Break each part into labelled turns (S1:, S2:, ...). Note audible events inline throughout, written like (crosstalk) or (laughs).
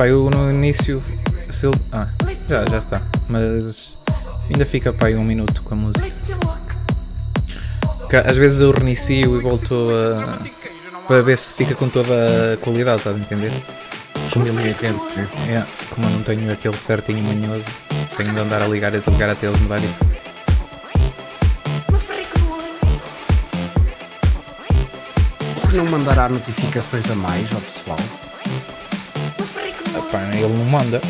S1: Pá, eu no início. Se ele... Ah, já, já está. Mas ainda fica pá, um minuto com a música. Que Às vezes eu reinicio e volto a. para ver se fica com toda a qualidade, estás a entender?
S2: Com 1080, né?
S1: É, como eu não tenho aquele certinho manhoso, tenho de andar a ligar e a desligar até eles mudarem isso.
S2: Não mandará notificações a mais ao pessoal,
S1: Pá, ele não manda.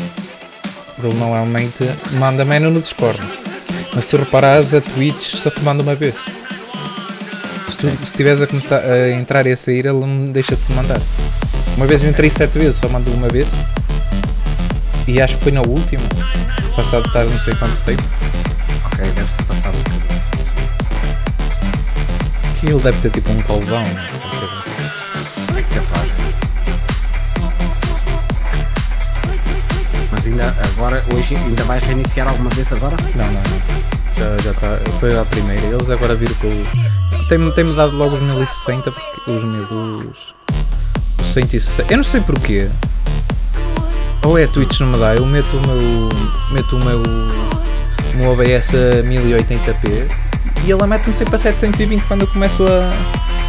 S1: Ele normalmente manda menos no Discord. Mas se tu reparares, a Twitch só te manda uma vez. Se tu estiveres a começar a entrar e a sair, ele não deixa de te mandar. Uma vez entrei sete vezes, só mandou uma vez. E acho que foi na última. Passado estar não sei quanto tempo.
S2: ok, deve-se passar um bocadinho.
S1: Que ele deve ter tipo um calvão.
S2: Ainda agora, hoje, ainda vais reiniciar alguma vez agora?
S1: Não, não, não. Já, já está. Foi a primeira. Eles agora viram que eu. Tem-me tem dado logo os 1060 porque os meus. Os 160. Eu não sei porquê. Ou é a Twitch não me dá, eu meto o meu. meto o meu. o meu OBS a 1080p e ele mete-me sempre a 720 quando eu começo a,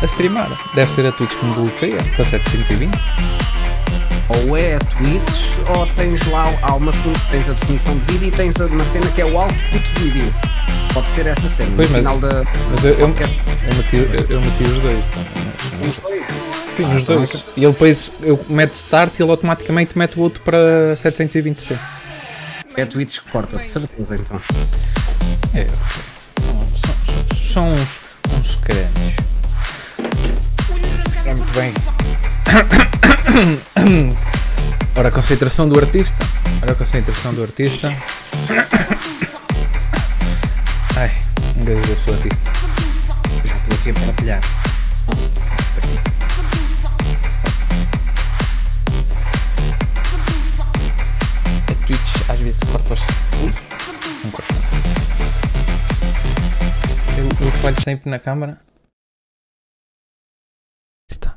S1: a streamar. Deve ser a Twitch que me bloqueia para 720.
S2: Ou é a Twitch, ou tens lá há uma segunda, tens a definição de vídeo e tens uma cena que é o output vídeo. Pode ser essa cena.
S1: Pois,
S2: no
S1: mas-
S2: final da.
S1: Mas eu, eu, eu meti, eu, eu meti os dois.
S2: Os dois.
S1: Sim,
S2: Ah,
S1: os
S2: então
S1: dois. E ele depois eu meto start e ele automaticamente mete o outro para 720p.
S2: É a Twitch que corta, de certeza então.
S1: É, são, são, são uns, uns. Está muito bem. (coughs) Ora, a concentração do artista. Ora, a concentração do artista. (coughs) Ai, engasgou o artista.
S2: Já estou aqui a partilhar.
S1: A Twitch às vezes corta os. Ui, não corta. Eu, eu falho sempre na câmara. Está.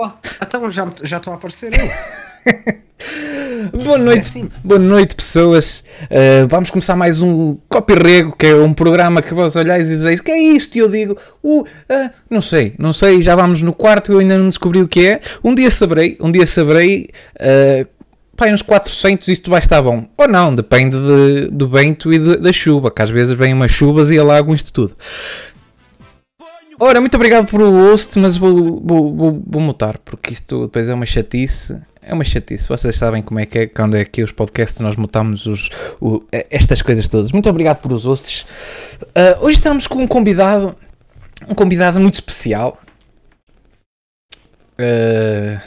S2: Oh, então já estou a aparecer eu. (laughs)
S1: Boa noite,
S2: assim.
S1: boa noite pessoas. Uh, vamos começar mais um Copy Rego, que é um programa que vós olhais e dizeis que é isto? E eu digo, uh, ah, não sei, não sei, já vamos no quarto, eu ainda não descobri o que é. Um dia saberei, um dia saberei. Uh, Pai, uns 400 isto vai estar bom. Ou não, depende de- do vento e de- da chuva, que às vezes vêm umas chuvas e alagam isto tudo. Ora, muito obrigado por o host, mas vou, vou, vou, vou mutar, porque isto depois é uma chatice. É uma chatice. Vocês sabem como é que é quando é aqui os podcasts nós mutamos os, o- eh, estas coisas todas. Muito obrigado por os hosts. Ah, hoje estamos com um convidado, um convidado muito especial. Ah,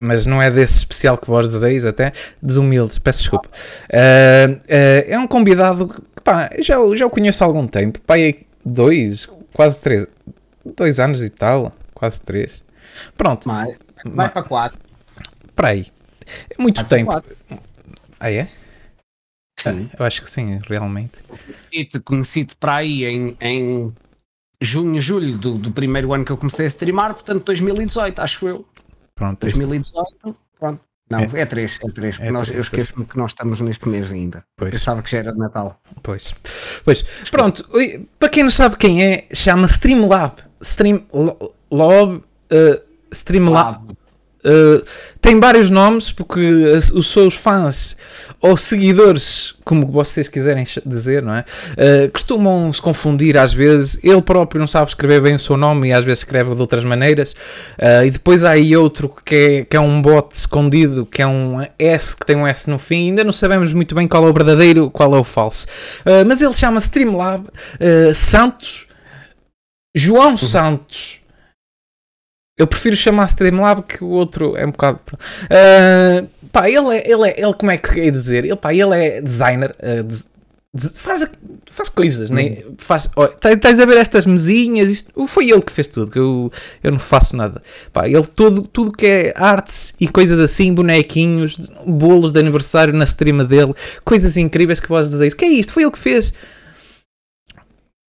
S1: mas não é desse especial que vós deseis, até desumilde, peço desculpa. Ah, é um convidado que pá, já, já o conheço há algum tempo, é dois, quase três, dois anos e tal, quase três. Pronto,
S2: Vai, vai para 4.
S1: para aí. É muito
S2: Vai
S1: tempo.
S2: 4.
S1: Ah, é?
S2: Sim.
S1: Eu acho que sim, realmente.
S2: Conheci-te conheci-te para aí em, em junho, julho do, do primeiro ano que eu comecei a streamar, portanto 2018, acho eu.
S1: Pronto, isto-
S2: 2018, pronto. Não,
S1: É.
S2: é 3, é 3,
S1: É
S2: nós,
S1: três,
S2: eu esqueço-me que nós estamos neste mês ainda.
S1: Pois.
S2: Pensava que já era de Natal.
S1: Pois. Pois. Pronto, para quem não sabe quem é, chama Streamlab. Streamlab. Uh, Streamlab. Uh, tem vários nomes porque as- os seus fãs ou seguidores, como vocês quiserem dizer, não é? Uh, costumam se confundir às vezes. Ele próprio não sabe escrever bem o seu nome e às vezes escreve de outras maneiras. Uh, e depois há aí outro que é, que é um bot escondido, que é um S, que tem um S no fim. Ainda não sabemos muito bem qual é o verdadeiro, qual é o falso. Mas ele chama Streamlab Santos. João Santos. Eu prefiro chamar Streamlab que o outro é um bocado. Uh, pá, ele é, ele é, ele como é que é dizer? Ele, pá, ele é designer, uh, des- des- faz, faz coisas, né? faz, ó, tá- Estás a ver estas mesinhas? Isto, foi ele que fez tudo, que eu, eu não faço nada. Pá, ele tudo, tudo que é artes e coisas assim, bonequinhos, bolos de aniversário na stream dele, coisas incríveis que vós dizeis, que é isto? Foi ele que fez.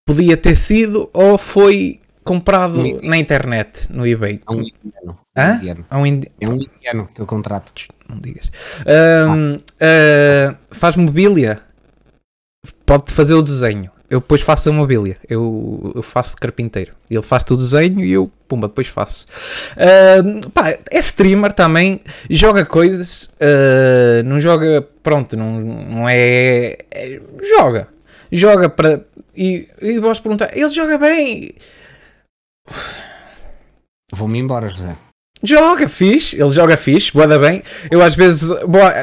S1: Podia ter sido ou foi comprado
S2: Um
S1: na internet, no eBay.
S2: É um indiano.
S1: Hã?
S2: Um indiano.
S1: Há um indi-
S2: É um indiano que eu contrato.
S1: não digas. Um, uh, faz mobília. Pode fazer o desenho. Eu depois faço a mobília. Eu, eu faço de carpinteiro. Ele faz o desenho e eu, pumba, depois faço. Uh, pá, é streamer também. Joga coisas. Uh, não joga. Pronto, não, não é, é Joga. Joga para. E, e posso perguntar: ele joga bem?
S2: Vou-me embora, José.
S1: Joga fixe, ele joga fixe, boa bem. Eu às vezes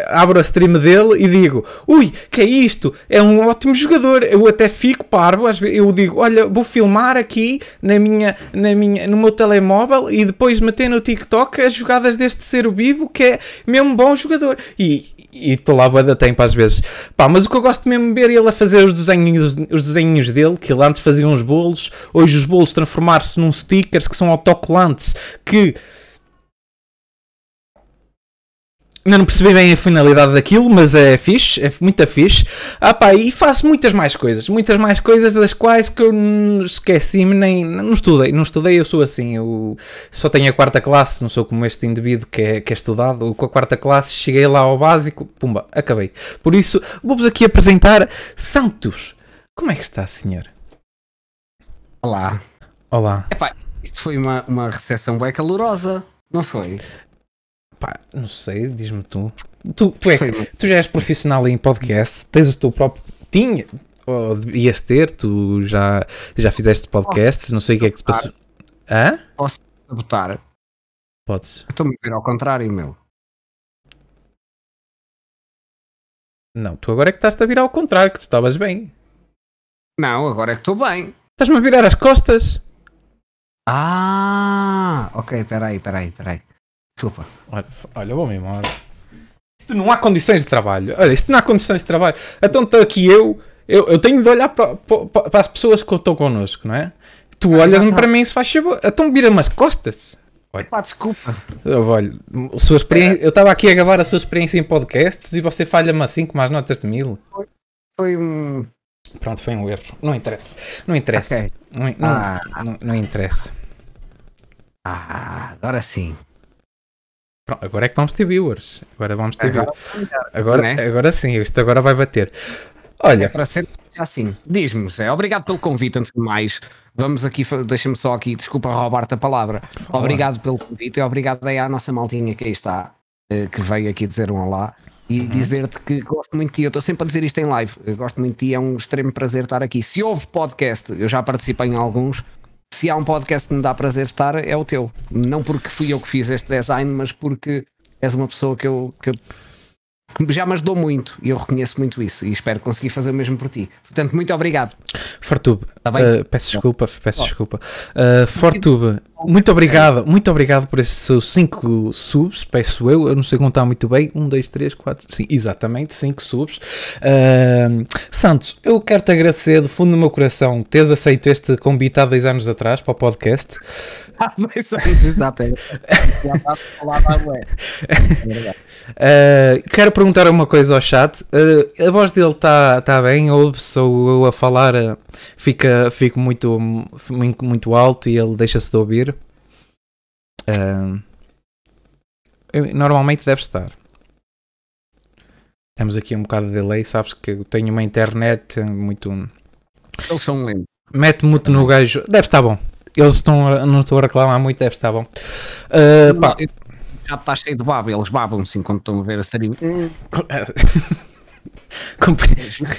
S1: abro a stream dele e digo: Ui, que é isto? É um ótimo jogador. Eu até fico parvo, eu digo: Olha, vou filmar aqui na minha, na minha, no meu telemóvel e depois meter no TikTok as jogadas deste ser vivo que é mesmo bom jogador. E, e estou lá boa da tempo às vezes. Pá, mas o que eu gosto mesmo de ver é ele a fazer os desenhos, os desenhos dele, que ele antes fazia uns bolos, hoje os bolos transformar-se num stickers que são autocolantes que Ainda não percebi bem a finalidade daquilo, mas é fixe, é muito fixe. Ah pá, e faço muitas mais coisas, muitas mais coisas das quais que eu esqueci-me, nem não estudei, não estudei, eu sou assim, eu só tenho a quarta classe, não sou como este indivíduo que é, que é estudado, com a quarta classe cheguei lá ao básico, pumba, acabei. Por isso, vou-vos aqui apresentar Santos. Como é que está, senhor?
S2: Olá.
S1: Olá.
S2: Epá, isto foi uma, uma recepção bem calorosa, não foi?
S1: Pá, não sei, diz-me tu. Tu, tu, é, tu já és profissional em podcast, tens o teu próprio. Tinha, ou devias ter, tu já, já fizeste podcasts, não sei o que é que se passou. Hã?
S2: Posso botar?
S1: Podes.
S2: Estou-me a ver ao contrário, meu.
S1: Não, tu agora é que estás-te a virar ao contrário, que tu estavas bem.
S2: Não, agora é que estou bem.
S1: Estás-me a virar as costas.
S2: Ah, ok, peraí, peraí, peraí. Desculpa.
S1: Olha, olha vou-me embora. Isto não há condições de trabalho. Olha, isto não há condições de trabalho. Então estou aqui eu, eu, eu tenho de olhar para, para, para as pessoas que estão connosco, não é? Tu ah, olhas-me para mim e se faz favor. Então vira-me as costas.
S2: Olha. Pá, desculpa.
S1: Olha, sua experiência, eu estava aqui a gravar a sua experiência em podcasts e você falha-me assim com mais notas de mil.
S2: Foi, foi um.
S1: Pronto, foi um erro. Não interessa. Não interessa. Okay. Não, não, ah. não, não interessa.
S2: Ah, agora sim.
S1: Pronto, agora é que vamos ter viewers. Agora vamos ter agora, viewers. Agora, né? agora sim, isto agora vai bater. Olha. É
S2: para ser assim. Diz-me, Zé, obrigado pelo convite, antes de mais. Vamos aqui, deixa-me só aqui, desculpa roubar-te a palavra. Fala. Obrigado pelo convite e obrigado aí à nossa maltinha que aí está, eh, que veio aqui dizer um olá e uhum. dizer-te que gosto muito de ti. Eu estou sempre a dizer isto em live. Eu gosto muito de ti, é um extremo prazer estar aqui. Se houve podcast, eu já participei em alguns, se há um podcast que me dá prazer estar, é o teu. Não porque fui eu que fiz este design, mas porque és uma pessoa que eu, que já me ajudou muito e eu reconheço muito isso e espero conseguir fazer o mesmo por ti. Portanto, muito obrigado.
S1: Fortube, tá uh, peço desculpa, peço oh. desculpa. Uh, Fortube, muito obrigado, muito obrigado por esses seus 5 subs, peço eu, eu não sei contar muito bem. 1, 2, 3, 4, sim, exatamente, 5 subs. Uh, Santos, eu quero te agradecer do fundo do meu coração teres aceito este convite há 10 anos atrás para o podcast.
S2: Há 10 anos, exato. Já está a falar
S1: Uh, quero perguntar uma coisa ao chat. Uh, a voz dele está tá bem? Ou sou eu a falar? Uh, fica, fico muito, muito, alto e ele deixa-se de ouvir? Eu, normalmente deve estar. Temos aqui um bocado de delay. Sabes que eu tenho uma internet muito.
S2: Eles são lentos.
S1: Mete muito no gajo. Deve estar bom. Eles estão, não estou a reclamar muito, deve estar bom. Uh, pá
S2: já está cheio de baba, eles babam-se enquanto estão a ver a série. (laughs)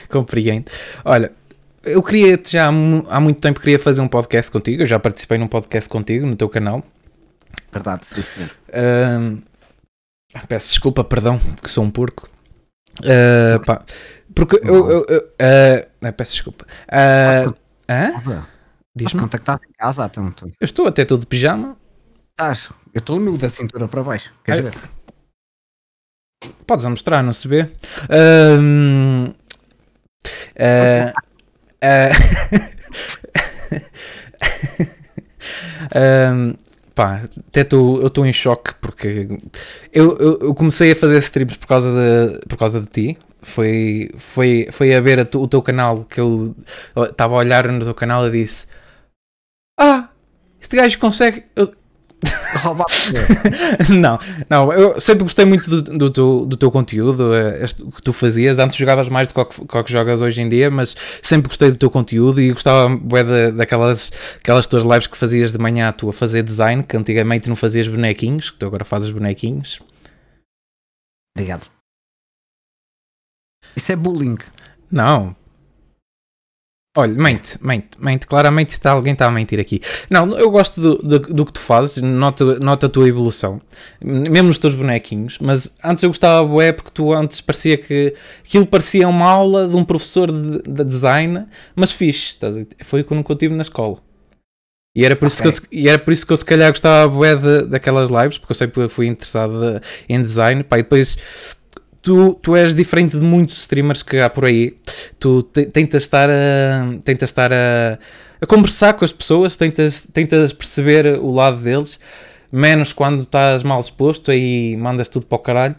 S1: Compreendo. Olha, eu queria já há muito tempo queria fazer um podcast contigo. Eu já participei num podcast contigo no teu canal.
S2: Verdade, sim, senhor.
S1: Uh, peço desculpa, perdão, que sou um porco. Uh, pá, porque eu, eu, eu uh, peço desculpa. Uh,
S2: hã? Diz-me quanto é que estás em casa, então,
S1: Eu estou até todo de pijama.
S2: Estás? Eu estou nu da cintura para baixo. Queres ver?
S1: Podes mostrar, não se vê? Uh, uh, um, pá, até tô, eu estou em choque porque eu, eu, eu, comecei a fazer streams por causa de, por causa de ti. Foi, foi, foi a ver a tu, o teu canal que eu estava a olhar no teu canal e disse: Ah, este gajo consegue. Eu, (laughs) não, não, eu sempre gostei muito do, do, do, do teu conteúdo, eh, o que tu fazias. Antes jogavas mais do que, que, que jogas hoje em dia, mas sempre gostei do teu conteúdo e gostava bué daquelas aquelas tuas lives que fazias de manhã tu a fazer design, que antigamente não fazias bonequinhos, que tu agora fazes bonequinhos.
S2: Obrigado. Isso é bullying.
S1: Não, Olha, mente, mente, mente, claramente está, alguém está a mentir aqui. Não, eu gosto do, do, do, que tu fazes, nota, nota a tua evolução, mesmo nos teus bonequinhos, mas antes eu gostava bué porque tu antes parecia que aquilo parecia uma aula de um professor de, de design, mas fixe, foi o que eu nunca tive na escola. E era por isso, okay. que, eu, e era por isso que eu se calhar gostava bué de, daquelas lives, porque eu sempre fui interessado em design, pá, e depois tu, tu és diferente de muitos streamers que há por aí. Tu te, tentas estar, a, tentas estar a, a, conversar com as pessoas, tentas, tentas perceber o lado deles, menos quando estás mal exposto e mandas tudo para o caralho.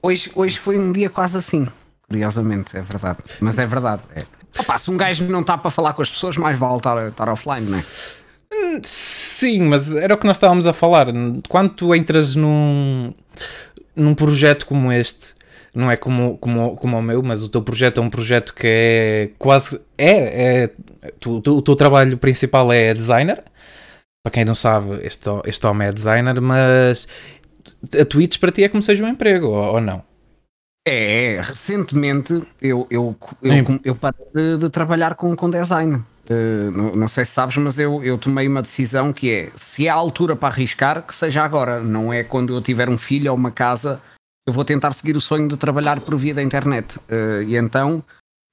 S2: Hoje, hoje foi um dia quase assim, curiosamente, é verdade. Mas é verdade. É. Opa, se um gajo não está para falar com as pessoas, mais vale estar, estar offline, não é?
S1: Hum, sim, mas era o que nós estávamos a falar. Quando tu entras num, num projeto como este, não é como, como, como o meu, mas o teu projeto é um projeto que é quase. É, é tu, tu, o teu trabalho principal é designer. Para quem não sabe, este, este homem é designer, mas a Twitch para ti é como seja um emprego, ou, ou não?
S2: É, recentemente eu, eu, eu, eu parei de, de, trabalhar com, com design. Uh, não, não, sei se sabes, mas eu, eu tomei uma decisão que é: se é a altura para arriscar, que seja agora, não é quando eu tiver um filho ou uma casa. Eu vou tentar seguir o sonho de trabalhar por via da internet. Uh, e então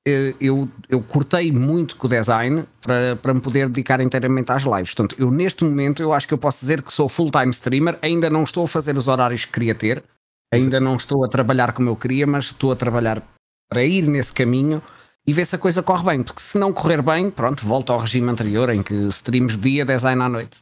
S2: uh, eu, eu cortei muito com o design para, para me poder dedicar inteiramente às lives. Portanto, eu neste momento eu acho que eu posso dizer que sou full-time streamer, ainda não estou a fazer os horários que queria ter, ainda não estou a trabalhar como eu queria, mas estou a trabalhar para ir nesse caminho e ver se a coisa corre bem, porque se não correr bem, pronto, volta ao regime anterior em que streams dia, design à noite.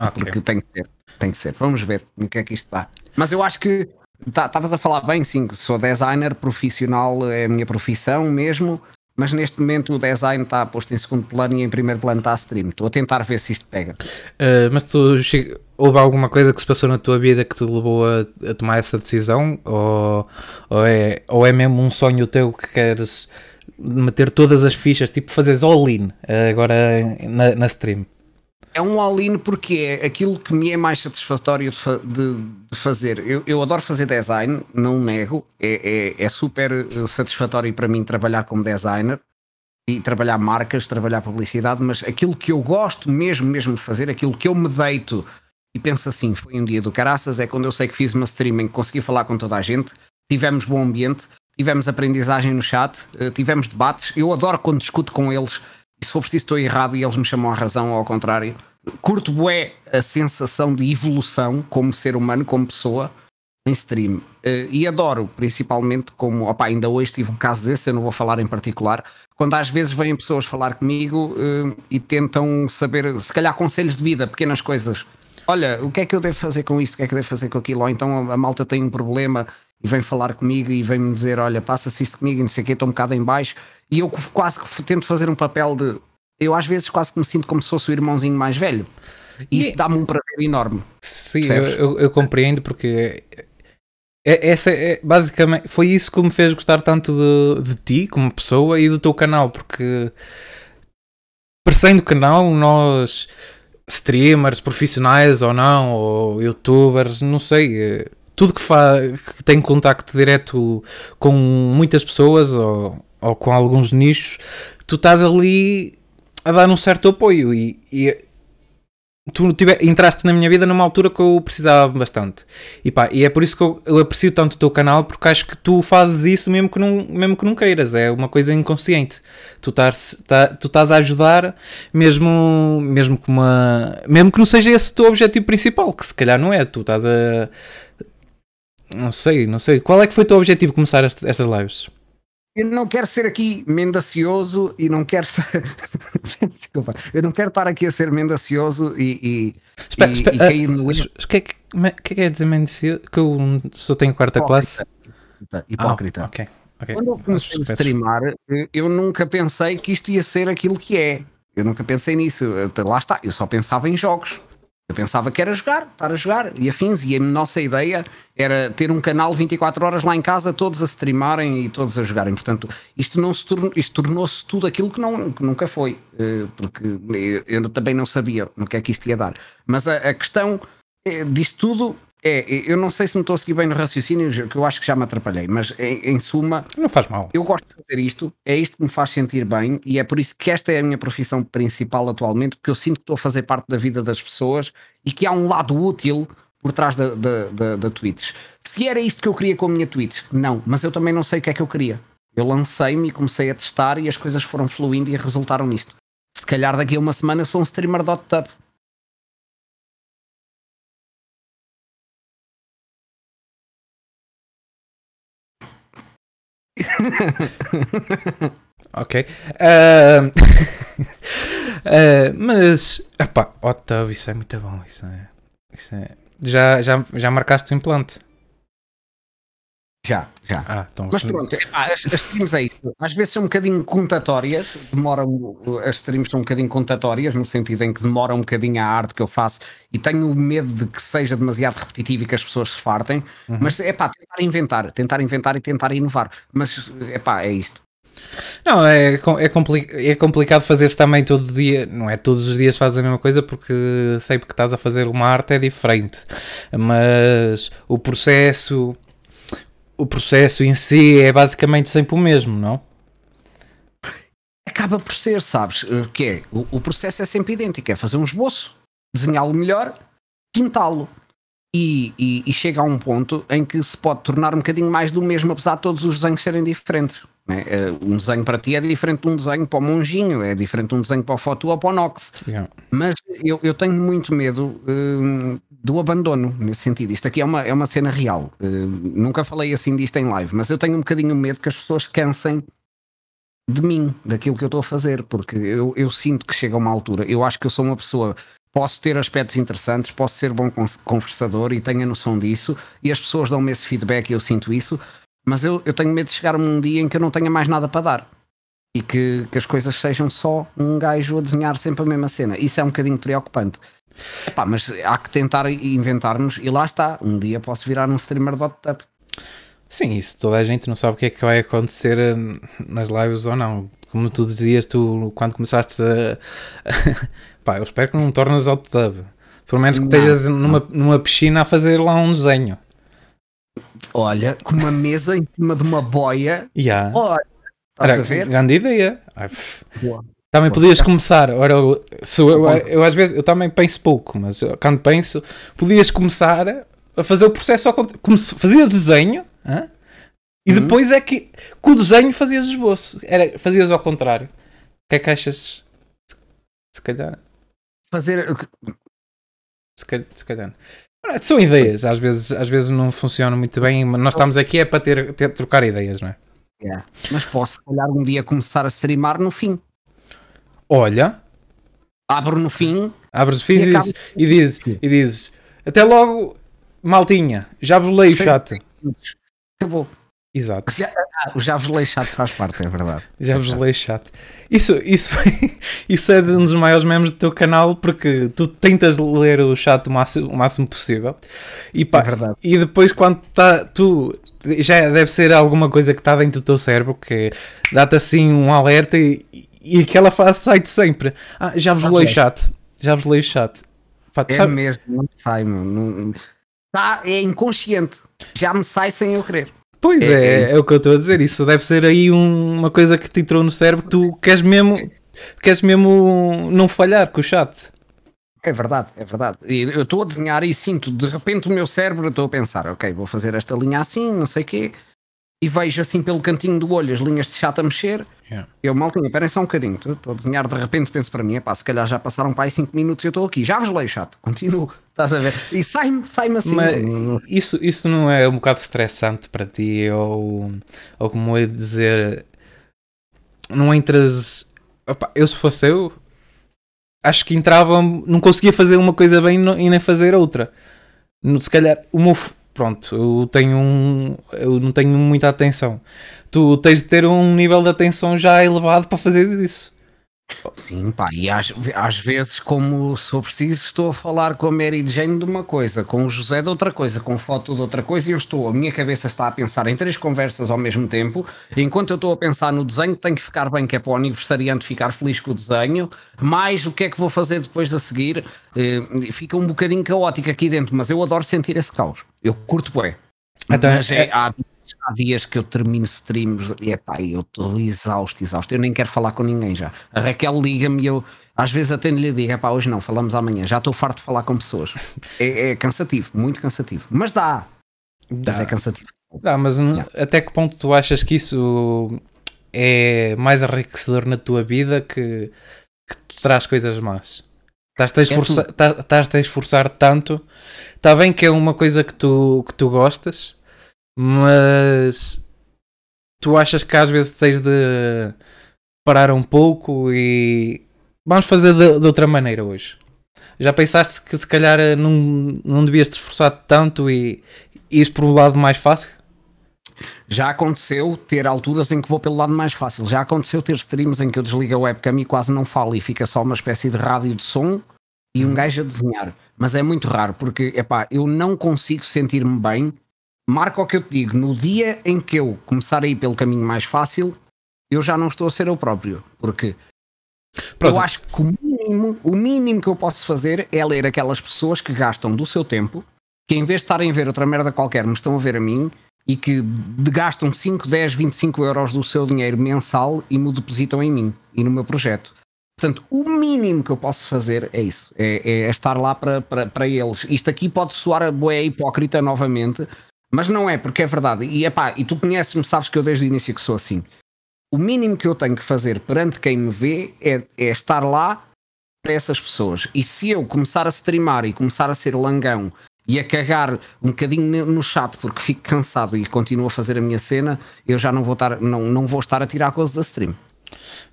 S2: Okay. Porque tem que ser, tem que ser. Vamos ver no que é que isto dá. Mas eu acho que tá, estavas tá, a falar bem, sim, sou designer profissional, é a minha profissão mesmo, mas neste momento o design está posto em segundo plano e em primeiro plano está a stream. Estou a tentar ver se isto pega.
S1: Uh, mas tu houve alguma coisa que se passou na tua vida que te levou a, a tomar essa decisão? Ou, ou, é, ou é mesmo um sonho teu que queres meter todas as fichas, tipo fazeres all-in eh, agora na, na stream?
S2: É um all-in porque é aquilo que me é mais satisfatório de, de, de fazer. Eu, eu, adoro fazer design, não nego, é, é, é, super satisfatório para mim trabalhar como designer e trabalhar marcas, trabalhar publicidade, mas aquilo que eu gosto mesmo, mesmo de fazer, aquilo que eu me deito e penso assim, foi um dia do caraças, é quando eu sei que fiz uma streaming, consegui falar com toda a gente, tivemos bom ambiente, tivemos aprendizagem no chat, eh, tivemos debates. Eu adoro quando discuto com eles e se for preciso estou errado e eles me chamam a razão ou ao contrário. Curto bué a sensação de evolução como ser humano, como pessoa em stream. Uh, e adoro, principalmente, como opa, ainda hoje tive um caso desse, eu não vou falar em particular, quando às vezes vêm pessoas falar comigo uh, e tentam saber, se calhar, conselhos de vida, pequenas coisas. Olha, o que é que eu devo fazer com isto? O que é que eu devo fazer com aquilo? Ou então a malta tem um problema e vem falar comigo e vem-me dizer: Olha, passa-se isto comigo e não sei o que, estou um bocado em baixo. E eu quase que tento fazer um papel de. Eu às vezes quase que me sinto como se fosse o irmãozinho mais velho. E isso dá-me um prazer enorme.
S1: Sim, eu, eu, eu, compreendo porque é, essa é, basicamente foi isso que me fez gostar tanto de, de ti como pessoa e do teu canal, porque parecendo o canal, nós streamers profissionais ou não, ou youtubers, não sei tudo que, que tem contacto direto com muitas pessoas ou, ou com alguns nichos, tu estás ali a dar um certo apoio e, e tu tive, entraste na minha vida numa altura que eu precisava bastante. E, pá, e é por isso que eu, eu, aprecio tanto o teu canal, porque acho que tu fazes isso mesmo que não, mesmo que não queiras, é uma coisa inconsciente. Tu estás, tá, tu estás a ajudar, mesmo, mesmo, que uma, mesmo que não seja esse o teu objetivo principal, que se calhar não é. Tu estás a não sei, não sei. Qual é que foi o teu objetivo de começar este, estas lives?
S2: Eu não quero ser aqui mendacioso e não quero (laughs) Desculpa, eu não quero estar aqui a ser mendacioso e, e, espera, e, espera, e cair no
S1: erro. O que, é que, que é dizer mendacioso? Que eu só tenho quarta
S2: Hipócrita.
S1: classe.
S2: Hipócrita.
S1: Ah, ok.
S2: Okay. Quando eu comecei a streamar, eu nunca pensei que isto ia ser aquilo que é. Eu nunca pensei nisso. Lá está, eu só pensava em jogos. Eu pensava que era jogar, estar a jogar e afins. E a nossa ideia era ter um canal 24 horas lá em casa, todos a streamarem e todos a jogarem. Portanto, isto, não se tornou, isto tornou-se tudo aquilo que, não, que nunca foi, eh, porque eu também não sabia no que é que isto ia dar. Mas a, a questão eh, disto tudo é, eu não sei se me estou a seguir bem no raciocínio, que eu acho que já me atrapalhei, mas em, em, suma.
S1: Não faz mal.
S2: Eu gosto de fazer isto, é isto que me faz sentir bem e é por isso que esta é a minha profissão principal atualmente, porque eu sinto que estou a fazer parte da vida das pessoas e que há um lado útil por trás da, da, da, da Twitch. Se era isto que eu queria com a minha Twitch, não, mas eu também não sei o que é que eu queria. Eu lancei-me e comecei a testar e as coisas foram fluindo e resultaram nisto. Se calhar daqui a uma semana eu sou um streamer de (laughs)
S1: ok. Uh, (laughs) uh, mas, epá, Otto, isso é muito bom. Isso é, isso é, já, já, já marcaste o implante?
S2: Já, já.
S1: Ah, então
S2: Mas pronto, as, as streams é isso. Às vezes são um bocadinho contatórias, demoram, as streams são um bocadinho contatórias, no sentido em que demora um bocadinho a arte que eu faço e tenho medo de que seja demasiado repetitivo e que as pessoas se fartem. Uhum. Mas é pá, tentar inventar, tentar inventar e tentar inovar. Mas é pá, é isto.
S1: Não, é, é, compli é complicado fazer-se também todo dia, não é todos os dias fazes a mesma coisa porque sempre que estás a fazer uma arte é diferente, mas o processo o processo em si é basicamente sempre o mesmo, não?
S2: Acaba por ser, sabes? Eh, que é, o, o processo é sempre idêntico, é fazer um esboço, desenhá-lo melhor, pintá-lo. E, e, e, chega a um ponto em que se pode tornar um bocadinho mais do mesmo, apesar de todos os desenhos serem diferentes. Né? Um desenho para ti é diferente de um desenho para o Monjinho, é diferente de um desenho para o Foto ou para o Nox. Yeah. Mas eu, eu tenho muito medo hum, do abandono nesse sentido. Isto aqui é uma, é uma cena real. Uh, nunca falei assim disto em live, mas eu tenho um bocadinho medo que as pessoas cansem de mim, daquilo que eu estou a fazer, porque eu, eu sinto que chega uma altura. Eu acho que eu sou uma pessoa. Posso ter aspectos interessantes, posso ser bom conversador e tenho a noção disso, e as pessoas dão-me esse feedback e eu sinto isso, mas eu, eu tenho medo de chegar a um dia em que eu não tenha mais nada para dar e que, que as coisas sejam só um gajo a desenhar sempre a mesma cena. Isso é um bocadinho preocupante. Epá, mas há que tentar inventarmos e lá está. Um dia posso virar um streamer de WhatsApp.
S1: Sim, isso toda a gente não sabe o que é que vai acontecer eh, nas lives ou não. Como tu dizias, tu quando começaste a. (laughs) Pá, eu espero que não tornes ao tub. Pelo menos que não, estejas numa, numa piscina a fazer lá um desenho.
S2: Olha, com uma mesa em cima de uma boia.
S1: Yeah.
S2: Olha, estás
S1: Era
S2: a ver?
S1: Grande ideia. Boa. Também podias começar, ora, sou eu, eu, às vezes eu também penso pouco, mas quando penso, podias começar a fazer o processo ao como se fazia desenho hein? e uhum. depois é que com o desenho fazias esboço, era, fazias ao contrário. O que é que achas? Se calhar.
S2: Fazer.
S1: Se calhar. Se calhar. São ideias, às vezes, às vezes não funcionam muito bem, mas nós estamos aqui é para ter, ter trocar ideias, não é?
S2: Yeah. Mas posso, se calhar, um dia começar a streamar no fim.
S1: Olha.
S2: Abro no fim.
S1: Abres o fim e, dizes, e, dizes, e dizes até logo, maltinha, já vos leio o chat.
S2: Acabou.
S1: Exato.
S2: Já, ah, já vos leio chat faz parte, é verdade. (laughs)
S1: Já vos leio chat. Isso, isso, (laughs) isso é um dos maiores memes do teu canal porque tu tentas ler o chat o máximo, o máximo possível e, pá,
S2: é verdade.
S1: e depois quando tá, tu já deve ser alguma coisa que está dentro do teu cérebro que dá-te assim um alerta e, e aquela frase sai-te sempre. Ah, já vos okay. leio chat. Já vos leio chat.
S2: Pá, é sabe? mesmo, não sai, mano. Tá, é inconsciente. Já me sai sem eu querer.
S1: Pois é, é, é, é o que eu estou a dizer. Isso deve ser aí um, uma coisa que te entrou no cérebro que tu queres mesmo, queres mesmo não falhar com o chat.
S2: É verdade, é verdade. Eu estou a desenhar e sinto de repente o meu cérebro, estou a pensar, ok, vou fazer esta linha assim, não sei o quê e vejo assim pelo cantinho do olho as linhas de chato a mexer. Yeah. Eu, maltinha, esperem só um bocadinho. Estou a desenhar, de repente penso para mim, pá, se calhar já passaram para aí 5 minutos e eu estou aqui. Já vos leio chato, continuo. (laughs) Estás a ver? E sai-me sai assim.
S1: Mas isso, isso não é um bocado estressante para ti? Ou, ou como é dizer, não entras. Opa, eu se fosse eu, acho que entrava, não conseguia fazer uma coisa bem e nem fazer outra. Se calhar o meu pronto, eu tenho um, eu não tenho muita atenção. Tu tens de ter um nível de atenção já elevado para fazer isso.
S2: Sim, pá, e às, às vezes, como sou preciso, estou a falar com a Mary Jane de uma coisa, com o José de outra coisa, com foto de outra coisa, e eu estou, a minha cabeça está a pensar em três conversas ao mesmo tempo, enquanto eu estou a pensar no desenho, tem que ficar bem, que é para o aniversariante ficar feliz com o desenho, mais o que é que vou fazer depois a seguir, eh, fica um bocadinho caótico aqui dentro, mas eu adoro sentir esse caos, eu curto bem. Então, mas é, é, há há dias que eu termino streams e é pá, eu estou exausto, exausto. Eu nem quero falar com ninguém já. A Raquel liga-me e eu às vezes até lhe digo: é pá, hoje não, falamos amanhã. Já estou farto de falar com pessoas. É, é cansativo, muito cansativo. Mas dá. dá. Mas é cansativo.
S1: Dá, mas yeah. até que ponto tu achas que isso é mais enriquecedor na tua vida que, que te traz coisas más? Estás-te a, esforçar, é estás a esforçar tanto. Está bem que é uma coisa que tu, que tu gostas, mas tu achas que às vezes tens de parar um pouco e vamos fazer de, de outra maneira hoje. Já pensaste que se calhar não, não devias te esforçar tanto e ires por um lado mais fácil?
S2: Já aconteceu ter alturas em que vou pelo lado mais fácil. Já aconteceu ter streams em que eu desligo a webcam e quase não falo e fica só uma espécie de rádio de som e um uhum. gajo a desenhar. Mas é muito raro porque, epá, eu não consigo sentir-me bem marca o que eu te digo, no dia em que eu começar a ir pelo caminho mais fácil, eu já não estou a ser eu próprio, porque Pronto. eu acho que o mínimo, o mínimo que eu posso fazer é ler aquelas pessoas que gastam do seu tempo, que em vez de estarem a ver outra merda qualquer, me estão a ver a mim e que gastam 5, 10, 25 euros do seu dinheiro mensal e me depositam em mim e no meu projeto. Portanto, o mínimo que eu posso fazer é isso, é, é estar lá para, para, para eles. Isto aqui pode soar a boé hipócrita novamente, mas não é, porque é verdade. E, epá, e tu conheces-me, sabes que eu desde o início que sou assim. O mínimo que eu tenho que fazer perante quem me vê é, é estar lá para essas pessoas. E se eu começar a streamar e começar a ser langão e a cagar um bocadinho no chat porque fico cansado e continuo a fazer a minha cena, eu já não vou estar, não, não vou estar a tirar a coisa da stream.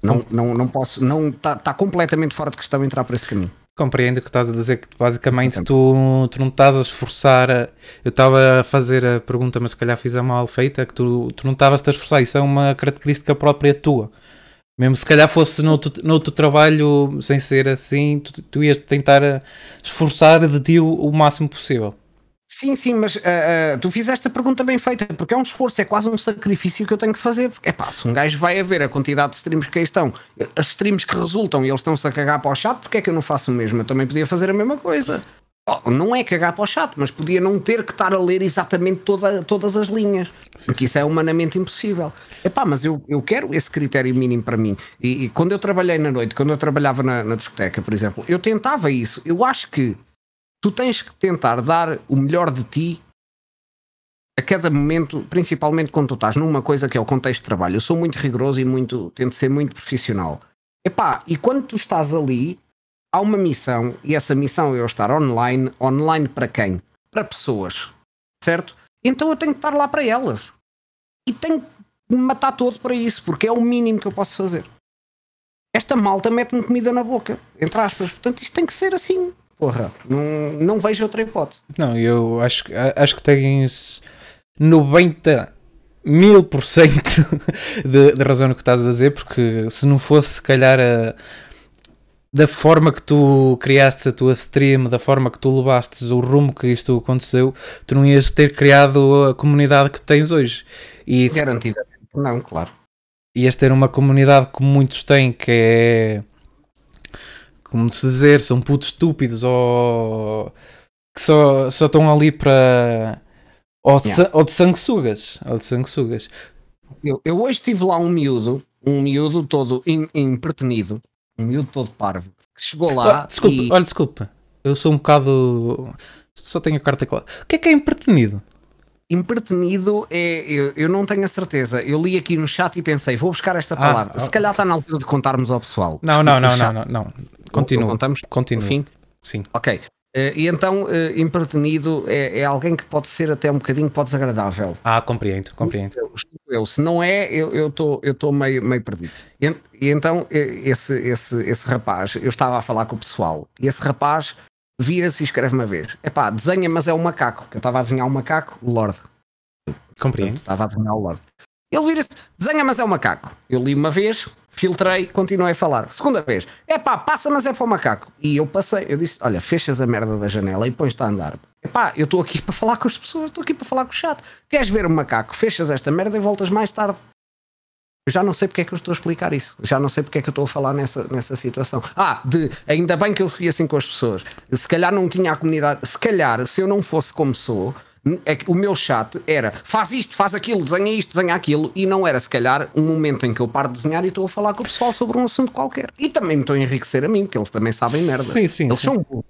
S2: Não, não, não posso, não está tá completamente fora de questão entrar por esse caminho.
S1: Compreendo o que estás a dizer, que basicamente tu, tu não estás a esforçar. A, eu estava a fazer a pergunta, mas se calhar fiz a mal feita, que tu, tu não estavas a esforçar. Isso é uma característica própria tua. Mesmo se calhar fosse no outro, no outro trabalho, sem ser assim, tu, tu ias tentar esforçar de ti o, o máximo possível.
S2: Sim, sim, mas uh, uh, tu fizeste a pergunta bem feita, porque é um esforço, é quase um sacrifício que eu tenho que fazer. Porque, epá, se um gajo vai a ver a quantidade de streams que aí estão, as streams que resultam e eles estão-se a cagar para o chat, porque é que eu não faço o mesmo? Eu também podia fazer a mesma coisa. Oh, não é cagar para o chat, mas podia não ter que estar a ler exatamente toda, todas as linhas, sim, porque sim. isso é humanamente impossível. Epá, mas eu, eu quero esse critério mínimo para mim. E, e quando eu trabalhei na noite, quando eu trabalhava na, na discoteca, por exemplo, eu tentava isso. Eu acho que tu tens que tentar dar o melhor de ti a cada momento, principalmente quando tu estás numa coisa que é o contexto de trabalho. Eu sou muito rigoroso e muito, tento ser muito profissional. Epá, e quando tu estás ali, há uma missão, e essa missão é eu estar online. Online para quem? Para pessoas, certo? Então eu tenho que estar lá para elas. E tenho que me matar todo para isso, porque é o mínimo que eu posso fazer. Esta malta mete-me comida na boca, entre aspas. Portanto, isto tem que ser assim. Porra, não, não vejo outra hipótese.
S1: Não, eu acho, acho que tens 90 mil por cento (laughs) de razão no que estás a dizer, porque se não fosse, se calhar, a, da forma que tu criaste a tua stream, da forma que tu levaste o rumo que isto aconteceu, tu não ias ter criado a comunidade que tens hoje.
S2: E Garantidamente, não, claro.
S1: Ias ter uma comunidade como muitos têm, que é como se dizer, são putos estúpidos ou que só, só estão ali para. Ou de, yeah. ou de sanguessugas. Ou de sanguessugas.
S2: Eu, eu hoje tive lá um miúdo, um miúdo todo impertenido, um miúdo todo parvo, que chegou lá.
S1: Oh, desculpa,
S2: e...
S1: olha, desculpa. Eu sou um bocado. Só tenho a carta clara. O que é que é impertenido?
S2: Impertenido é. Eu, eu, não tenho a certeza. Eu li aqui no chat e pensei, vou buscar esta ah, palavra. Ah, Se calhar está na altura de contarmos ao pessoal.
S1: Não, não, não, não, não, não. Continua. Contamos? Continua.
S2: Fim?
S1: Sim.
S2: Ok. Uh, e então, uh, impertenido é, é, alguém que pode ser até um bocadinho pode desagradável.
S1: Ah, compreendo, compreendo.
S2: Eu, eu se não é, eu estou eu tô meio, meio perdido. E, e, então, esse, esse, esse rapaz, eu estava a falar com o pessoal, e esse rapaz vira-se e escreve uma vez: é pá, desenha, mas é um macaco. Que eu estava a desenhar um macaco, o Lorde.
S1: Compreendo.
S2: Estava a desenhar o Lorde. Ele vira-se, desenha, mas é um macaco. Eu li uma vez, filtrei, continuei a falar. Segunda vez, é pá, passa, mas é para o macaco. E eu passei, eu disse: Olha, fechas a merda da janela e pões-te a andar. É pá, eu estou aqui para falar com as pessoas, estou aqui para falar com o chato. Queres ver o macaco? Fechas esta merda e voltas mais tarde. Eu já não sei porque é que eu estou a explicar isso. Já não sei porque é que eu estou a falar nessa, nessa situação. Ah, de ainda bem que eu fui assim com as pessoas. Se calhar não tinha a comunidade. Se calhar, se eu não fosse como sou, o meu chat era faz isto, faz aquilo, desenha isto, desenha aquilo, e não era se calhar um momento em que eu paro de desenhar e estou a falar com o pessoal sobre um assunto qualquer. E também me estou a enriquecer a mim, porque eles também sabem merda.
S1: Sim, sim.
S2: Eles
S1: sim.
S2: são burros.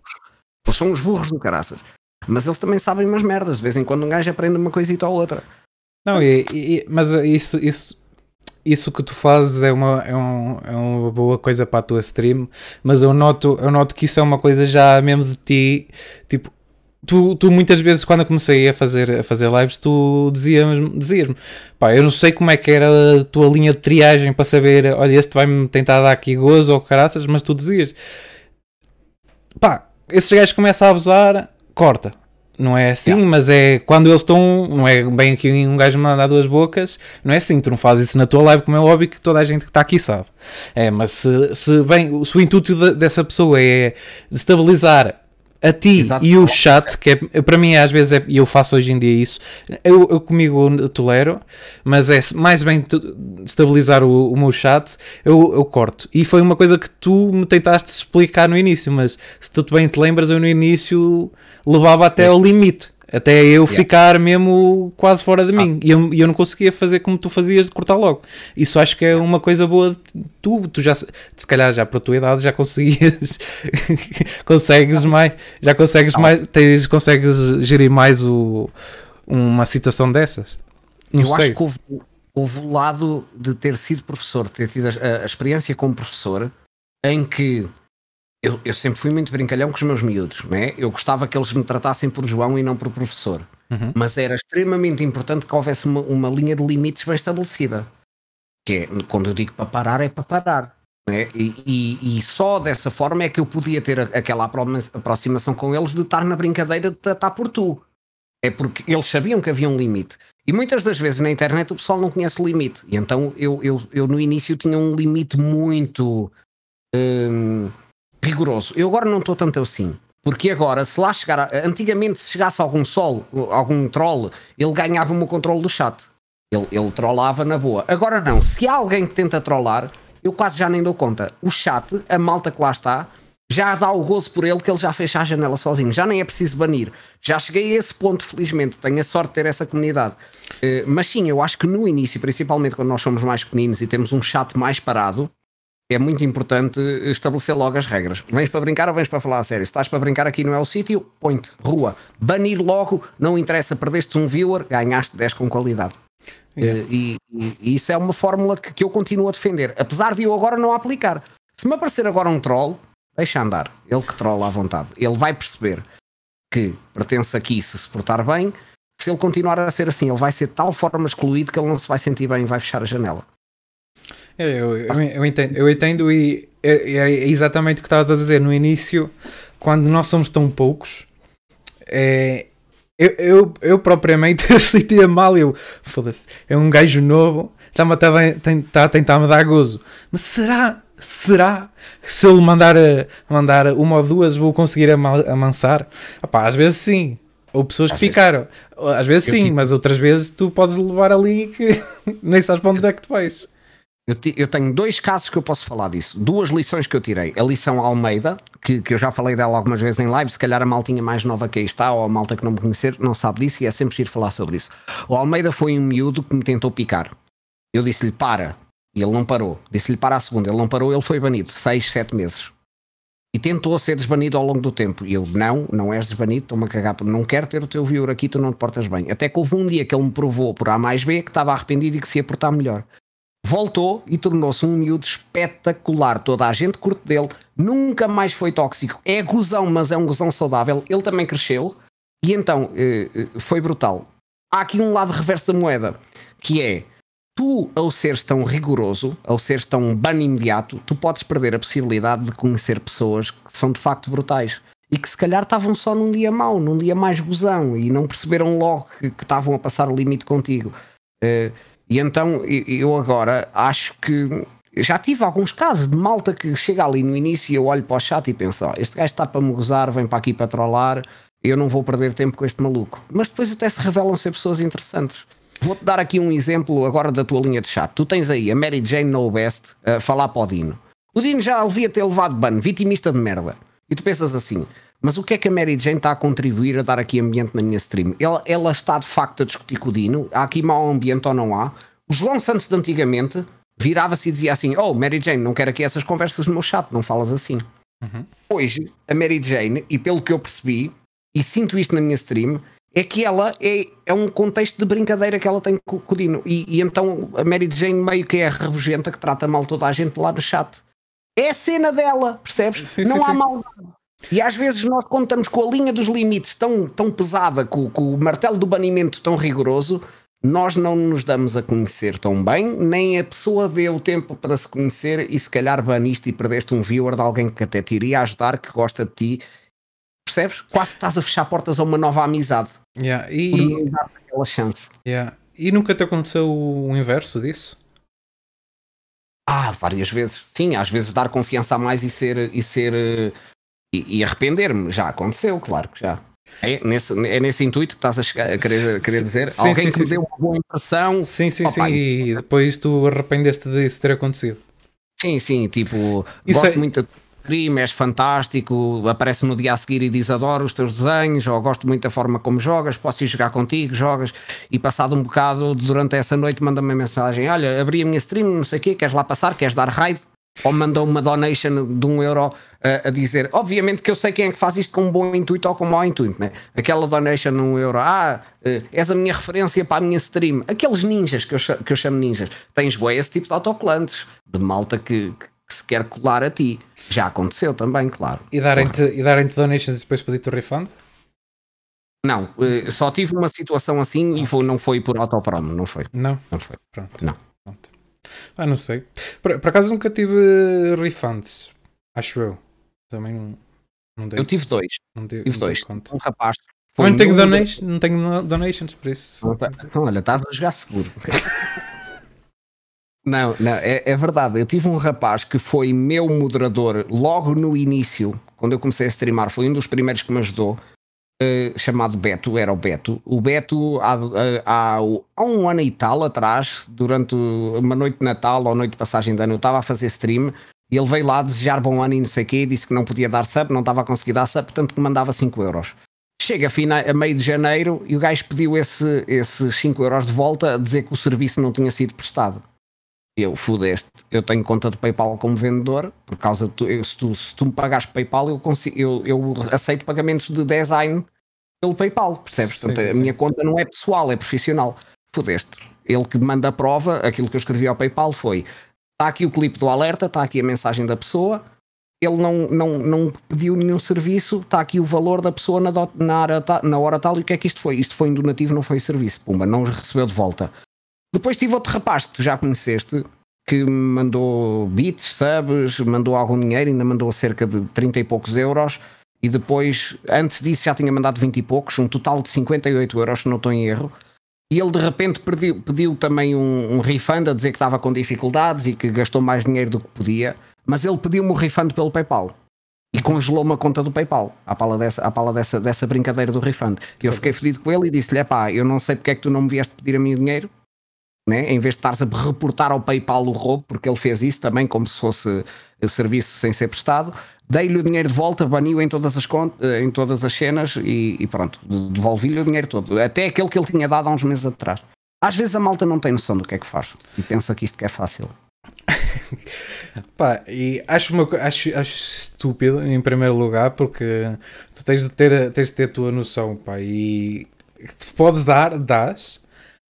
S2: Eles são os burros do caraças. Mas eles também sabem umas merdas. De vez em quando um gajo aprende uma coisita ou outra.
S1: Não, e, e, mas isso, isso, isso que tu fazes é uma, é, um, é uma boa coisa para a tua stream, mas eu noto, eu noto que isso é uma coisa já mesmo de ti, tipo, tu, tu muitas vezes quando eu comecei a fazer, a fazer lives, tu dizias-me, dizias pá, eu não sei como é que era a tua linha de triagem para saber, olha, este vai-me tentar dar aqui gozo ou caraças, mas tu dizias, pá, esses gajos começam a abusar, corta. Não é assim, yeah. mas é quando eles estão. Não é bem aqui um gajo mandar duas bocas. Não é assim, tu não fazes isso na tua live, como é óbvio que toda a gente que está aqui sabe. É, mas se, se, bem, se o intuito de, dessa pessoa é destabilizar a ti Exato. e o chat, que é, para mim às vezes é, e eu faço hoje em dia isso, eu, eu comigo tolero, mas é mais bem estabilizar o, o meu chat, eu, eu, corto. E foi uma coisa que tu me tentaste explicar no início, mas se tu bem te lembras, eu no início levava até ao limite. Até eu yeah. ficar mesmo quase fora de mim. E eu, eu não conseguia fazer como tu fazias de cortar logo. Isso acho que é uma coisa boa de tu. Tu já, se calhar, já para a tua idade, já conseguias. (laughs) consegues mais. Já consegues mais. Tens, consegues gerir mais o, uma situação dessas.
S2: Não eu sei. acho que houve, houve o lado de ter sido professor, ter tido a, a experiência como professor, em que eu, eu, sempre fui muito brincalhão com os meus miúdos, né? eu gostava que eles me tratassem por João e não por professor, uhum. mas era extremamente importante que houvesse uma, uma, linha de limites bem estabelecida. Que é, quando eu digo para parar, é para parar. Né? E, e, e, só dessa forma é que eu podia ter aquela aproximação com eles de estar na brincadeira de tratar por tu. É porque eles sabiam que havia um limite. E muitas das vezes na internet o pessoal não conhece o limite. E então eu, eu, eu no início tinha um limite muito. Hum, rigoroso. Eu agora não estou tanto assim. Porque agora, se lá chegar. Antigamente, se chegasse algum sol, algum troll, ele ganhava o controle do chat. Ele, ele trollava na boa. Agora não. Se há alguém que tenta trollar, eu quase já nem dou conta. O chat, a malta que lá está, já dá o gozo por ele que ele já fecha a janela sozinho. Já nem é preciso banir. Já cheguei a esse ponto, felizmente. Tenho a sorte de ter essa comunidade. Uh, mas sim, eu acho que no início, principalmente quando nós somos mais pequeninos e temos um chat mais parado, é muito importante estabelecer logo as regras. Vens para brincar ou vens para falar a sério? Se estás para brincar aqui não é o sítio, põe-te, rua. Banir logo, não interessa, perdeste um viewer, ganhaste 10 com qualidade. Yeah. E, e, e, isso é uma fórmula que, que, eu continuo a defender, apesar de eu agora não aplicar. Se me aparecer agora um troll, deixa andar. Ele que trolla à vontade. Ele vai perceber que pertence aqui se se portar bem. Se ele continuar a ser assim, ele vai ser de tal forma excluído que ele não se vai sentir bem e vai fechar a janela.
S1: Eu, eu, eu, entendo, eu entendo e é, é, exatamente o que estavas a dizer no início, quando nós somos tão poucos, é, eu, eu, eu propriamente (laughs) sentia mal, eu foda-se, é um gajo novo, está-me a, está a tentar me dar gozo, mas será? Será se ele mandar, mandar uma ou duas vou conseguir amansar? Epá, às vezes sim, ou pessoas que ficaram. Às vezes sim, tipo mas outras vezes tu podes levar ali que (laughs) nem sabes para onde é que tu vais.
S2: Eu, eu, tenho dois casos que eu posso falar disso. Duas lições que eu tirei. A lição Almeida, que, que eu já falei dela algumas vezes em live, se calhar a maltinha mais nova que aí está, ou a malta que não me conhecer, não sabe disso e é sempre ir falar sobre isso. O Almeida foi um miúdo que me tentou picar. Eu disse-lhe para, e ele não parou. Disse-lhe para a segunda, ele não parou, ele foi banido. Seis, sete meses. E tentou ser desbanido ao longo do tempo. E eu, não, não és desbanido, estou-me a cagar, não quero ter o teu viewer aqui, tu não te portas bem. Até que houve um dia que ele me provou por A mais B que estava arrependido e que se ia portar melhor voltou e tornou-se um miúdo espetacular. Toda a gente curte dele, nunca mais foi tóxico. É gozão, mas é um gozão saudável. Ele também cresceu e então eh, eh, foi brutal. Há aqui um lado reverso da moeda, que é tu, ao seres tão rigoroso, ao seres tão ban imediato, tu podes perder a possibilidade de conhecer pessoas que são de facto brutais e que se calhar estavam só num dia mau, num dia mais gozão e não perceberam logo que, estavam a passar o limite contigo. Uh, E então eu agora acho que já tive alguns casos de malta que chega ali no início e eu olho para o chat e penso: oh, este gajo está para me gozar, vem para aqui para trollar, eu não vou perder tempo com este maluco. Mas depois até se revelam ser pessoas interessantes. Vou-te dar aqui um exemplo agora da tua linha de chat. Tu tens aí a Mary Jane No Best a falar para o Dino. O Dino já devia ter levado ban, vitimista de merda. E tu pensas assim, mas o que é que a Mary Jane está a contribuir a dar aqui ambiente na minha stream? Ela, ela está de facto a discutir com o Dino? Há aqui mau ambiente ou não há? O João Santos de antigamente virava-se e dizia assim: Oh, Mary Jane, não quero aqui essas conversas no meu chat, não falas assim. Uhum. Hoje, a Mary Jane, e pelo que eu percebi, e sinto isto na minha stream, é que ela é, é um contexto de brincadeira que ela tem com, com o Dino. E, e, então a Mary Jane meio que é a rabugenta que trata mal toda a gente lá no chat. É a cena dela, percebes? Sim, não sim, há sim. mal. E às vezes nós, quando estamos com a linha dos limites tão, tão pesada, com, com o martelo do banimento tão rigoroso, nós não nos damos a conhecer tão bem, nem a pessoa deu tempo para se conhecer e se calhar baniste e perdeste um viewer de alguém que até te iria ajudar, que gosta de ti. Percebes? Quase estás a fechar portas a uma nova amizade.
S1: Yeah. E...
S2: aquela chance.
S1: Yeah. E nunca te aconteceu o inverso disso?
S2: Ah, várias vezes. Sim, às vezes dar confiança a mais e ser e ser e, e arrepender-me. Já aconteceu, claro que já. É nesse, é nesse intuito que estás a, chegar, a, querer, a querer dizer? Sim, Alguém sim, que sim, me deu uma boa impressão.
S1: Sim, sim, sim. E depois tu arrependeste disso ter acontecido.
S2: Sim, sim. Tipo, Isso gosto é... muito de crime, és fantástico. Aparece no dia a seguir e diz adoro os teus desenhos, ou gosto muito da forma como jogas, posso ir jogar contigo, jogas. E passado um bocado, durante essa noite, manda-me uma mensagem: Olha, abri a minha stream, não sei o quê, queres lá passar, queres dar raid? Ou mandou uma donation de um euro uh, a dizer, obviamente que eu sei quem é que faz isto com um bom intuito ou com um mau intuito, né? aquela donation de um euro, ah, uh, és a minha referência para a minha stream, aqueles ninjas que eu, chamo, que eu chamo ninjas, tens boa esse tipo de autoclantes, de malta que, que, se quer colar a ti, já aconteceu também, claro.
S1: E darem-te darem donations e depois pedir-te o refund?
S2: Não, uh, só tive uma situação assim e foi, não foi por autopromo, não foi.
S1: Não?
S2: Não foi.
S1: Pronto. Não. Pronto. Ah, não sei. Por, por acaso nunca tive refunds. Acho eu. Também não,
S2: não dei. Eu tive dois. Não dei, tive não dois. Um rapaz.
S1: Foi não, tenho donation, não tenho donations por isso.
S2: Não, tá, então, olha, estás a jogar seguro. (laughs) não, não, é, é, verdade. Eu tive um rapaz que foi meu moderador logo no início, quando eu comecei a streamar. Foi um dos primeiros que me ajudou. Uh, chamado Beto, era o Beto. O Beto, há, há, há, um ano e tal atrás, durante uma noite de Natal ou noite de passagem de ano, eu estava a fazer stream e ele veio lá desejar bom ano e não sei o quê, disse que não podia dar sub, não estava a conseguir dar sub, portanto que mandava 5 euros. Chega a, fina, a meio de janeiro e o gajo pediu esse, esses 5 euros de volta a dizer que o serviço não tinha sido prestado. Eu fudeste, eu tenho conta de PayPal como vendedor, por causa de tu, eu, se, tu, se tu me pagares PayPal, eu, consigo, eu, eu aceito pagamentos de design pelo PayPal, percebes? Sim, Portanto, sim, a minha conta não é pessoal, é profissional. Fudeste. Ele que manda a prova, aquilo que eu escrevi ao PayPal foi: está aqui o clipe do alerta, está aqui a mensagem da pessoa, ele não, não, não pediu nenhum serviço, está aqui o valor da pessoa na, na, hora, na hora tal, e o que é que isto foi? Isto foi um donativo, não foi serviço. Pumba, não recebeu de volta. Depois tive outro rapaz que tu já conheceste, que me mandou bits, subs, mandou algum dinheiro, ainda mandou cerca de 30 e poucos euros. E depois, antes disso, já tinha mandado 20 e poucos, um total de 58 euros, se não estou em erro. E ele de repente pediu, pediu também um, um, refund a dizer que estava com dificuldades e que gastou mais dinheiro do que podia, mas ele pediu-me um refund pelo PayPal e congelou uma conta do PayPal à pala dessa, à pala dessa, dessa brincadeira do refund. E eu fiquei fedido com ele e disse-lhe: pá, eu não sei porque é que tu não me vieste pedir a mim o dinheiro, né? em vez de estares a reportar ao PayPal o roubo, porque ele fez isso também como se fosse serviço sem ser prestado. Dei-lhe o dinheiro de volta, baniu em todas as, eh, em todas as cenas e, e pronto, devolvi-lhe o dinheiro todo. Até aquele que ele tinha dado há uns meses atrás. Às vezes a malta não tem noção do que é que faz e pensa que isto é fácil. (laughs)
S1: Pá, e acho, uma, acho, acho estúpido em primeiro lugar porque tu tens de ter, tens de ter a tua noção, pá, e podes dar, dás,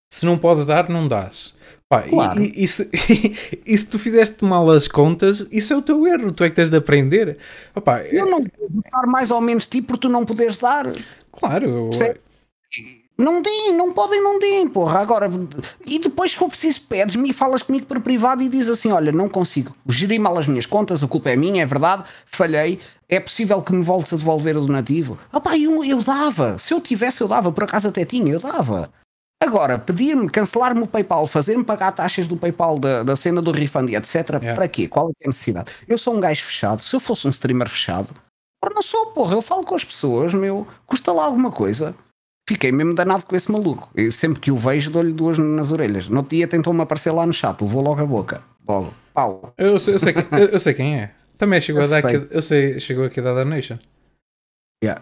S1: se não podes dar, não dás. Pá, claro. e, e, e, se, (laughs) e, se, tu fizeste mal as contas, isso é o teu erro, tu é que tens de aprender. Opa,
S2: eu não vou dar mais ou menos ti porque tu não podes dar.
S1: Claro.
S2: Não deem, não podem, não deem, porra. Agora, e depois, se for preciso, pedes-me e falas comigo por privado e dizes assim: Olha, não consigo, geri mal as minhas contas, a culpa é minha, é verdade, falhei. É possível que me voltes a devolver o donativo? Ah, pá, eu, eu dava. Se eu tivesse, eu dava. Por acaso até tinha, eu dava. Agora, pedir-me, cancelar-me o PayPal, fazer-me pagar taxas do PayPal da, da cena do refund, etc. Yeah. Para quê? Qual é a necessidade? Eu sou um gajo fechado. Se eu fosse um streamer fechado, eu não sou, porra. Eu falo com as pessoas, meu. Custa lá alguma coisa. Fiquei mesmo danado com esse maluco. Eu sempre que o vejo, dou-lhe duas nas orelhas. No outro dia tentou-me aparecer lá no chat, levou logo a boca. Logo, pau.
S1: Eu sei, eu sei, eu, eu sei quem é. Também chegou eu a dar aqui, eu sei, chegou aqui da Nation.
S2: Yeah.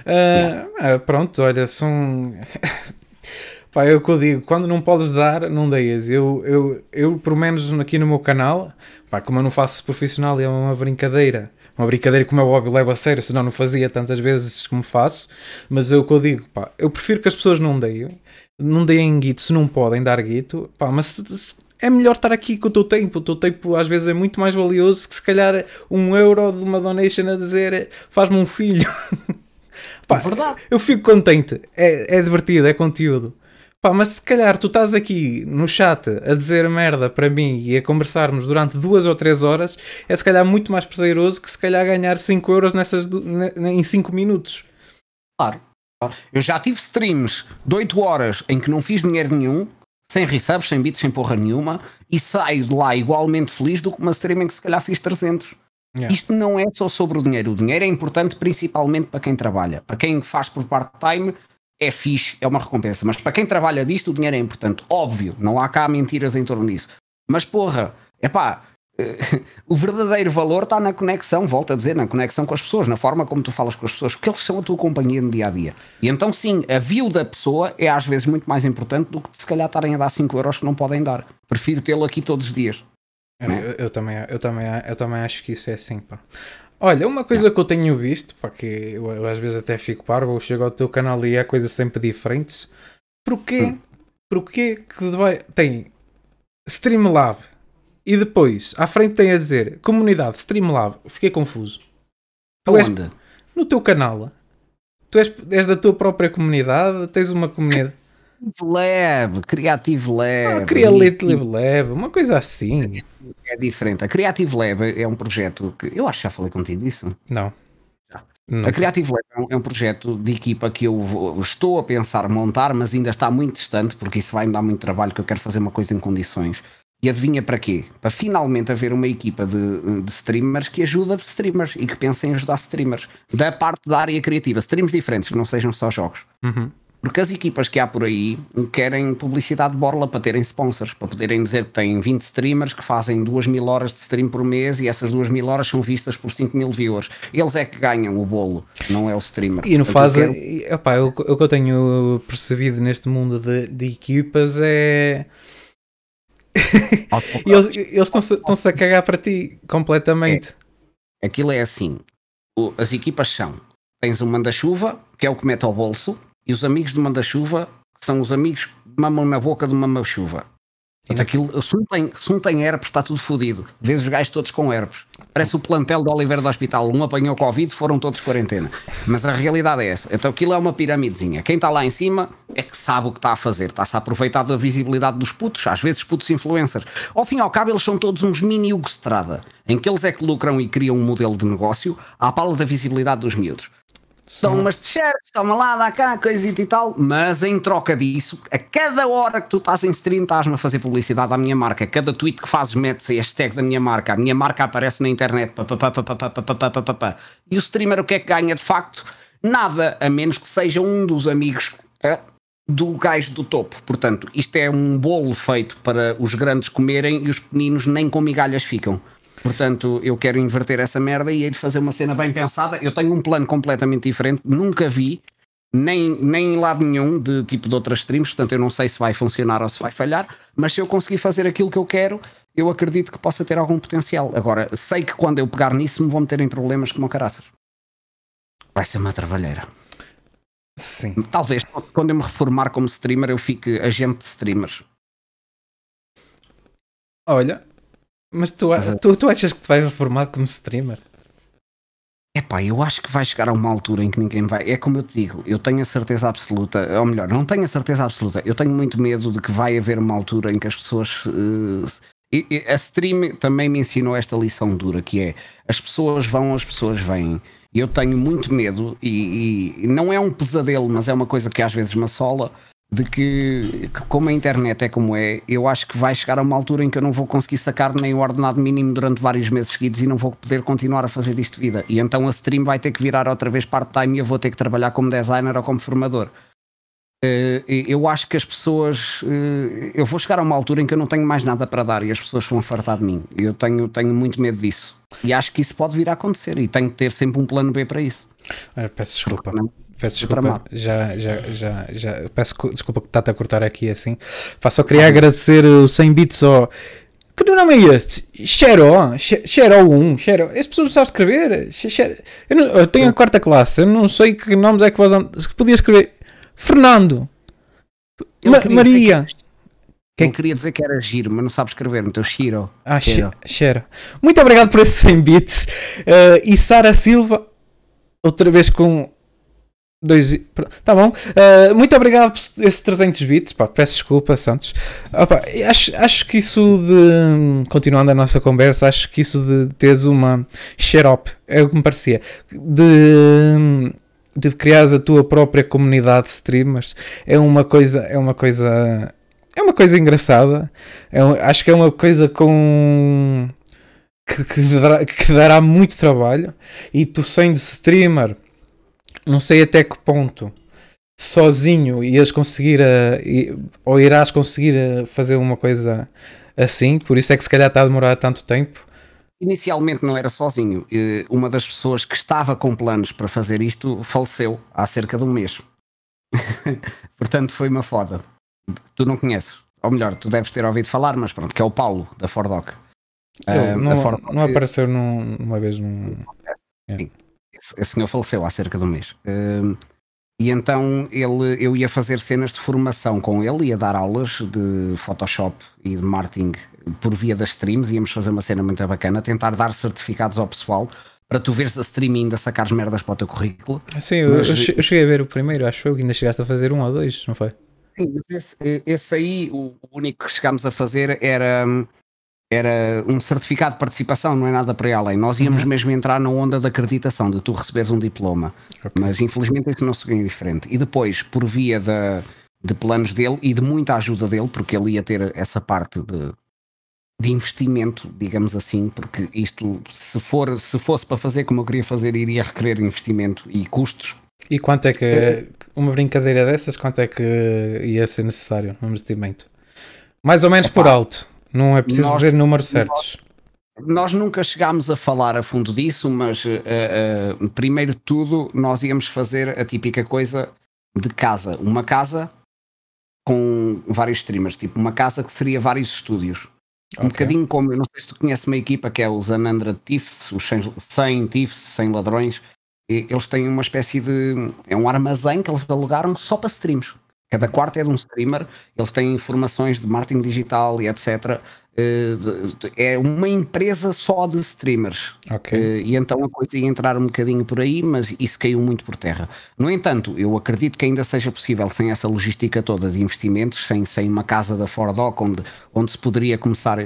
S1: Uh, yeah. Pronto, olha, são. (laughs) Pá, é o que eu digo, quando não podes dar, não deias. Eu, eu, eu, pelo menos aqui no meu canal, pá, como eu não faço profissional e é uma brincadeira, uma brincadeira como é óbvio, levo a sério, senão não fazia tantas vezes como faço, mas é o que eu digo, pá, eu prefiro que as pessoas não deem, não deem guito se não podem dar guito, pá, mas se, se, é melhor estar aqui com o teu tempo, o teu tempo às vezes é muito mais valioso que se calhar um euro de uma donation a dizer faz-me um filho. (laughs)
S2: pá, é verdade.
S1: Eu fico contente, é, é divertido, é conteúdo. Pá, mas se calhar tu estás aqui no chat a dizer merda para mim e a conversarmos durante duas ou três horas, é se calhar muito mais prazeroso que se calhar ganhar 5 euros nessas, em 5 minutos.
S2: Claro, Eu já tive streams de 8 horas em que não fiz dinheiro nenhum, sem resubs, sem bits, sem porra nenhuma, e saio de lá igualmente feliz do que uma stream em que se calhar fiz 300. Yeah. Isto não é só sobre o dinheiro. O dinheiro é importante principalmente para quem trabalha. Para quem faz por part-time, é fixe, é uma recompensa. Mas para quem trabalha disto, o dinheiro é importante. Óbvio, não há cá mentiras em torno disso. Mas porra, é pá, (laughs) o verdadeiro valor está na conexão, volto a dizer, na conexão com as pessoas, na forma como tu falas com as pessoas, porque eles são a tua companhia no dia a dia. E então, sim, a view da pessoa é às vezes muito mais importante do que se calhar estarem a dar 5 euros que não podem dar. Prefiro tê-lo aqui todos os dias.
S1: Eu, é? eu, eu, também, eu, também, eu também acho que isso é assim, pá. Olha, uma coisa que eu tenho visto, para que eu, eu, às vezes até fico parvo, eu chego ao teu canal e é coisas sempre diferentes. Porquê? Hum. Porquê que vai, tem Streamlab e depois à frente tem a dizer comunidade Streamlab? Fiquei confuso.
S2: Tu Onde? És,
S1: no teu canal. Tu és, és da tua própria comunidade? Tens uma comunidade?
S2: Lab, Creative Lab.
S1: Ah, Creative Lab, uma coisa assim.
S2: É diferente. A Creative Lab é um projeto que eu acho que já falei contigo disso.
S1: Não.
S2: Não. A Creative Lab é um, é um, projeto de equipa que eu estou a pensar montar, mas ainda está muito distante, porque isso vai me dar muito trabalho, que eu quero fazer uma coisa em condições. E adivinha para quê? Para finalmente haver uma equipa de, de streamers que ajuda streamers e que pensem em ajudar streamers da parte da área criativa, streams diferentes, que não sejam só jogos.
S1: Uhum.
S2: Porque as equipas que há por aí querem publicidade de borla para terem sponsors, para poderem dizer que têm 20 streamers que fazem 2 mil horas de stream por mês e essas 2 mil horas são vistas por 5 mil viewers. Eles é que ganham o bolo, não é o streamer.
S1: E não fazem. Quero... O, o que eu tenho percebido neste mundo de, de equipas é. (laughs) (laughs) eles, eles estão-se a cagar para ti completamente.
S2: É. Aquilo é assim: as equipas são. Tens um manda-chuva, que é o que mete ao bolso, e os amigos de manda-chuva são os amigos que mamam na boca de mama-chuva. Portanto, aquilo, se não, tem, se não tem herpes, está tudo fodido. Vês os gajos todos com herpes. Parece o plantel do Oliveira do Hospital. Um apanhou Covid, foram todos quarentena. Mas a realidade é essa. Então aquilo é uma piramidezinha. Quem está lá em cima é que sabe o que está a fazer. Está-se a aproveitar da visibilidade dos putos, às vezes putos influencers. Ao fim e ao cabo, eles são todos uns mini Hugo Strada, em que eles é que lucram e criam um modelo de negócio à pala da visibilidade dos miúdos. São umas t-shirts, toma lá, dá cá, coisita e tal. Mas em troca disso, a cada hora que tu estás em stream, estás-me a fazer publicidade à minha marca. Cada tweet que fazes, metes a hashtag da minha marca. A minha marca aparece na internet. E o streamer o que é que ganha de facto? Nada, a menos que seja um dos amigos do gajo do topo. Portanto, isto é um bolo feito para os grandes comerem e os pequeninos nem com migalhas ficam. Portanto, eu quero inverter essa merda e hei de fazer uma cena bem pensada. Eu tenho um plano completamente diferente, nunca vi, nem, nem em lado nenhum de tipo de outras streams, portanto eu não sei se vai funcionar ou se vai falhar, mas se eu conseguir fazer aquilo que eu quero, eu acredito que possa ter algum potencial. Agora, sei que quando eu pegar nisso me vou meter em problemas como caraças. Vai ser uma trabalheira.
S1: Sim.
S2: Talvez quando eu me reformar como streamer eu fique agente de streamers.
S1: Olha, mas tu, tu, tu achas que te vais reformar como streamer?
S2: Epá, eu acho que vai chegar a uma altura em que ninguém vai. É como eu te digo, eu tenho a certeza absoluta, ou melhor, não tenho a certeza absoluta, eu tenho muito medo de que vai haver uma altura em que as pessoas. Uh, a stream também me ensinou esta lição dura que é as pessoas vão, as pessoas vêm. Eu tenho muito medo, e, e não é um pesadelo, mas é uma coisa que às vezes me assola de que, que, como a internet é como é, eu acho que vai chegar a uma altura em que eu não vou conseguir sacar nem o ordenado mínimo durante vários meses seguidos e não vou poder continuar a fazer disto de vida. E então a stream vai ter que virar outra vez part-time e eu vou ter que trabalhar como designer ou como formador. Uh, eu acho que as pessoas. Uh, eu vou chegar a uma altura em que eu não tenho mais nada para dar e as pessoas vão fartar de mim. Eu tenho, tenho muito medo disso. E acho que isso pode vir a acontecer e tenho que ter sempre um plano B para isso.
S1: peço desculpa. Peço desculpa, já, já, já, já, peço desculpa que está-te a cortar aqui assim. Pá, só queria agradecer o 100 bits ao. Que nome é este? Xero, Xero 1, Xero. Esse pessoa não sabe escrever. Eu, não, eu, tenho a quarta classe, eu não sei que nomes é que vós podia escrever. Fernando. Ma Maria.
S2: Quem queria dizer que era giro, mas não sabe escrever, então Xiro.
S1: Ah, Xero. Muito obrigado por esses 100 bits. Uh, e Sara Silva, outra vez com Dois, tá bom. Uh, muito obrigado por esses 300 bits. Pá, peço desculpa, Santos. Opa, acho, acho que isso de. Continuando a nossa conversa, acho que isso de teres uma share up é o que me parecia. De, de criares a tua própria comunidade de streamers é uma coisa. É uma coisa. É uma coisa engraçada. É, acho que é uma coisa com. Que, que, dará, que dará muito trabalho. E tu sendo streamer não sei até que ponto sozinho ias conseguir a, ou irás conseguir a fazer uma coisa assim, por isso é que se calhar está a demorar tanto tempo.
S2: Inicialmente não era sozinho. Uma das pessoas que estava com planos para fazer isto faleceu há cerca de um mês. (laughs) Portanto, foi uma foda. Tu não conheces. Ou melhor, tu deves ter ouvido falar, mas pronto, que é o Paulo da Fordoc.
S1: Uh, não, Ford não apareceu num, uma vez num.
S2: Sim esse senhor faleceu há cerca de um mês. Uh, e então ele, eu ia fazer cenas de formação com ele, ia dar aulas de Photoshop e de marketing por via das streams, íamos fazer uma cena muito bacana, tentar dar certificados ao pessoal para tu veres a stream e ainda sacares merdas para o teu currículo.
S1: Sim, mas, eu, eu, cheguei a ver o primeiro, acho eu que ainda chegaste a fazer um ou dois, não foi?
S2: Sim, mas esse, esse aí, o único que chegámos a fazer era hum, era um certificado de participação, não é nada para além. Nós íamos uhum. mesmo entrar na onda da acreditação, de tu receberes um diploma. Okay. Mas infelizmente isso não seguiu diferente. E depois, por via da, de planos dele e de muita ajuda dele, porque ele ia ter essa parte de, de investimento, digamos assim, porque isto, se, for, se fosse para fazer como eu queria fazer, iria requerer investimento e custos.
S1: E quanto é que, uma brincadeira dessas, quanto é que ia ser necessário um investimento? Mais ou menos Epá. por alto. Não é preciso nós, dizer números certos.
S2: Nós, nós, nunca chegámos a falar a fundo disso, mas uh, uh, primeiro de tudo nós íamos fazer a típica coisa de casa. Uma casa com vários streamers, tipo uma casa que seria vários estúdios. Okay. Um bocadinho como, eu não sei se tu conheces uma equipa que é os Anandra Thieves, os 100 Thieves, 100 ladrões. E eles têm uma espécie de. É um armazém que eles alugaram só para streams. Cada quarto é de um streamer, eles têm informações de marketing digital e etc. Eh, é uma empresa só de streamers.
S1: Okay.
S2: Eh, e então a coisa ia entrar um bocadinho por aí, mas isso caiu muito por terra. No entanto, eu acredito que ainda seja possível, sem essa logística toda de investimentos, sem, sem uma casa da Fordoc onde, onde se poderia começar uh,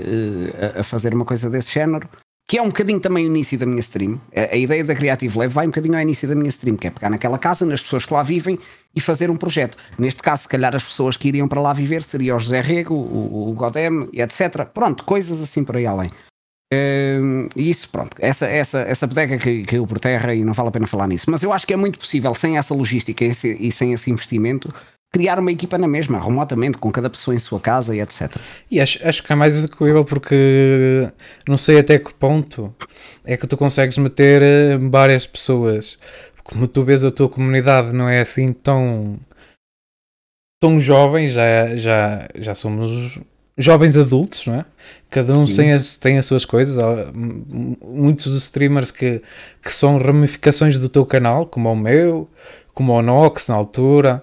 S2: a fazer uma coisa desse género, que é um bocadinho também o início da minha stream. A, a, ideia da Creative Lab vai um bocadinho ao início da minha stream, que é pegar naquela casa, nas pessoas que lá vivem e fazer um projeto. Neste caso, se calhar as pessoas que iriam para lá viver seriam o José Rego, o, o Godem, etc. Pronto, coisas assim por aí além. Uh, isso, pronto, essa, essa, essa bodega que caiu por terra e não vale a pena falar nisso. Mas eu acho que é muito possível, sem essa logística e sem esse investimento, criar uma equipa na mesma, remotamente, com cada pessoa em sua casa e etc.
S1: E acho, acho que é mais execuível porque não sei até que ponto é que tu consegues meter eh, várias pessoas. Como tu vês, a tua comunidade não é assim tão tão jovem, já, já, já somos jovens adultos, não é? Cada um tem as, tem as suas coisas. Há muitos streamers que, que são ramificações do teu canal, como o meu, como o Nox na altura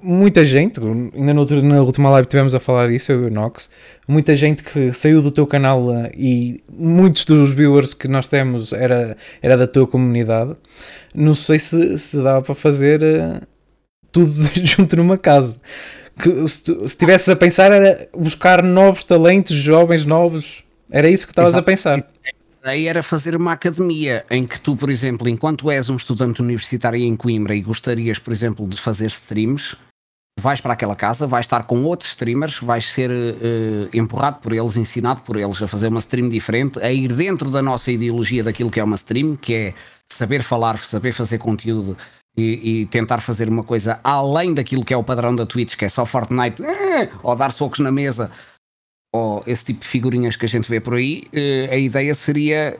S1: muita gente, ainda no outro, na última live tivemos a falar isso, eu e o Nox, muita gente que saiu do teu canal uh, e muitos dos viewers que nós temos era, era da tua comunidade. Não sei se, se dá para fazer uh, tudo (laughs) junto numa casa. Que, se, tu, estivesses a pensar era buscar novos talentos, jovens novos, era isso que estavas a pensar.
S2: Aí era fazer uma academia em que tu, por exemplo, enquanto és um estudante universitário em Coimbra e gostarias, por exemplo, de fazer streams, vais para aquela casa, vais estar com outros streamers, vais ser uh, empurrado por eles, ensinado por eles a fazer uma stream diferente, a ir dentro da nossa ideologia daquilo que é uma stream, que é saber falar, saber fazer conteúdo e, e tentar fazer uma coisa além daquilo que é o padrão da Twitch, que é só Fortnite, uh, ou dar socos na mesa, ou esse tipo de figurinhas que a gente vê por aí, uh, a ideia seria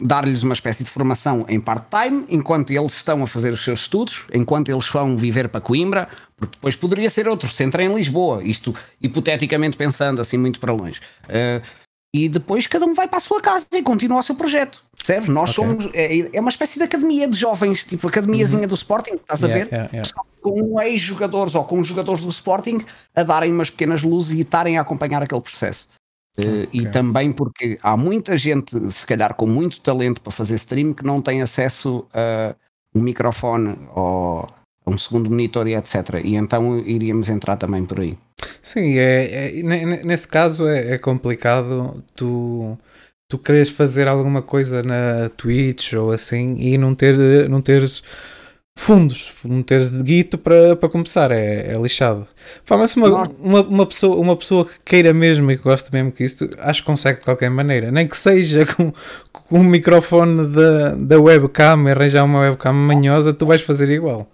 S2: dar-lhes uma espécie de formação em part-time, enquanto eles estão a fazer os seus estudos, enquanto eles vão viver para Coimbra, porque depois poderia ser outro centro em Lisboa, isto hipoteticamente pensando assim muito para longe. Uh, e depois cada um vai para a sua casa e continua o seu projeto. Percebes? Nós okay. somos. É, é, uma espécie de academia de jovens, tipo academiazinha uhum. do Sporting, estás yeah, a ver? Yeah, yeah. Com ex-jogadores ou com jogadores do Sporting a darem umas pequenas luzes e estarem a acompanhar aquele processo. Uh, E também porque há muita gente, se calhar com muito talento para fazer stream, que não tem acesso a um microfone ou um segundo monitor e etc. E então iríamos entrar também por aí.
S1: Sim, é, é nesse caso é, é, complicado tu, tu queres fazer alguma coisa na Twitch ou assim e não, ter, não teres fundos, não teres de guito para, para começar, é, é lixado. Pá, mas uma, uma, uma, pessoa, uma pessoa que queira mesmo e que goste mesmo que isto, acho que consegue de qualquer maneira, nem que seja (laughs) com, com o microfone da, da webcam, arranjar uma webcam manhosa, tu vais fazer igual.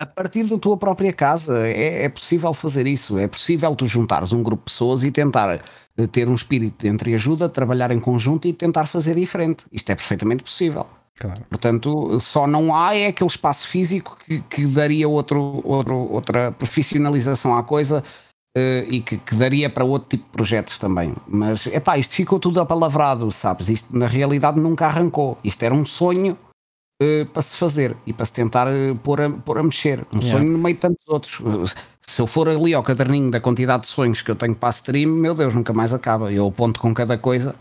S2: A partir da tua própria casa é, é possível fazer isso, é possível tu juntares um grupo de pessoas e tentar eh, ter um espírito de entreajuda, trabalhar em conjunto e tentar fazer diferente. Isto é perfeitamente possível. Claro. Portanto, só não há é aquele espaço físico que, que daria outro, outro, outra profissionalização à coisa uh, e que, que, daria para outro tipo de projetos também. Mas, epá, isto ficou tudo apalavrado, sabes? Isto na realidade nunca arrancou. Isto era um sonho uh, para se fazer e para se tentar uh, pôr, a, pôr a mexer. Um yeah. sonho no meio de tantos outros. Se eu for ali ao caderninho da quantidade de sonhos que eu tenho para a stream, meu Deus, nunca mais acaba. Eu aponto com cada coisa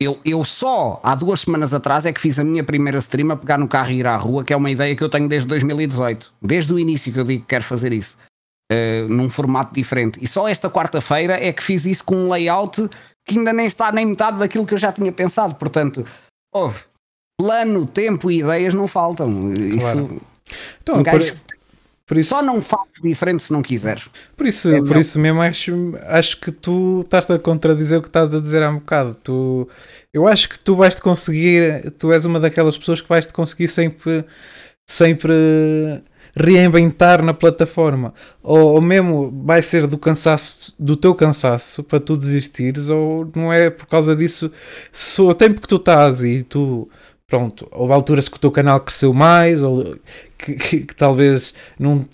S2: eu, eu só há duas semanas atrás é que fiz a minha primeira stream a pegar no carro e ir à rua, que é uma ideia que eu tenho desde 2018. Desde o início que eu digo que quero fazer isso. Uh, num formato diferente. E só esta quarta-feira é que fiz isso com um layout que ainda nem está nem metade daquilo que eu já tinha pensado. Portanto, houve plano, tempo e ideias não faltam. Claro. Isso. Então, um gajo, por isso, Só não faz diferente se não quiseres.
S1: Por isso, é por isso mesmo acho, acho que tu estás a contradizer o que estás a dizer há um bocado. Tu, eu acho que tu vais-te conseguir, tu és uma daquelas pessoas que vais-te conseguir sempre, sempre reinventar na plataforma. Ou, ou, mesmo vai ser do cansaço, do teu cansaço para tu desistires, ou não é por causa disso. Se o tempo que tu estás e tu pronto, houve alturas que o teu canal cresceu mais, ou que, que, que talvez não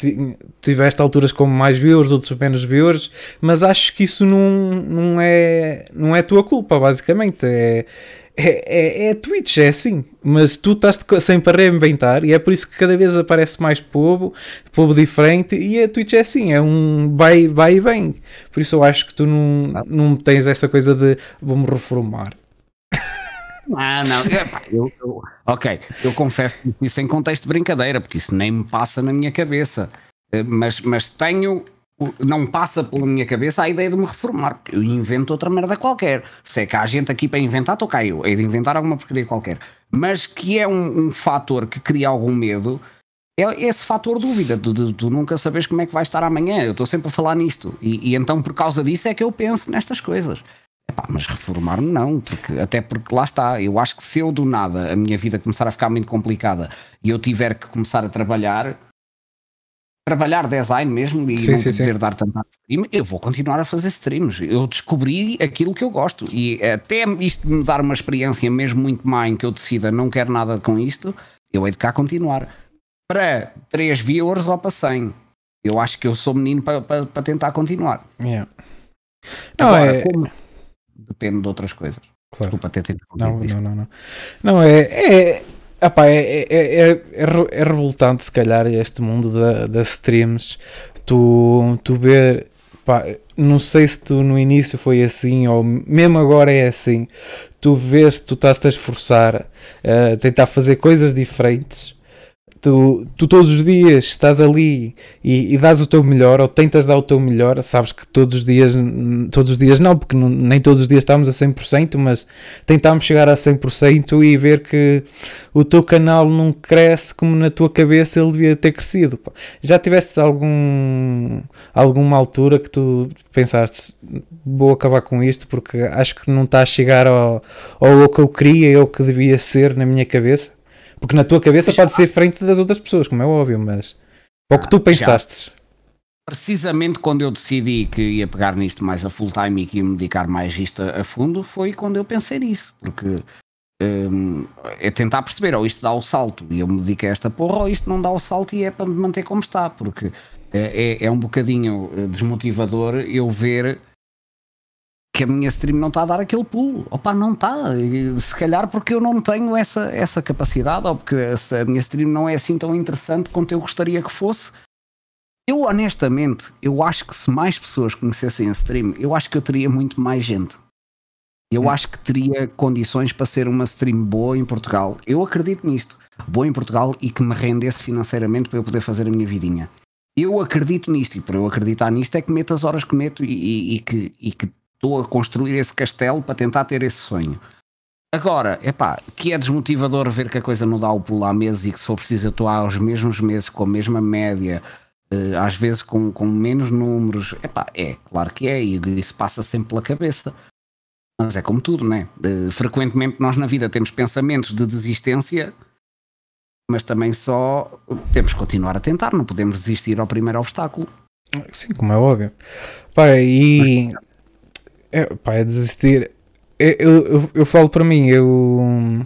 S1: tiveste alturas com mais viewers, outros menos viewers, mas acho que isso não, não, é, não é tua culpa, basicamente. É, é, é, é Twitch, é assim. Mas tu estás sempre a reinventar e é por isso que cada vez aparece mais povo, povo diferente. E a Twitch é assim, é um vai, vai e vem. Por isso eu acho que tu não, não tens essa coisa de vou-me reformar.
S2: Ah, não, eu, eu, ok, eu confesso que isso em contexto de brincadeira, porque isso nem me passa na minha cabeça. Eh, mas, mas tenho, não passa pela minha cabeça a ideia de me reformar, porque eu invento outra merda qualquer. Se é que há gente aqui para inventar, estou cá eu, hei de inventar alguma porcaria qualquer. Mas que é um, um fator que cria algum medo, é esse fator dúvida, tu, nunca sabes como é que vai estar amanhã. Eu estou sempre a falar nisto, e, e então por causa disso é que eu penso nestas coisas. Epá, mas reformar-me não, porque, até porque lá está, eu acho que se eu do nada a minha vida começar a ficar muito complicada e eu tiver que começar a trabalhar, trabalhar design mesmo e sim, não sim, poder sim. dar tanta stream, eu vou continuar a fazer streams. Eu descobri aquilo que eu gosto e até isto me dar uma experiência mesmo muito má em que eu decida não quero nada com isto, eu hei de cá continuar. Para 3 viewers ou para 100. Eu acho que eu sou menino para, para, para tentar continuar.
S1: Yeah.
S2: Não, Agora, é... como depende de outras coisas. Claro. Desculpa ter.
S1: Não, não, não, não. Não, é. é... Epá, é, é, é, é, é revoltante se calhar este mundo da, das streams tu, tu ver pá, não sei se tu no início foi assim ou mesmo agora é assim tu vês tu estás a esforçar a tentar fazer coisas diferentes tu, tu todos os dias estás ali e, e dás o teu melhor, ou tentas dar o teu melhor, sabes que todos os dias, todos os dias não, porque não, nem todos os dias estamos a 100%, mas tentamos chegar a 100% e ver que o teu canal não cresce como na tua cabeça ele devia ter crescido. Já tiveste algum, alguma altura que tu pensaste, vou acabar com isto porque acho que não está a chegar ao, ao que eu queria, ou que devia ser na minha cabeça? Porque na tua cabeça pode ser frente das outras pessoas, como é óbvio, mas o que tu pensaste?
S2: Precisamente quando eu decidi que ia pegar nisto mais a full time e que ia me dedicar mais isto a fundo, foi quando eu pensei nisso, porque um, é tentar perceber, ou isto dá o salto e eu me dedico a esta porra, ou isto não dá o salto e é para me manter como está, porque é, é, é um bocadinho eh, desmotivador eu ver que a minha stream não está a dar aquele pulo. Opa, não está. Se calhar porque eu não tenho essa, essa capacidade, ou porque a minha stream não é assim tão interessante quanto eu gostaria que fosse. Eu honestamente, eu acho que se mais pessoas conhecessem a stream, eu acho que eu teria muito mais gente. Eu hum. acho que teria condições para ser uma stream boa em Portugal. Eu acredito nisto. Boa em Portugal e que me rendesse financeiramente para eu poder fazer a minha vidinha. Eu acredito nisto e para eu acreditar nisto é que meto as horas que meto e, e, e que, e que estou a construir esse castelo para tentar ter esse sonho. Agora, é pá, que é desmotivador ver que a coisa não dá o pulo há meses e que se for preciso atuar aos mesmos meses com a mesma média, uh, às vezes com, com menos números, é pá, é, claro que é, e isso passa sempre pela cabeça. Mas é como tudo, né? Uh, frequentemente nós na vida temos pensamentos de desistência, mas também só temos que continuar a tentar, não podemos desistir ao primeiro obstáculo.
S1: Sim, como é óbvio. Pá, e é, pá, é desistir. Eu, eu, eu, falo para mim, eu.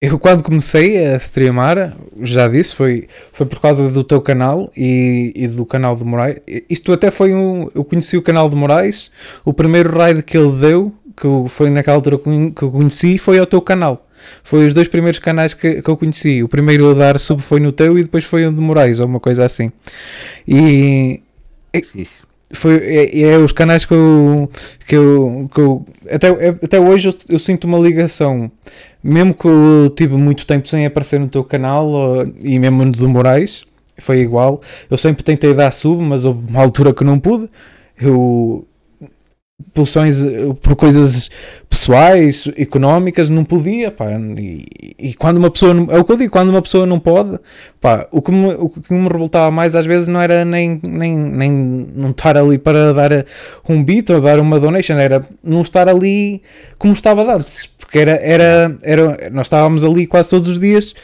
S1: Eu quando comecei a streamar, já disse, foi, foi por causa do teu canal e, e do canal de Moraes. Isto até foi um. Eu conheci o canal de Moraes, o primeiro raid que ele deu, que foi naquela altura que eu conheci, foi ao teu canal. Foi os dois primeiros canais que, que eu conheci. O primeiro a dar sub foi no teu e depois foi o de Moraes, ou uma coisa assim. E. Difícil foi é, é, os canais que eu, que eu, que eu até, até hoje eu, eu, sinto uma ligação. Mesmo que eu tive muito tempo sem aparecer no teu canal e mesmo no do Moraes foi igual. Eu sempre tentei dar sub mas houve uma altura que não pude. Eu pulsões eh, por coisas pessoais, económicas, não podia, pá, e, e, quando uma pessoa, é o que eu digo, quando uma pessoa não pode, pá, o que me, o que me revoltava mais às vezes não era nem, nem, nem não estar ali para dar um beat ou dar uma donation, era não estar ali como estava a dar, porque era, era, era, nós estávamos ali quase todos os dias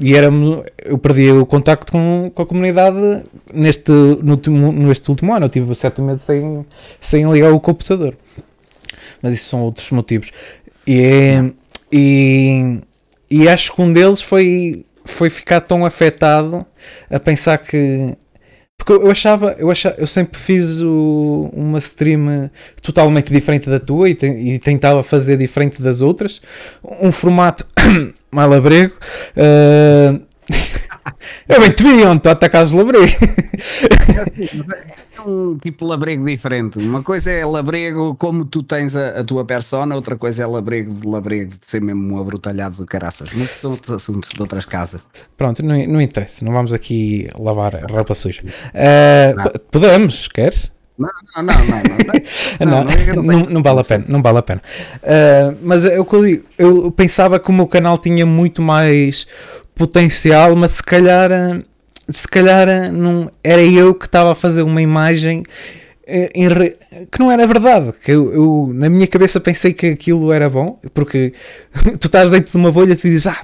S1: e éramos, eu perdi o contacto com, com a comunidade neste, no neste último ano, eu tive sete meses sem, sem ligar o computador. Mas isso são outros motivos. E, e, e acho que um deles foi, foi ficar tão afetado a pensar que porque eu achava, eu achava, eu sempre fiz o, uma stream totalmente diferente da tua e, te, e, tentava fazer diferente das outras. Um formato (coughs) malabrego. Uh, (laughs) eu bem te vi onde tu atacas labrego.
S2: É um tipo labrego diferente. Uma coisa é labrego como tu tens a, a, tua persona, outra coisa é labrego de labrego de ser mesmo um abrutalhado de caraças. Mas são outros assuntos de outras casas.
S1: Pronto, não, não interessa, não vamos aqui lavar a roupa suja. Uh, podemos, queres?
S2: Não, não, não, não,
S1: não, (laughs) não, não, vale a pena, não vale a pena. Uh, mas eu, eu pensava que o meu canal tinha muito mais potencial, mas se calhar, se calhar não, era eu que estava a fazer uma imagem eh, que não era verdade. Que eu, eu, na minha cabeça pensei que aquilo era bom, porque (laughs) tu estás dentro de uma bolha e tu dizes, ah,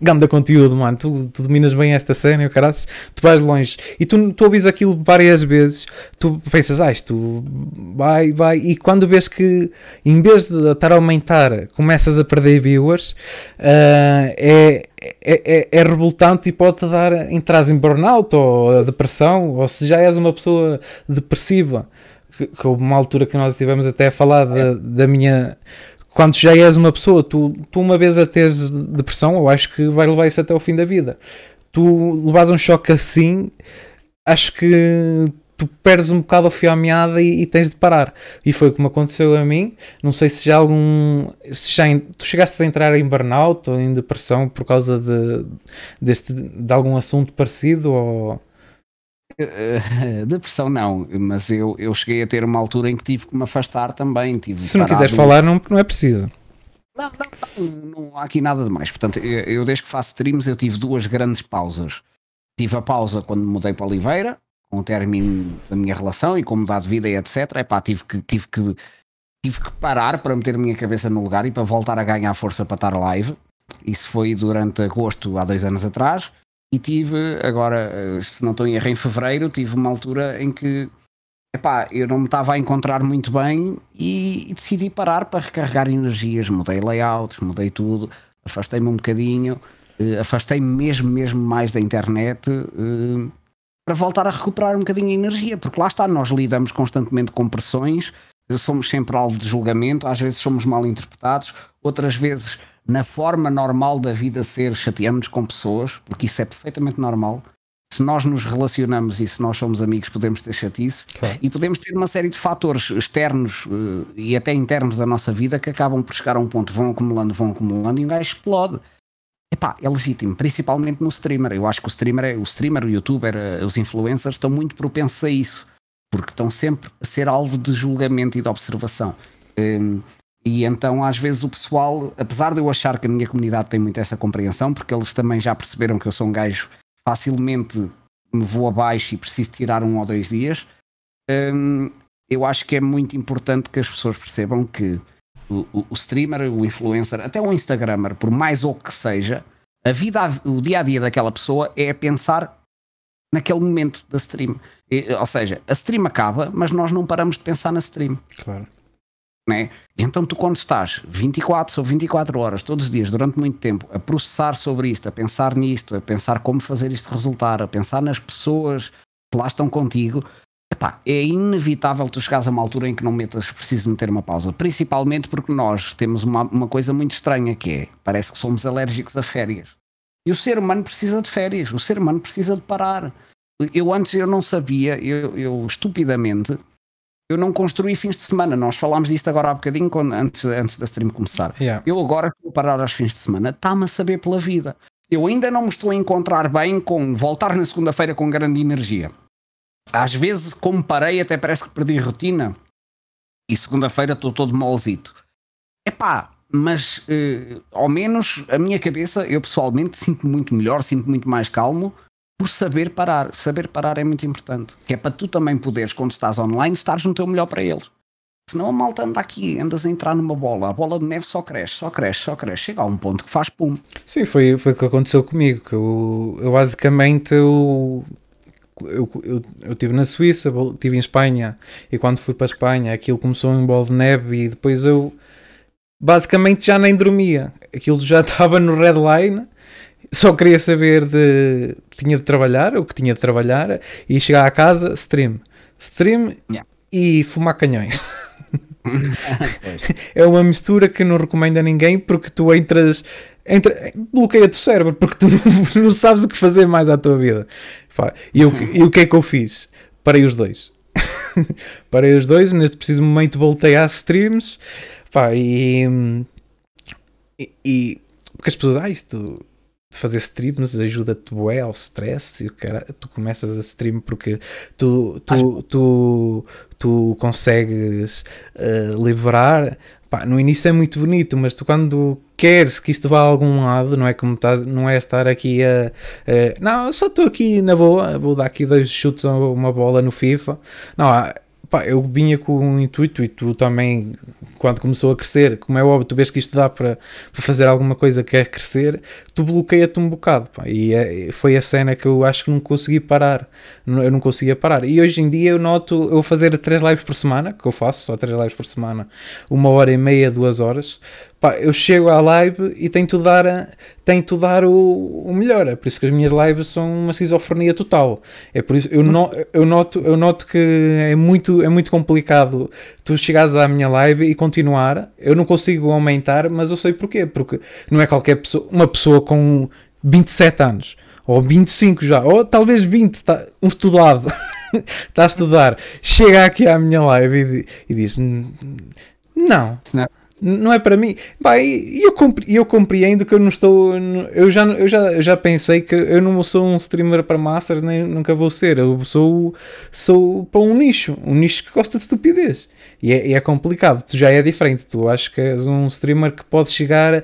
S1: ganda conteúdo, mano. Tu, tu dominas bem esta cena, o caralho, tu vais longe. E tu, tu ouvis aquilo várias vezes, tu pensas, ah, isto vai, vai. E quando vês que, em vez de estar a aumentar, começas a perder viewers, uh, é, é, é, é, revoltante e pode-te dar, entras em burnout ou depressão, ou se já és uma pessoa depressiva. Que, que houve uma altura que nós estivemos até a falar da, da minha quando já és uma pessoa, tu, tu uma vez a teres depressão, eu acho que vai levar isso até o fim da vida. Tu levas um choque assim, acho que tu perdes um bocado o fio à meada e, e, tens de parar. E foi como aconteceu a mim. Não sei se já algum. Se já tu chegaste a entrar em burnout ou em depressão por causa de, deste, de algum assunto parecido ou. (laughs)
S2: Uh, depressão não, mas eu, eu cheguei a ter uma altura em que tive que me afastar também. Tive
S1: se não quiseres falar, não, não é preciso.
S2: Não, não, não, não, há aqui nada de mais. Portanto, eu, eu desde que faço streams eu tive duas grandes pausas. Tive a pausa quando me mudei para Oliveira, com o término da minha relação e com mudar de vida e etc. Epá, tive que, tive que tive que parar para meter a minha cabeça no lugar e para voltar a ganhar força para estar live. Isso foi durante agosto, há dois anos atrás. E tive, agora, eh, se não estou em erro, em fevereiro, tive uma altura em que epá, eu não me estava a encontrar muito bem e, e decidi parar para recarregar energias. Mudei layouts, mudei tudo, afastei-me um bocadinho, uh, afastei-me mesmo, mesmo mais da internet. Uh, para voltar a recuperar um bocadinho a energia, porque lá está, nós lidamos constantemente com pressões, somos sempre alvo de julgamento, às vezes somos mal interpretados, outras vezes, na forma normal da vida ser, chateamos-nos com pessoas, porque isso é perfeitamente normal. Se nós nos relacionamos e se nós somos amigos, podemos ter chatice claro. e podemos ter uma série de fatores externos uh, e até internos da nossa vida que acabam por chegar a um ponto, vão acumulando, vão acumulando e um gajo explode epá, é legítimo, principalmente no streamer. Eu acho que o streamer, o streamer, o youtuber, eh, os influencers estão muito propensos a isso, porque estão sempre a ser alvo de julgamento e de observação. Um, e então, às vezes, o pessoal, apesar de eu achar que a minha comunidade tem muito essa compreensão, porque eles também já perceberam que eu sou um gajo facilmente me vou abaixo e preciso tirar um ou dois dias, um, eu acho que é muito importante que as pessoas percebam que o, o, streamer, o influencer, até o Instagrammer, por mais ou que seja, a vida, o dia a dia daquela pessoa é pensar naquele momento da stream. Ou seja, a stream acaba, mas nós não paramos de pensar na stream.
S1: Claro.
S2: Né? Então, tu, quando estás 24 sobre 24 horas, todos os dias, durante muito tempo, a processar sobre isto, a pensar nisto, a pensar como fazer isto resultar, a pensar nas pessoas que lá estão contigo, Epá, é inevitável tu chegares a uma altura em que não metas, preciso meter uma pausa. Principalmente porque nós temos uma, uma coisa muito estranha que é, parece que somos alérgicos a férias. E o ser humano precisa de férias, o ser humano precisa de parar. Eu antes eu não sabia, eu, eu estupidamente, eu não construí fins de semana. Nós falámos disto agora há bocadinho quando, antes, antes da stream começar.
S1: Yeah.
S2: Eu agora estou a parar aos fins de semana, está-me a saber pela vida. Eu ainda não me estou a encontrar bem com voltar na segunda-feira com grande energia às vezes, como parei, até parece que perdi rotina. E segunda-feira estou todo molzito. Epá, mas uh, ao menos a minha cabeça, eu pessoalmente sinto muito melhor, sinto muito mais calmo por saber parar. Saber parar é muito importante. Que é para tu também poderes, quando estás online, estares no teu melhor para eles. Senão a malta anda aqui, andas a entrar numa bola, a bola de neve só cresce, só cresce, só cresce. Chega a um ponto que faz pum.
S1: Sim, foi, foi o que aconteceu comigo. Que eu, eu basicamente eu eu, eu, eu estive na Suíça, estive em Espanha e quando fui para a Espanha aquilo começou em bola de neve e depois eu basicamente já nem dormia. Aquilo já (laughs) estava no red line, só queria saber de tinha de trabalhar, o que tinha de trabalhar e chegar à casa, stream, stream yeah. e fumar canhões. (laughs) é uma mistura que não recomendo a ninguém porque tu entras, entra, bloqueia-te o cérebro porque tu não, (laughs) não sabes o que fazer mais à tua vida. E, eu, e o que é que eu fiz? Parei os dois. (laughs) Parei os dois, neste preciso momento voltei às streams. Pá, e, e, e, porque as pessoas, ah, isto fazer streams ajuda-te bué ao stress e o cara, tu começas a stream porque tu, tu, tu, tu consegues uh, liberar Pá, no início é muito bonito, mas tu quando queres que isto vá a algum lado, não é como estás, não é estar aqui a, a não, só estou aqui na boa, vou dar aqui dois chutes a uma bola no FIFA. Não, pá, eu vinha com um intuito e tu também, quando começou a crescer, como é óbvio, tu vês que isto dá para, para fazer alguma coisa que quer crescer, tu bloqueia-te um bocado. Pá, e é, foi a cena que eu acho que não consegui parar. Eu não conseguia parar. E hoje em dia eu noto, eu fazer três lives por semana, que eu faço, só três lives por semana, uma hora e meia, duas horas, pá, eu chego à live e tento dar, tento dar o, o melhor. É por isso que as minhas lives são uma esquizofrenia total. É por isso eu, no, eu, noto, eu noto que é muito, é muito complicado tu chegares à minha live e continuar. Eu não consigo aumentar, mas eu sei porquê. Porque não é qualquer pessoa, uma pessoa com 27 anos ou 25 já, ou talvez 20, tá, um estudado. (laughs) está a estudar, chega aqui à minha live e, e diz: Não, não é para mim. e eu, eu compreendo que eu não estou. Eu já, eu, já, eu já pensei que eu não sou um streamer para massas, nem nunca vou ser. Eu sou, sou para um nicho, um nicho que gosta de estupidez. E é, é complicado. Tu já é diferente. Tu acho que és um streamer que pode chegar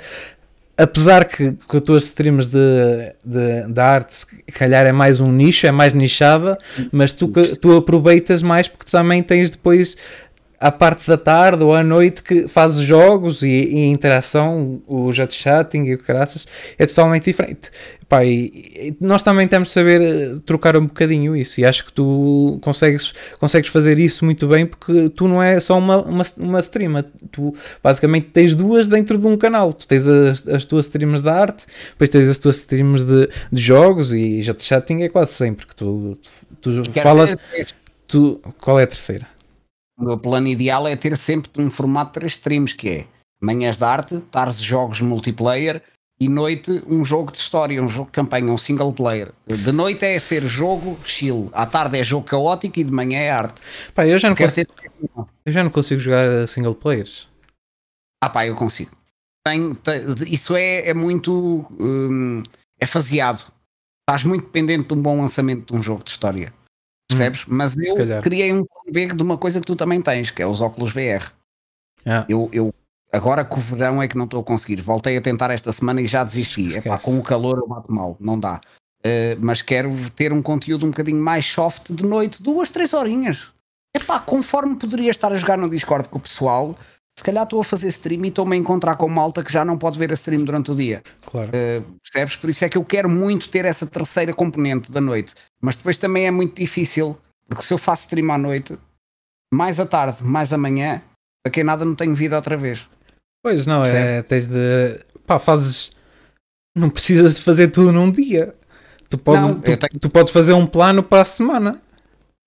S1: apesar que com as tuas streams de, de, de arte, se calhar é mais um nicho, é mais nichada, mas tu, tu aproveitas mais porque também tens depois à parte da tarde ou à noite que fazes jogos e, e a interação, o jet chatting e o graças é totalmente diferente. Pá, e, e nós também temos de saber eh, trocar um bocadinho isso e acho que tu consegues, consegues fazer isso muito bem porque tu não é só uma, uma, uma streamer, tu basicamente tens duas dentro de um canal. Tu tens as, as tuas streams de arte, depois tens as tuas streams de, de jogos e jet chatting é quase sempre que tu, tu, tu falas. Tu, qual é a terceira?
S2: O meu plano ideal é ter sempre um formato de três streams, que é manhãs de arte, tardes jogos multiplayer e noite um jogo de história, um jogo de campanha, um single player. De noite é ser jogo chill, à tarde é jogo caótico e de manhã é arte.
S1: Pá, eu já não, consigo, ser... eu já não consigo jogar single players.
S2: Ah pá, eu consigo. Tem, tem, isso é, é muito hum, é faseado. Estás muito dependente de um bom lançamento de um jogo de história. Percebes? Hum, Mas eu calhar. criei um plano de uma coisa que tu também tens, que é os óculos VR. Ah. Eu, eu agora com o verão é que não estou a conseguir. Voltei a tentar esta semana e já desisti. Epá, com o calor eu bato mal, não dá. Uh, mas quero ter um conteúdo um bocadinho mais soft de noite, duas, três horinhas. Epá, conforme poderia estar a jogar no Discord com o pessoal, se calhar estou a fazer stream e estou-me a encontrar com malta que já não pode ver a stream durante o dia.
S1: Claro. Uh,
S2: percebes? Por isso é que eu quero muito ter essa terceira componente da noite. Mas depois também é muito difícil, porque se eu faço stream à noite, mais à tarde, mais amanhã, a quem nada não tenho vida outra vez.
S1: Pois não, é, Percebe? é, tens de. pá, fazes. Não precisas de fazer tudo num dia. Tu, pode, não, tu, tenho... tu podes fazer um plano para a semana.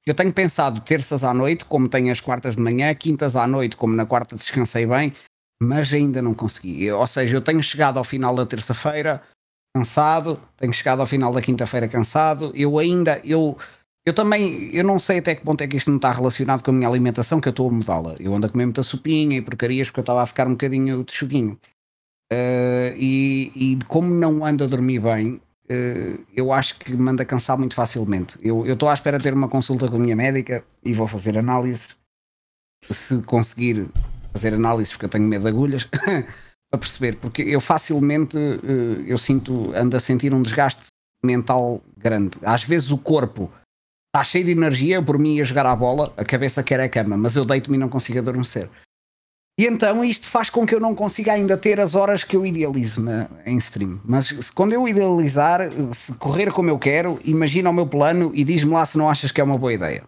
S2: Eu tenho pensado terças à noite, como tenho as quartas de manhã, quintas à noite, como na quarta descansei bem, mas ainda não consegui. Ou seja, eu tenho chegado ao final da terça-feira cansado, tenho chegado ao final da quinta-feira cansado. Eu ainda, eu, eu também, eu não sei até que ponto é que isto não está relacionado com a minha alimentação, que eu estou a mudá-la. Eu ando a comer muita sopinha e porcarias porque eu estava a ficar um bocadinho de chuguinho. Uh, e, e como não ando a dormir bem, uh, eu acho que me anda a cansar muito facilmente. Eu estou à espera de ter uma consulta com a minha médica e vou fazer análise. Se conseguir fazer análise, porque eu tenho medo de agulhas, (laughs) para perceber, porque eu facilmente uh, eu sinto, ando a sentir um desgaste mental grande. Às vezes o corpo está cheio de energia, por mim ia jogar à bola, a cabeça quer a cama, mas eu deito-me e não consigo adormecer. E então isto faz com que eu não consiga ainda ter as horas que eu idealizo na, em stream. Mas se, quando eu idealizar, se correr como eu quero, imagina o meu plano e diz-me lá se não achas que é uma boa ideia.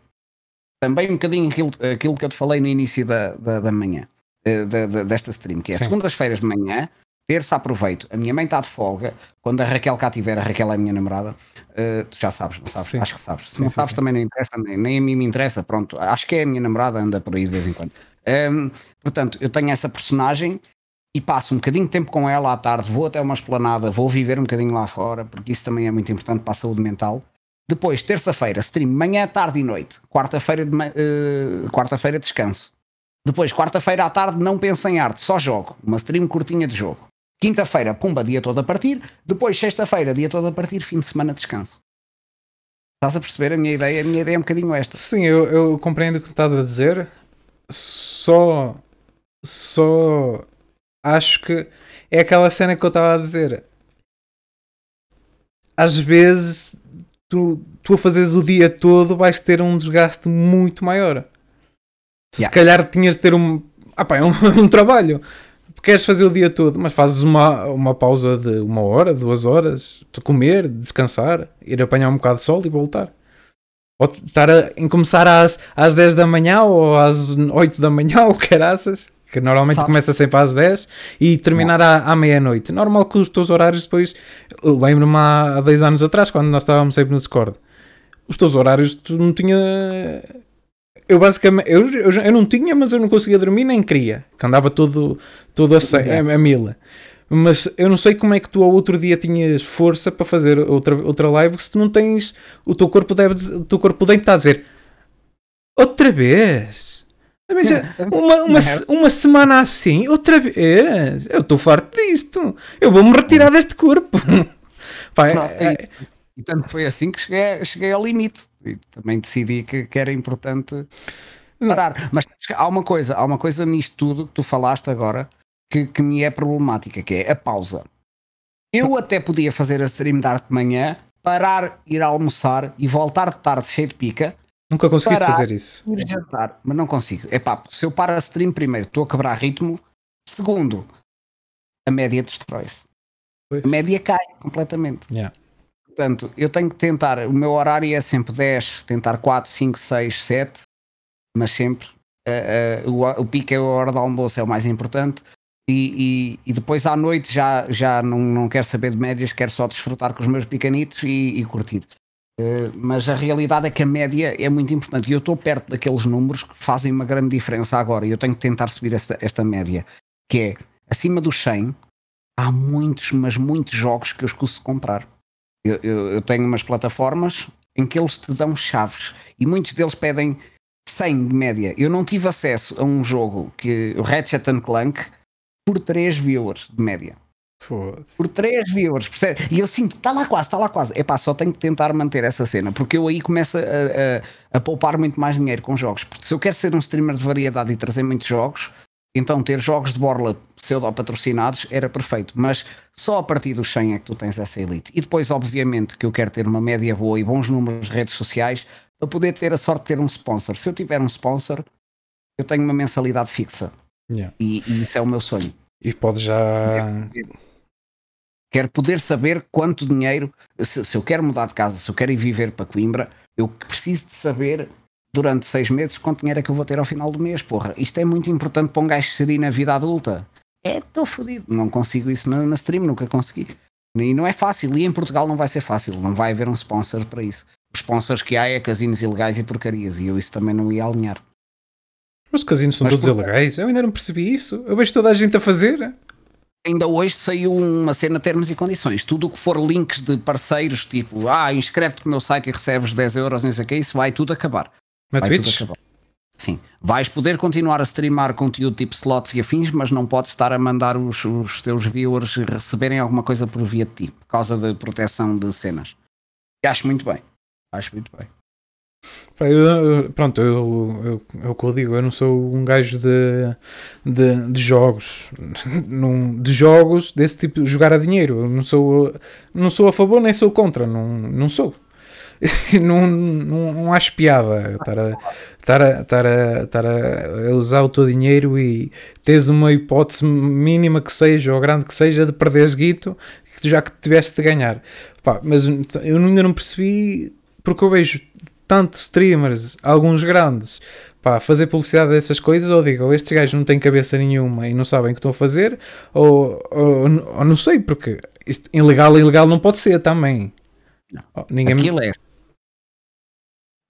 S2: Também um bocadinho aquilo, aquilo que eu te falei no início da, da, da manhã, eh, da, da, desta stream, que é segundas-feiras de manhã, terça aproveito. A minha mãe está de folga. Quando a Raquel cá tiver, a Raquel é a minha namorada. Uh, tu já sabes, não sabes? Sim. Acho que sabes. Se sim, não sim, sabes, também não interessa, nem, nem, a mim me interessa. Pronto, acho que é a minha namorada, anda por aí de vez em quando. Um, portanto, eu tenho essa personagem e passo um bocadinho de tempo com ela à tarde, vou até uma esplanada, vou viver um bocadinho lá fora, porque isso também é muito importante para a saúde mental. Depois, terça-feira, stream, manhã, tarde e noite. Quarta-feira, de, uh, quarta-feira, descanso. Depois, quarta-feira à tarde, não penso em arte, só jogo. Uma stream curtinha de jogo. Quinta-feira, pumba, dia todo a partir. Depois, sexta-feira, dia todo a partir. Fim de semana, descanso. Estás a perceber a minha ideia? A minha ideia é um bocadinho esta.
S1: Sim, eu, eu compreendo o que estás a dizer só só acho que é aquela cena que eu estava a dizer. Às vezes tu, tu a fazeres o dia todo vais ter um desgaste muito maior. Se yeah. calhar tinhas de ter um, ah, pá, é um, (laughs) um trabalho. Queres fazer o dia todo, mas fazes uma, uma pausa de uma hora, duas horas, comer, descansar, ir apanhar um bocado de sol e voltar. Ou estar a, em começar às, às 10 da manhã ou às 8 da manhã (laughs) ou caraças, que normalmente Sabe. começa sempre às 10 e terminar à, à meia-noite. Normal que os teus horários depois. Lembro-me há, há 10 anos atrás, quando nós estávamos sempre no Discord. Os teus horários tu não tinha. Eu basicamente. Eu, eu, eu não tinha, mas eu não conseguia dormir nem queria. Que andava todo, todo a, a, a mila mas eu não sei como é que tu ao outro dia tinhas força para fazer outra, outra live se tu não tens. O teu corpo deve. O teu corpo deve estar a dizer Outra vez? Uma, uma, uma semana assim, outra vez. Eu estou farto disto. Eu vou-me retirar deste corpo. (laughs)
S2: Pá, é, é... E tanto foi assim que cheguei, cheguei ao limite. E também decidi que, que era importante parar. Mas há uma coisa, há uma coisa nisto tudo que tu falaste agora que, que me é problemática, que é a pausa. Eu até podia fazer a stream de arte de manhã, parar, ir almoçar e voltar de tarde cheio de pica.
S1: Nunca conseguiste parar, fazer isso.
S2: Ir jantar, mas não consigo. É pá, se eu paro a stream primeiro, estou a quebrar ritmo. Segundo, a média destrói-se. A média cai completamente.
S1: Yeah.
S2: Portanto, eu tenho que tentar, o meu horário é sempre 10, tentar 4, 5, 6, 7, mas sempre uh, uh, o, o pico é a hora do almoço, é o mais importante. E, e, e, depois à noite já, já não, não quero saber de médias, quero só desfrutar com os meus picanitos e, e curtir. Uh, mas a realidade é que a média é muito importante e eu estou perto daqueles números que fazem uma grande diferença agora e eu tenho que tentar subir esta, esta média, que é acima dos 100, há muitos, mas muitos jogos que eu escuso comprar. Eu, eu, eu, tenho umas plataformas em que eles te dão chaves e muitos deles pedem 100 de média. Eu não tive acesso a um jogo que o Ratchet Clank por 3 viewers de média. Por 3 viewers, percebe? E eu sinto, está lá quase, está lá quase. Epá, só tenho que tentar manter essa cena, porque eu aí começo a, a, a, poupar muito mais dinheiro com jogos. Porque se eu quero ser um streamer de variedade e trazer muitos jogos, então ter jogos de borla pseudo-patrocinados era perfeito. Mas só a partir dos 100 é que tu tens essa elite. E depois, obviamente, que eu quero ter uma média boa e bons números de redes sociais para poder ter a sorte de ter um sponsor. Se eu tiver um sponsor, eu tenho uma mensalidade fixa.
S1: Yeah.
S2: E, e, isso é o meu sonho.
S1: E pode já.
S2: Quero poder saber quanto dinheiro. Se, se, eu quero mudar de casa, se eu quero ir viver para Coimbra, eu preciso de saber durante seis meses quanto dinheiro é que eu vou ter ao final do mês. Porra, isto é muito importante para um gajo serir na vida adulta. É, estou fodido. Não consigo isso na, na stream, nunca consegui. E não é fácil. E em Portugal não vai ser fácil. Não vai haver um sponsor para isso. Os sponsors que há é casinos ilegais e porcarias. E eu isso também não ia alinhar.
S1: Os casinos são Mas todos ilegais? Eu ainda não percebi isso. Eu vejo toda a gente a fazer.
S2: Ainda hoje saiu uma cena termos e condições. Tudo o que for links de parceiros, tipo, ah, inscreve-te no meu site e recebes 10 euros, não sei o que, isso vai tudo acabar.
S1: Na vai Twitch?
S2: Sim. Vais poder continuar a streamar conteúdo tipo slots e afins, mas não podes estar a mandar os, os teus viewers receberem alguma coisa por via de ti, por causa da proteção de cenas. E acho muito bem. Acho muito bem.
S1: Eu, pronto, eu, eu, é o que eu digo, eu não sou um gajo de, de, de jogos, (laughs) não, de jogos desse tipo, jogar a dinheiro. Eu não sou, não sou a favor nem sou contra, não, não sou. (laughs) não, não, não acho piada estar a, estar, a, estar, a, estar a usar o teu dinheiro e tens uma hipótese mínima que seja ou grande que seja de perderes guito já que tiveste de ganhar. Pá, mas eu ainda não percebi porque eu vejo tantos streamers, alguns grandes, pá, fazer publicidade dessas coisas, ou digo, estes gajos não têm cabeça nenhuma e não sabem o que estão a fazer, ou, ou, ou não sei, porque isto, ilegal ilegal não pode ser também.
S2: Não. Oh, ninguém Aquilo me... é.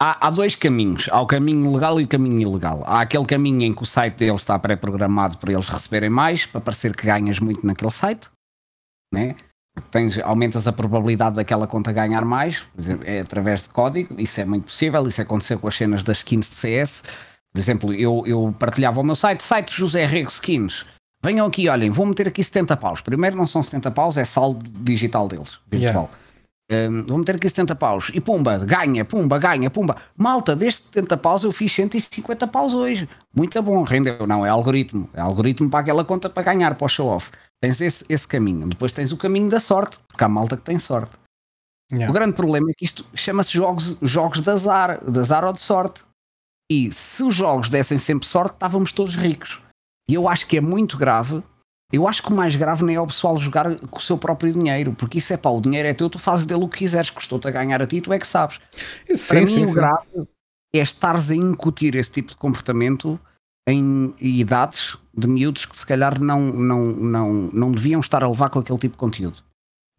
S2: Há, há, dois caminhos. Há o caminho legal e o caminho ilegal. Há aquele caminho em que o site deles está pré-programado para eles receberem mais, para parecer que ganhas muito naquele site, né? tens, aumentas a probabilidade daquela conta ganhar mais, por exemplo, é através de código, isso é muito possível, isso aconteceu com as cenas das skins de CS. Por exemplo, eu, eu partilhava o meu site, site José Rego Skins. Venham aqui, olhem, vou meter aqui 70 paus. Primeiro não são 70 paus, é saldo digital deles, virtual. Yeah. Um, vou meter aqui 70 paus e pumba, ganha, pumba, ganha, pumba. Malta, destes 70 paus eu fiz 150 paus hoje. Muito bom, rendeu. Não, é algoritmo. É algoritmo para aquela conta para ganhar, para o show off. Tens esse, esse caminho. Depois tens o caminho da sorte, porque há malta que tem sorte. Yeah. O grande problema é que isto chama-se jogos, jogos de azar, de azar ou de sorte. E se os jogos dessem sempre sorte, estávamos todos ricos. E eu acho que é muito grave. Eu acho que o mais grave nem é o pessoal jogar com o seu próprio dinheiro, porque isso é pá, o dinheiro é teu, tu fazes dele o que quiseres, custou-te a ganhar a ti, tu é que sabes. Sim, Para sim, mim, sim. o grave é estares a incutir esse tipo de comportamento em idades de miúdos que se calhar não, não, não, não deviam estar a levar com aquele tipo de conteúdo.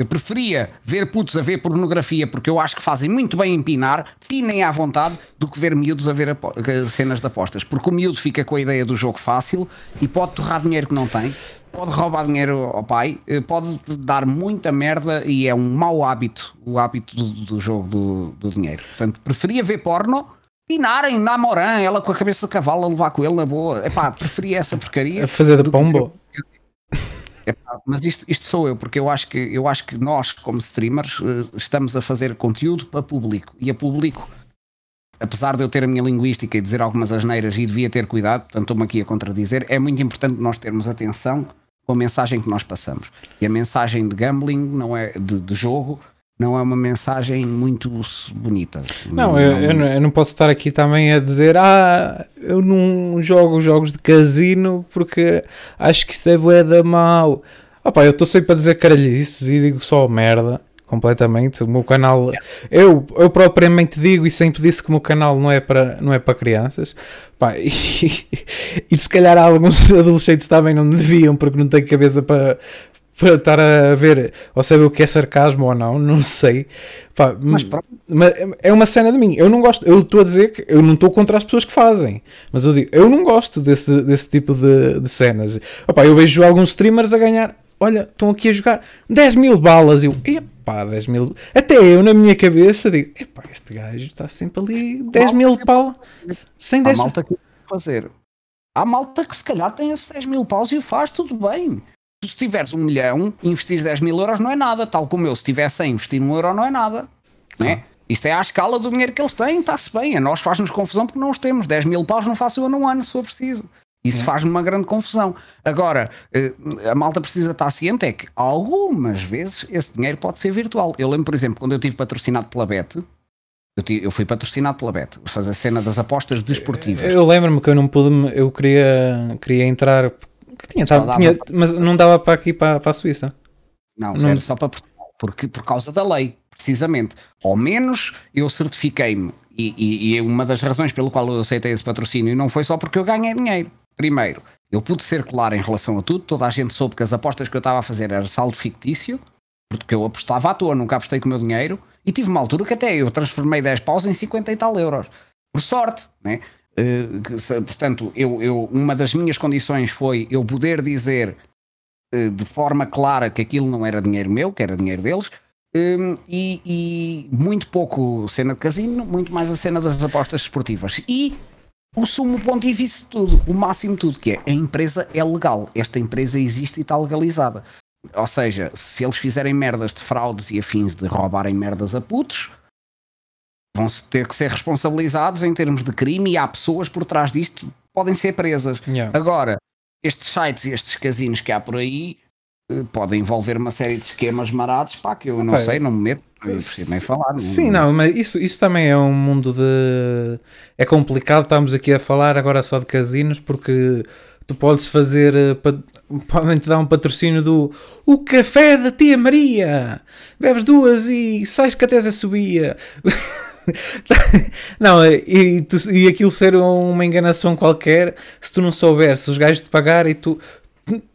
S2: Eu preferia ver putos a ver pornografia porque eu acho que fazem muito bem empinar, pinem à vontade, do que ver miúdos a ver cenas de apostas. Porque o miúdo fica com a ideia do jogo fácil e pode torrar dinheiro que não tem, pode roubar dinheiro ao pai, eh, pode dar muita merda e é um mau hábito o hábito do, do jogo do, do dinheiro. Portanto, preferia ver porno pinarem na Moran, ela com a cabeça de cavalo a levar com ele na boa. Epá, preferia essa porcaria.
S1: A fazer de pombo.
S2: Mas isto, isto sou eu, porque eu acho, que, eu acho que nós, como streamers, eh, estamos a fazer conteúdo para público. E a público, apesar de eu ter a minha linguística e dizer algumas asneiras e devia ter cuidado, portanto estou-me aqui a contradizer, é muito importante nós termos atenção com a mensagem que nós passamos. E a mensagem de gambling, não é de, de jogo, não é uma mensagem muito bonita.
S1: Não, eu, eu, não, eu, não posso estar aqui também a dizer ah, eu não jogo jogos de casino porque acho que isso é boeda mau. Opa, eu estou sempre a dizer caralhices e digo só merda completamente. O meu canal, eu, eu propriamente digo e sempre disse que o meu canal não é para, não é para crianças. Pá, (laughs) e, e se calhar alguns adolescentes também não deviam porque não têm cabeça para, para estar a ver ou saber o que é sarcasmo ou não, não sei. Pá, mas, mas, é uma cena de mim. Eu não gosto, eu estou a dizer que eu não estou contra as pessoas que fazem, mas eu digo, eu não gosto desse, desse tipo de, de cenas. Opa, eu vejo alguns streamers a ganhar, olha, estão aqui a jogar 10 mil balas. Eu, epá, 10 mil. Até eu na minha cabeça digo, epá, este gajo está sempre ali 10 mil pau, sem 10
S2: Há malta que fazer. Há malta que se calhar tem esses 10 mil paus e o faz tudo bem se tiveres um milhão, investir 10 mil euros não é nada, tal como eu, se tiver 100, investir um euro não é nada. Né? Isto é à escala do dinheiro que eles têm, está-se bem. A nós faz-nos confusão porque não os temos. 10 mil paus não faço eu num ano, se for preciso. Isso é. faz-me uma grande confusão. Agora, eh, a malta precisa estar ciente é que algumas vezes esse dinheiro pode ser virtual. Eu lembro, por exemplo, quando eu tive patrocinado pela Bet, eu, tive, eu fui patrocinado pela Bet, fazer a cena das apostas desportivas.
S1: Eu lembro-me que eu não pude, eu queria, queria entrar que tinha, tava, tinha mas não dava para aqui para, para a Suíça.
S2: Não, não. era só para Portugal, porque, por causa da lei, precisamente. Ao menos eu certifiquei-me, e, e, e, uma das razões pelo qual eu aceitei esse patrocínio não foi só porque eu ganhei dinheiro. Primeiro, eu pude ser claro em relação a tudo, toda a gente soube que as apostas que eu estava a fazer era saldo fictício, porque eu apostava à toa, nunca apostei com o meu dinheiro, e tive uma altura que até eu transformei 10 paus em 50 e tal euros. Por sorte, né? Uh, portanto, eu, eu, uma das minhas condições foi eu poder dizer uh, de forma clara que aquilo não era dinheiro meu, que era dinheiro deles, um, e, e, muito pouco cena de casino, muito mais a cena das apostas esportivas. E o sumo pontífice de tudo, o máximo de tudo, que é a empresa é legal, esta empresa existe e está legalizada. Ou seja, se eles fizerem merdas de fraudes e afins de roubarem merdas a putos, vão ter que ser responsabilizados em termos de crime e há pessoas por trás disto podem ser presas. Yeah. Agora, estes sites e estes casinos que há por aí eh, podem envolver uma série de esquemas marados, pá, que eu não sei, não me meto. Eu nem falar.
S1: Sim, não, mas isso, isso também é um mundo de. É complicado, estamos aqui a falar agora só de casinos, porque tu podes fazer. Eh, podem te dar um patrocínio do O Café da Tia Maria. Bebes duas e sais que a tesa subia. (laughs) (laughs) não, e, tu, e aquilo ser uma enganação qualquer, se tu não souberes, se os gajos te pagarem, tu,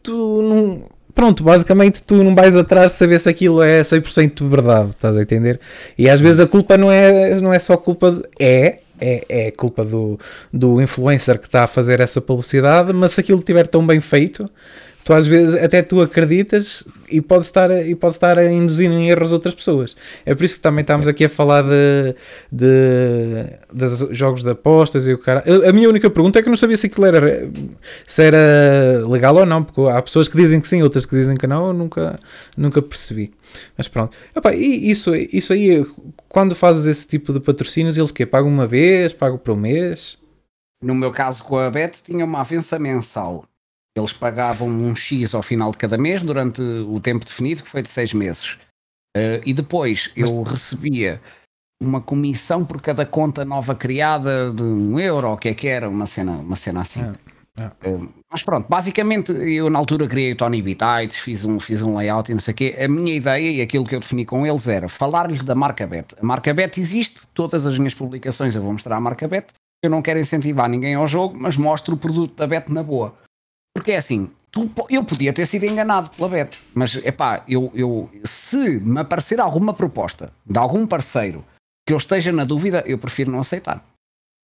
S1: tu não. Pronto, basicamente tu não vais atrás de saber se aquilo é 100% de verdade, estás a entender? E às vezes a culpa não é, não é só culpa. De, é, é, é culpa do, do influencer que está a fazer essa publicidade, mas se aquilo estiver tão bem feito, tu às vezes até tu acreditas e pode estar, e pode estar a induzir em erros outras pessoas. É por isso que também estamos aqui a falar de, de, de jogos de apostas e o cara. A minha única pergunta é que eu não sabia se aquilo era, se era legal ou não, porque há pessoas que dizem que sim, outras que dizem que não, eu nunca, nunca percebi. Mas pronto. Epá, e isso, isso aí, quando fazes esse tipo de patrocínios, eles que pagam uma vez, pagam por um mês?
S2: No meu caso com a Bet tinha uma avença mensal eles pagavam um X ao final de cada mês durante o tempo definido, que foi de seis meses. Uh, e depois Mas... eu recebia uma comissão por cada conta nova criada de um euro, o que é que era, uma cena, uma cena assim. É, é. Uh, mas pronto, basicamente eu na altura criei o Tony Bitites, fiz um, fiz um layout e não sei o quê. A minha ideia e aquilo que eu defini com eles era falar-lhes da marca Bet. A marca Bet existe, todas as minhas publicações eu vou mostrar a marca Bet. Eu não quero incentivar ninguém ao jogo, mas mostro o produto da Bet na boa. Porque é assim, tu, eu podia ter sido enganado pela Bet, mas é pá, eu, eu, se me aparecer alguma proposta de algum parceiro que eu esteja na dúvida, eu prefiro não aceitar.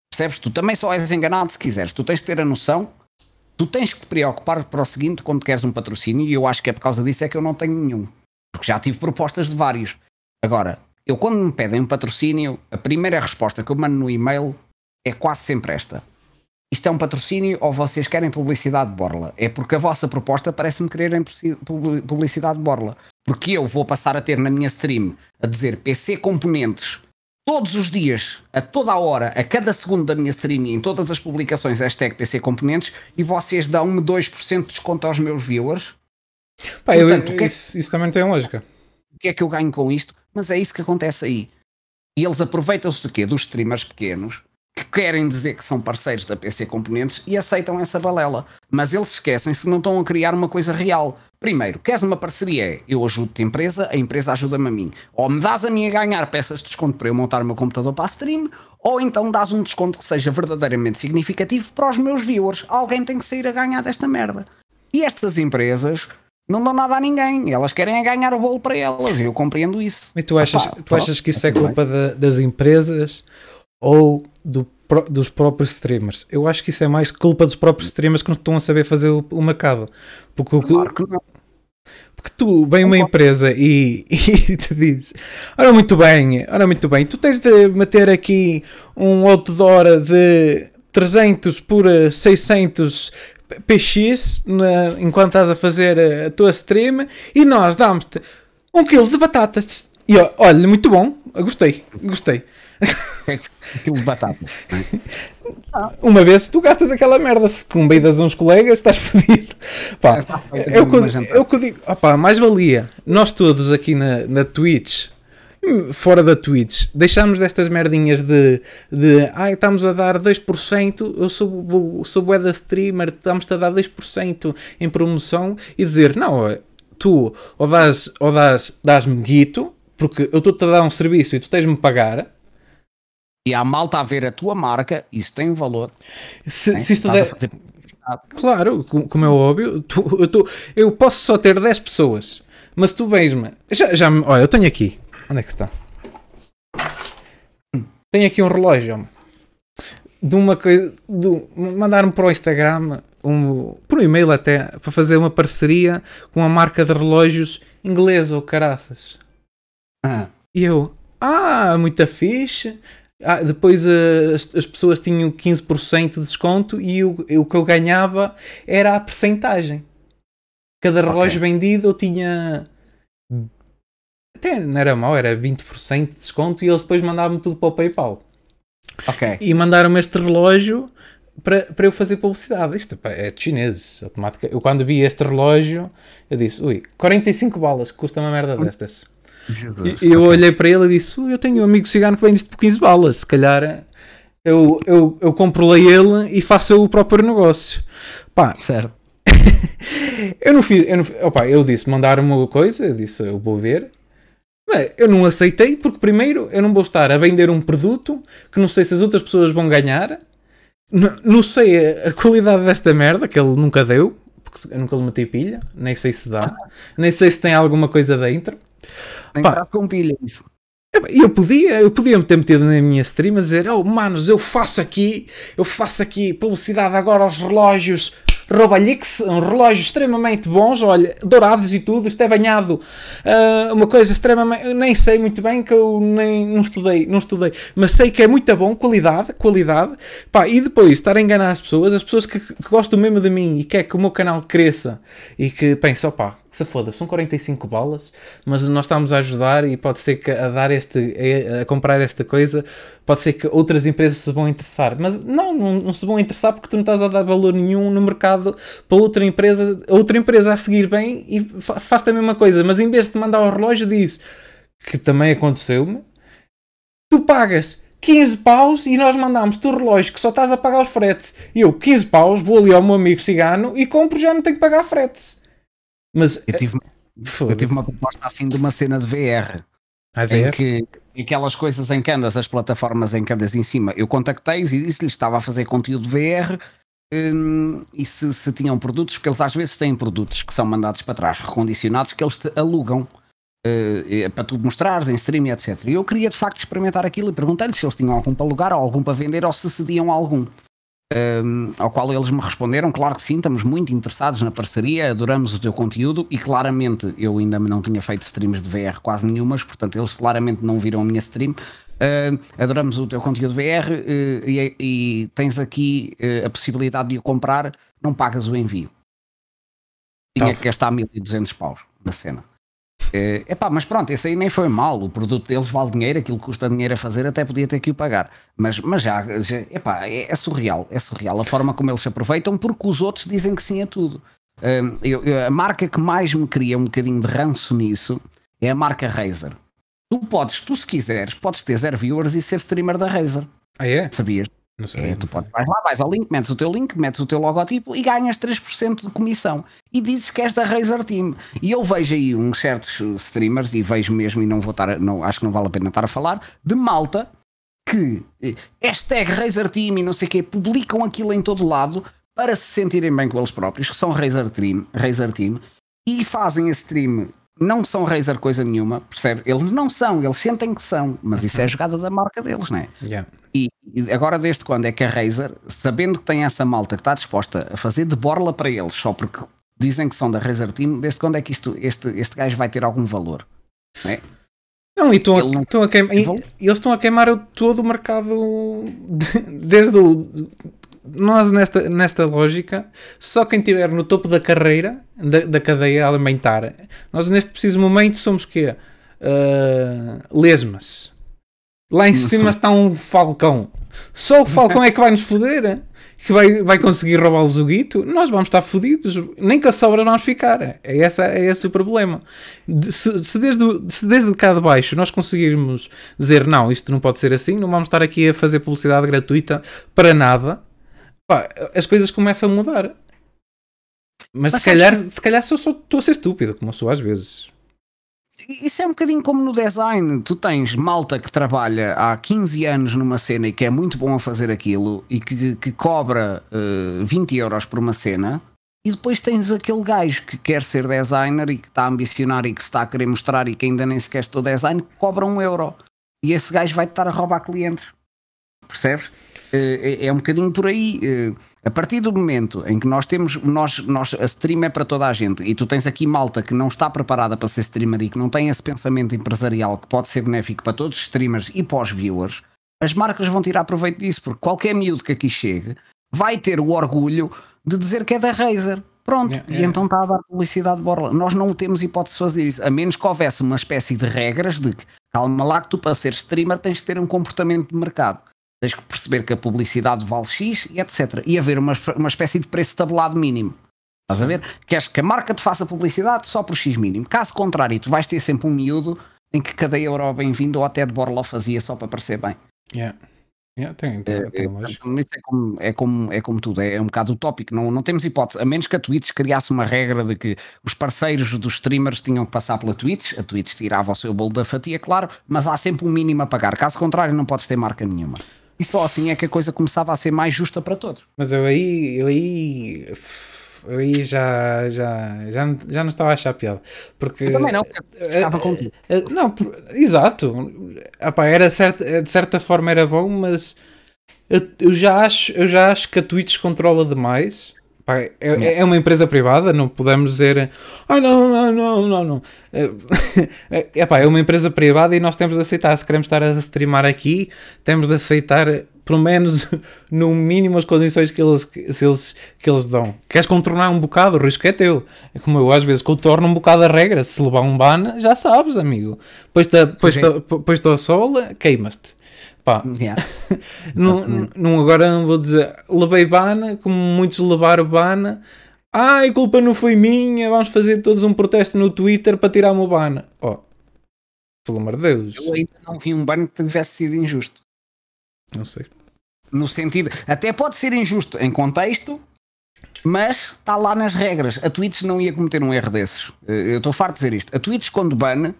S2: Percebes? Tu também só és enganado se quiseres. Tu tens que ter a noção, tu tens que te preocupar para o seguinte quando queres um patrocínio, e eu acho que é por causa disso é que eu não tenho nenhum. Porque já tive propostas de vários. Agora, eu quando me pedem um patrocínio, a primeira resposta que eu mando no e-mail é quase sempre esta. Isto é um patrocínio ou vocês querem publicidade de borla? É porque a vossa proposta parece-me quererem publicidade de borla. Porque eu vou passar a ter na minha stream a dizer PC Componentes todos os dias, a toda a hora, a cada segundo da minha stream em todas as publicações hashtag PC Componentes e vocês dão-me 2% de desconto aos meus viewers.
S1: Pá, Portanto, eu, que é, isso, isso, também não tem lógica.
S2: O que é que eu ganho com isto? Mas é isso que acontece aí. E eles aproveitam-se do quê? Dos streamers pequenos que querem dizer que são parceiros da PC Componentes e aceitam essa balela. Mas eles esquecem-se que não estão a criar uma coisa real. Primeiro, queres uma parceria? É eu ajudo-te a empresa, a empresa ajuda-me a mim. Ou me dás a mim a ganhar peças de desconto para eu montar o meu computador para a stream, ou então dás um desconto que seja verdadeiramente significativo para os meus viewers. Alguém tem que sair a ganhar desta merda. E estas empresas não dão nada a ninguém. Elas querem ganhar o bolo para elas. Eu compreendo isso.
S1: E tu achas, Opa, tu achas que isso é culpa das empresas ou do, dos próprios streamers. Eu acho que isso é mais culpa dos próprios streamers que não estão a saber fazer o, o mercado. Porque, claro que não. porque tu vem uma empresa e, (laughs) e te diz: Ora, muito bem, ora, muito bem, tu tens de meter aqui um outdoor de 300 por 600 PX na, enquanto estás a fazer a tua stream e nós damos-te um quilo de batatas. E olha, muito bom, gostei, gostei. (laughs)
S2: Aquilo de batata.
S1: Uma vez tu gastas aquela merda, se convidas uns colegas, estás fodido. Pá, é, o que, é eu digo. Opá, mais valia nós todos aqui na, na Twitch, fora da Twitch, deixamos destas merdinhas de, de ah, estamos a dar 2%, eu sou, sou bué da streamer, estamos a dar 2% em promoção e dizer, não, tu ou dás, ou dás, dás-me guito, porque eu estou-te a dar um serviço e tu tens-me pagar,
S2: e a malta a ver a tua marca, isso tem valor.
S1: Se, se isto der... fazer... Claro, como é óbvio, tu, eu, tu, eu posso só ter 10 pessoas, mas tu vens-me. Já, já, olha, eu tenho aqui. Onde é que está? Tenho aqui um relógio de uma coisa. Mandar-me para o Instagram, um, por um e-mail até, para fazer uma parceria com uma marca de relógios inglesa ou caraças. Ah. E eu, ah, muita fixe. Ah, depois uh, as, as, pessoas tinham 15% de desconto e o, o que eu ganhava era a percentagem. Cada relógio okay. vendido eu tinha. Até não era mau, era 20% de desconto e eles depois mandavam-me tudo para o PayPal.
S2: Ok.
S1: E mandaram-me este relógio para, para eu fazer publicidade. Isto é de chineses, automática. Eu quando vi este relógio, eu disse, ui, 45 balas, custa uma merda destas. E eu olhei para ele e disse: Eu tenho um amigo cigano que vende isto por 15 balas. Se calhar eu, eu, eu compro-lhe ele e faço o próprio negócio. Pá,
S2: certo. (laughs)
S1: eu não fiz. Eu, não, opa, eu disse: mandaram-me uma coisa. Eu disse: Eu vou ver. Mas eu não aceitei porque, primeiro, eu não vou estar a vender um produto que não sei se as outras pessoas vão ganhar. Não, não sei a, a qualidade desta merda que ele nunca deu. Porque eu nunca lhe meti pilha. Nem sei se dá. Nem sei se tem alguma coisa dentro.
S2: Pá, com pilha isso.
S1: E eu podia, eu podia me ter metido na minha stream a dizer, oh manos, eu faço aqui, eu faço aqui publicidade agora aos relógios Robalix, um relógio extremamente bons, olha, dourados e tudo, isto é banhado, uh, uma coisa extremamente, nem sei muito bem que eu nem, não estudei, não estudei, mas sei que é muito bom, qualidade, qualidade, pá, e depois estar a enganar as pessoas, as pessoas que, que gostam mesmo de mim e quer que o meu canal cresça e que pensam, pá, se foda, são 45 balas, mas nós estamos a ajudar e pode ser que a dar este, a, comprar esta coisa, pode ser que outras empresas se vão interessar, mas não, não, não, se vão interessar porque tu não estás a dar valor nenhum no mercado para outra empresa, outra empresa a seguir bem e faz a mesma coisa, mas em vez de mandar o relógio diz que também aconteceu-me, tu pagas 15 paus e nós mandamos-te o relógio que só estás a pagar os fretes. E eu, 15 paus, vou ali ao meu amigo cigano e compro já não tenho que pagar fretes. Mas
S2: eu tive, eu tive uma proposta assim de uma cena de VR. A VR? Em que aquelas coisas em que andas, as plataformas em que andas em cima, eu contactei-os e disse-lhes que estava a fazer conteúdo VR hum, e se, se, tinham produtos, porque eles às vezes têm produtos que são mandados para trás, recondicionados, que eles te alugam. Uh, para tu mostrares em stream etc. E eu queria de facto experimentar aquilo e perguntei-lhes se eles tinham algum para alugar ou algum para vender ou se cediam algum. Um, ao qual eles me responderam, claro que sim, estamos muito interessados na parceria, adoramos o teu conteúdo e claramente eu ainda não tinha feito streams de VR quase nenhumas, portanto eles claramente não viram a minha stream. Uh, adoramos o teu conteúdo VR uh, e, e, tens aqui uh, a possibilidade de o comprar, não pagas o envio. Tinha que gastar 1200 paus na cena. É, epá, mas pronto, esse aí nem foi mal. O produto deles vale dinheiro, aquilo que custa dinheiro a fazer, até podia ter que o pagar. Mas, mas já, já epá, é, é surreal, é surreal a forma como eles se aproveitam, porque os outros dizem que sim a tudo. Um, eu, eu, a marca que mais me cria um bocadinho de ranço nisso é a marca Razer. Tu podes, tu se quiseres, podes ter zero viewers e ser streamer da Razer.
S1: Ah, é?
S2: Sabias?
S1: Não sei.
S2: É, tu podes, vais lá, vais ao link, metes o teu link, metes o teu logotipo e ganhas 3% de comissão. E dizes que és da Razer Team. E eu vejo aí uns certos streamers, e vejo mesmo, e não vou estar, não, acho que não vale a pena estar a falar, de malta que eh, hashtag Razer Team e não sei o quê, publicam aquilo em todo lado para se sentirem bem com eles próprios, que são Razer Team, Razer Team e fazem esse stream não são Razer coisa nenhuma, percebe? Eles não são, eles sentem que são, mas isso é jogada da marca deles, não é?
S1: Yeah.
S2: E, e, agora, desde quando é que a Razer, sabendo que tem essa malta que está disposta a fazer de borla para eles, só porque dizem que são da Razer Team, desde quando é que isto, este, este gajo vai ter algum valor? Não é?
S1: Não, e estão a, não... Estão a queimar, eles estão a queimar todo o mercado desde o. Nós, nesta, nesta lógica, só quem estiver no topo da carreira, da, da cadeia alimentar, nós neste preciso momento somos quê? Uh, lesmas. Lá em cima está um falcão. Só o falcão é que vai nos foder. Que vai, vai conseguir roubar o guito. Nós vamos estar fodidos. Nem com a sobra vamos ficar. É, essa, é esse o problema. Se, se, desde, se desde cá de baixo nós conseguirmos dizer não, isto não pode ser assim, não vamos estar aqui a fazer publicidade gratuita para nada, pá, as coisas começam a mudar. Mas, Mas se, calhar, se calhar só estou a ser estúpido, como eu sou às vezes.
S2: Isso é um bocadinho como no design. Tu tens malta que trabalha há 15 anos numa cena e que é muito bom a fazer aquilo e que, que cobra uh, eh, 20 euros por uma cena. E depois tens aquele gajo que quer ser designer e que está a ambicionar e que se está a querer mostrar e que ainda nem sequer estou design, que cobra um euro. E esse gajo vai-te estar a roubar clientes. Percebes? Uh, é, é, um bocadinho por aí. Uh, a partir do momento em que nós temos, nós, nós, a stream é para toda a gente e tu tens aqui malta que não está preparada para ser streamer e que não tem esse pensamento empresarial que pode ser benéfico para todos os streamers e para os viewers, as marcas vão tirar proveito disso, porque qualquer miúdo que aqui chegue vai ter o orgulho de dizer que é da Razer. Pronto, yeah, yeah. e então está a dar publicidade de borla. Nós não temos hipótese de fazer isso, a menos que houvesse uma espécie de regras de que, calma lá, que tu para ser streamer tens de ter um comportamento de mercado tens que perceber que a publicidade vale X e etc. E haver uma, uma espécie de preço tabelado mínimo. Estás a ver? Queres que a marca te faça publicidade só por X mínimo. Caso contrário, tu vais ter sempre um miúdo em que cada euro bem-vindo ou até de Borla fazia só para parecer bem.
S1: Yeah. Yeah, tem, tem, é, tem
S2: é, é, como, é, como, é como tudo, é, é um bocado utópico, não, não temos hipótese, a menos que a Twitch criasse uma regra de que os parceiros dos streamers tinham que passar pela Twitch, a Twitch tirava o seu bolo da fatia, claro, mas há sempre um mínimo a pagar, caso contrário não podes ter marca nenhuma. E só assim é que a coisa começava a ser mais justa para todos.
S1: Mas eu aí, eu aí, eu aí já, já, já, não, já não estava a achar piada. Porque, eu
S2: também não, porque estava contigo.
S1: Eh, eh, não, exato. Epá, era certa, de certa forma era bom, mas eu, eu, já acho, eu já acho que a Twitch controla demais Pá, é, é, uma empresa privada, não podemos dizer ah, não, não, não, não, não. (laughs) É, é, pá, é uma empresa privada e nós temos de aceitar. Se queremos estar a streamar aqui, temos de aceitar, pelo menos, (laughs) no mínimo, as condições que eles, se eles, que eles dão. Queres contornar um bocado, o risco é teu. É como eu, às vezes, contorno um bocado a regra. Se levar um ban, já sabes, amigo. Pões-te ao sol, queimas-te. Pá, yeah. (laughs) não, não, agora não vou dizer levei bana, como muitos levaram bana. Ai, a culpa não foi minha, vamos fazer todos um protesto no Twitter para tirar-me o bana. Oh, pelo amor de Deus.
S2: Eu ainda não vi um ban que tivesse sido injusto.
S1: Não sei.
S2: No sentido, até pode ser injusto em contexto, mas está lá nas regras. A Twitch não ia cometer um erro desses. Eu estou farto de dizer isto. A Twitch, quando ban,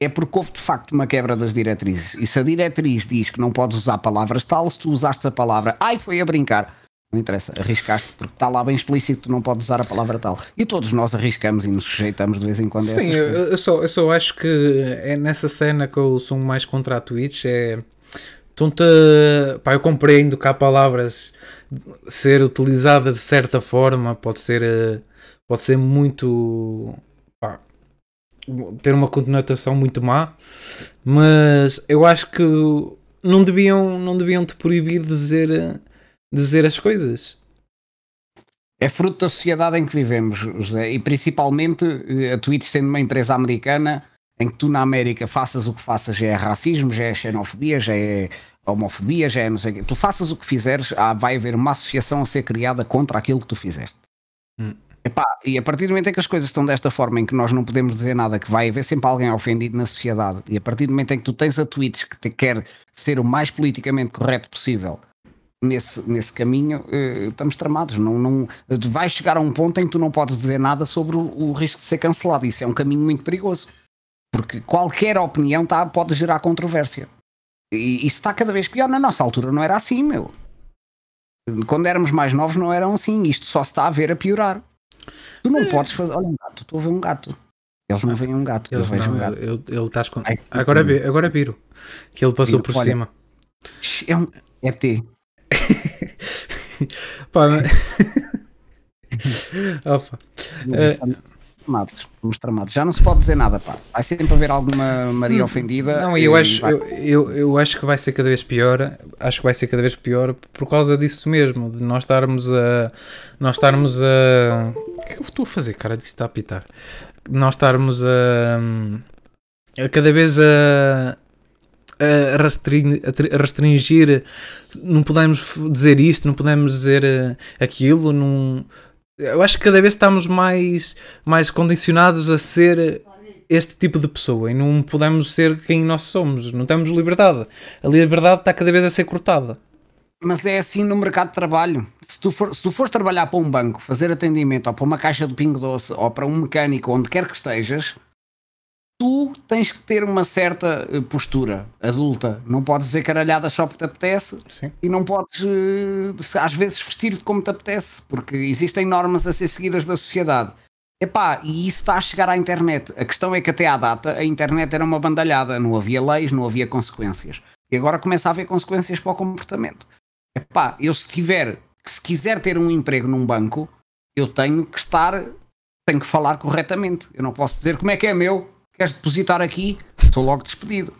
S2: é porque houve de facto uma quebra das diretrizes. E se a diretriz diz que não podes usar palavras tal, se tu usaste a palavra ai, foi a brincar, não interessa, arriscaste porque está lá bem explícito que tu não podes usar a palavra tal. E todos nós arriscamos e nos sujeitamos de vez em quando
S1: a Sim, eu, eu, só, eu só acho que é nessa cena que eu sou mais contra a Twitch, é Estão-te. Pá, eu compreendo que há palavras ser utilizadas de certa forma, pode ser. Eh, pode ser muito. Ter uma conotação muito má, mas eu acho que não deviam, não deviam te proibir de dizer, dizer as coisas.
S2: É fruto da sociedade em que vivemos, José, e principalmente eh, a Twitch sendo uma empresa americana, em que tu na América faças o que faças, já é racismo, já é xenofobia, já é homofobia, já é não sei o quê. Tu faças o que fizeres, ah, vai haver uma associação a ser criada contra aquilo que tu fizeste. Hum. Epá, e a partir do momento em que as coisas estão desta forma, em que nós não podemos dizer nada, que vai haver sempre alguém ofendido na sociedade, e a partir do momento em que tu tens a Twitch que te quer ser o mais politicamente correto possível nesse, nesse caminho, uh, estamos tramados. Não, não, vai chegar a um ponto em que tu não podes dizer nada sobre o, o risco de ser cancelado. Isso é um caminho muito perigoso. Porque qualquer opinião tá, pode gerar controvérsia. E isso está cada vez pior. Na nossa altura não era assim, meu. Quando éramos mais novos não eram assim. Isto só se está a ver a piorar. Tu não é. podes fazer. Olha um gato, estou a ver um gato. Eles não veem um gato. Eles eu vejo não, um gato.
S1: Eu, ele está. Ai, agora, vi, agora viro. Que ele passou por olha, cima.
S2: É um ET. (laughs)
S1: Pá, mas... (laughs) Opa.
S2: Tramados, estamos tramados. Já não se pode dizer nada, pá. Vai sempre haver alguma Maria hum, ofendida.
S1: Não, eu acho, eu, eu, eu, acho que vai ser cada vez pior. Acho que vai ser cada vez pior por causa disso mesmo, de nós estarmos a. Nós estarmos a. Que é que eu estou a fazer, cara? Disso está a pitar. Nós estarmos a. a cada vez a a restringir, a restringir, não podemos dizer isto, não podemos dizer eh, aquilo, não, eu acho que cada vez estamos mais, mais condicionados a ser este tipo de pessoa e não podemos ser quem nós somos, não temos liberdade. A liberdade está cada vez a ser cortada.
S2: Mas é assim no mercado de trabalho. Se tu, for, se tu fores trabalhar para um banco, fazer atendimento, ou para uma caixa de pingo doce, ou para um mecânico, onde quer que estejas, tu tens que ter uma certa eh, postura adulta. Não podes dizer caralhadas só porque te apetece Sim. e não podes, eh, às vezes, vestir-te como te apetece, porque existem normas a ser seguidas da sociedade. Epá, e isso está a chegar à internet. A questão é que até à data a internet era uma bandalhada, não havia leis, não havia consequências. E agora começa a haver consequências para o comportamento. Epá, eu se tiver, se quiser ter um emprego num banco, eu tenho que estar, tenho que falar corretamente. Eu não posso dizer como é que é meu, queres depositar aqui, sou logo despedido.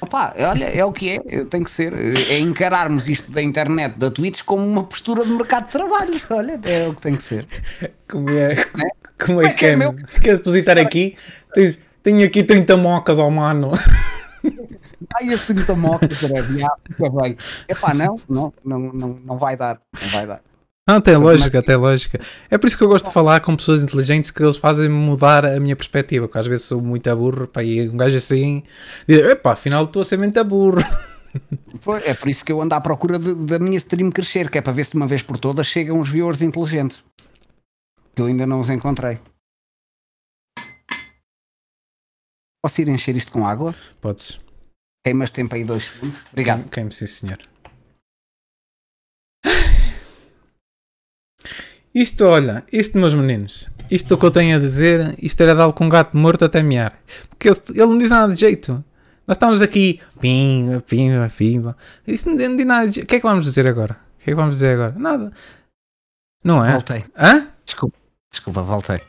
S2: Opa, olha, é o que é, tem que ser. É encararmos isto da internet, da Twitch, como uma postura de mercado de trabalho. (laughs) Olha, é o que tem que ser.
S1: Como é, é? Como, é, que é? é meu... Queres depositar aqui? Tens, tenho aqui 30 mocas ao mano.
S2: Ai, as 30 mocas, era fica bem. Epá, não, não, não, não, não vai dar. Não vai dar.
S1: Não, tem lógica, tem lógica. É por isso que eu gosto de falar com pessoas inteligentes que eles fazem mudar a minha perspectiva, porque às vezes sou muito aburro, pá, e um gajo assim diz, epá, afinal estou a ser muito aburro. (laughs)
S2: É por isso que eu ando à procura de, da minha stream crescer, que é para ver se de uma vez por todas chegam os viewers inteligentes. Que eu ainda não os encontrei. Posso ir encher isto com água?
S1: Podes.
S2: Queimas tempo aí dois segundos. Obrigado.
S1: Queime, sim, senhor. Isto, olha, isto, meus meninos, isto que eu tenho a dizer, isto era dar com um gato morto até mear. Porque ele, ele, não diz nada de jeito. Nós estamos aqui, pimba, pimba, pimba. Isso não, não diz nada de jeito. O que é que vamos dizer agora? O que é que vamos dizer agora? Nada. Não é?
S2: Voltei.
S1: Hã?
S2: Desculpa, desculpa, voltei.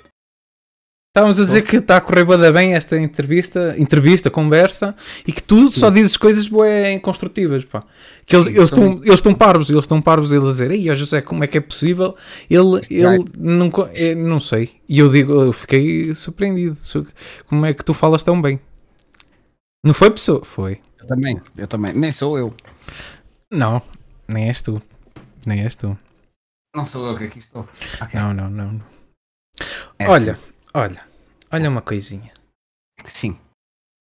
S1: Estávamos a dizer que está a correr bem esta entrevista, entrevista, conversa, e que tu só dizes coisas boas construtivas, pá. Que eles, Sim, eles, estão, eles estão parvos, eles estão parvos eles a dizer, ei, José, como é que é possível? Ele, ele não, é, não sei. E eu digo, eu fiquei surpreendido. Como é que tu falas tão bem? Não foi pessoa? Foi.
S2: Eu também, eu também. Nem sou eu.
S1: Não, nem és tu. Nem és tu.
S2: Não sou eu que aqui estou.
S1: Okay. Não, não, não. É Olha. Assim. Olha, olha uma coisinha.
S2: Sim.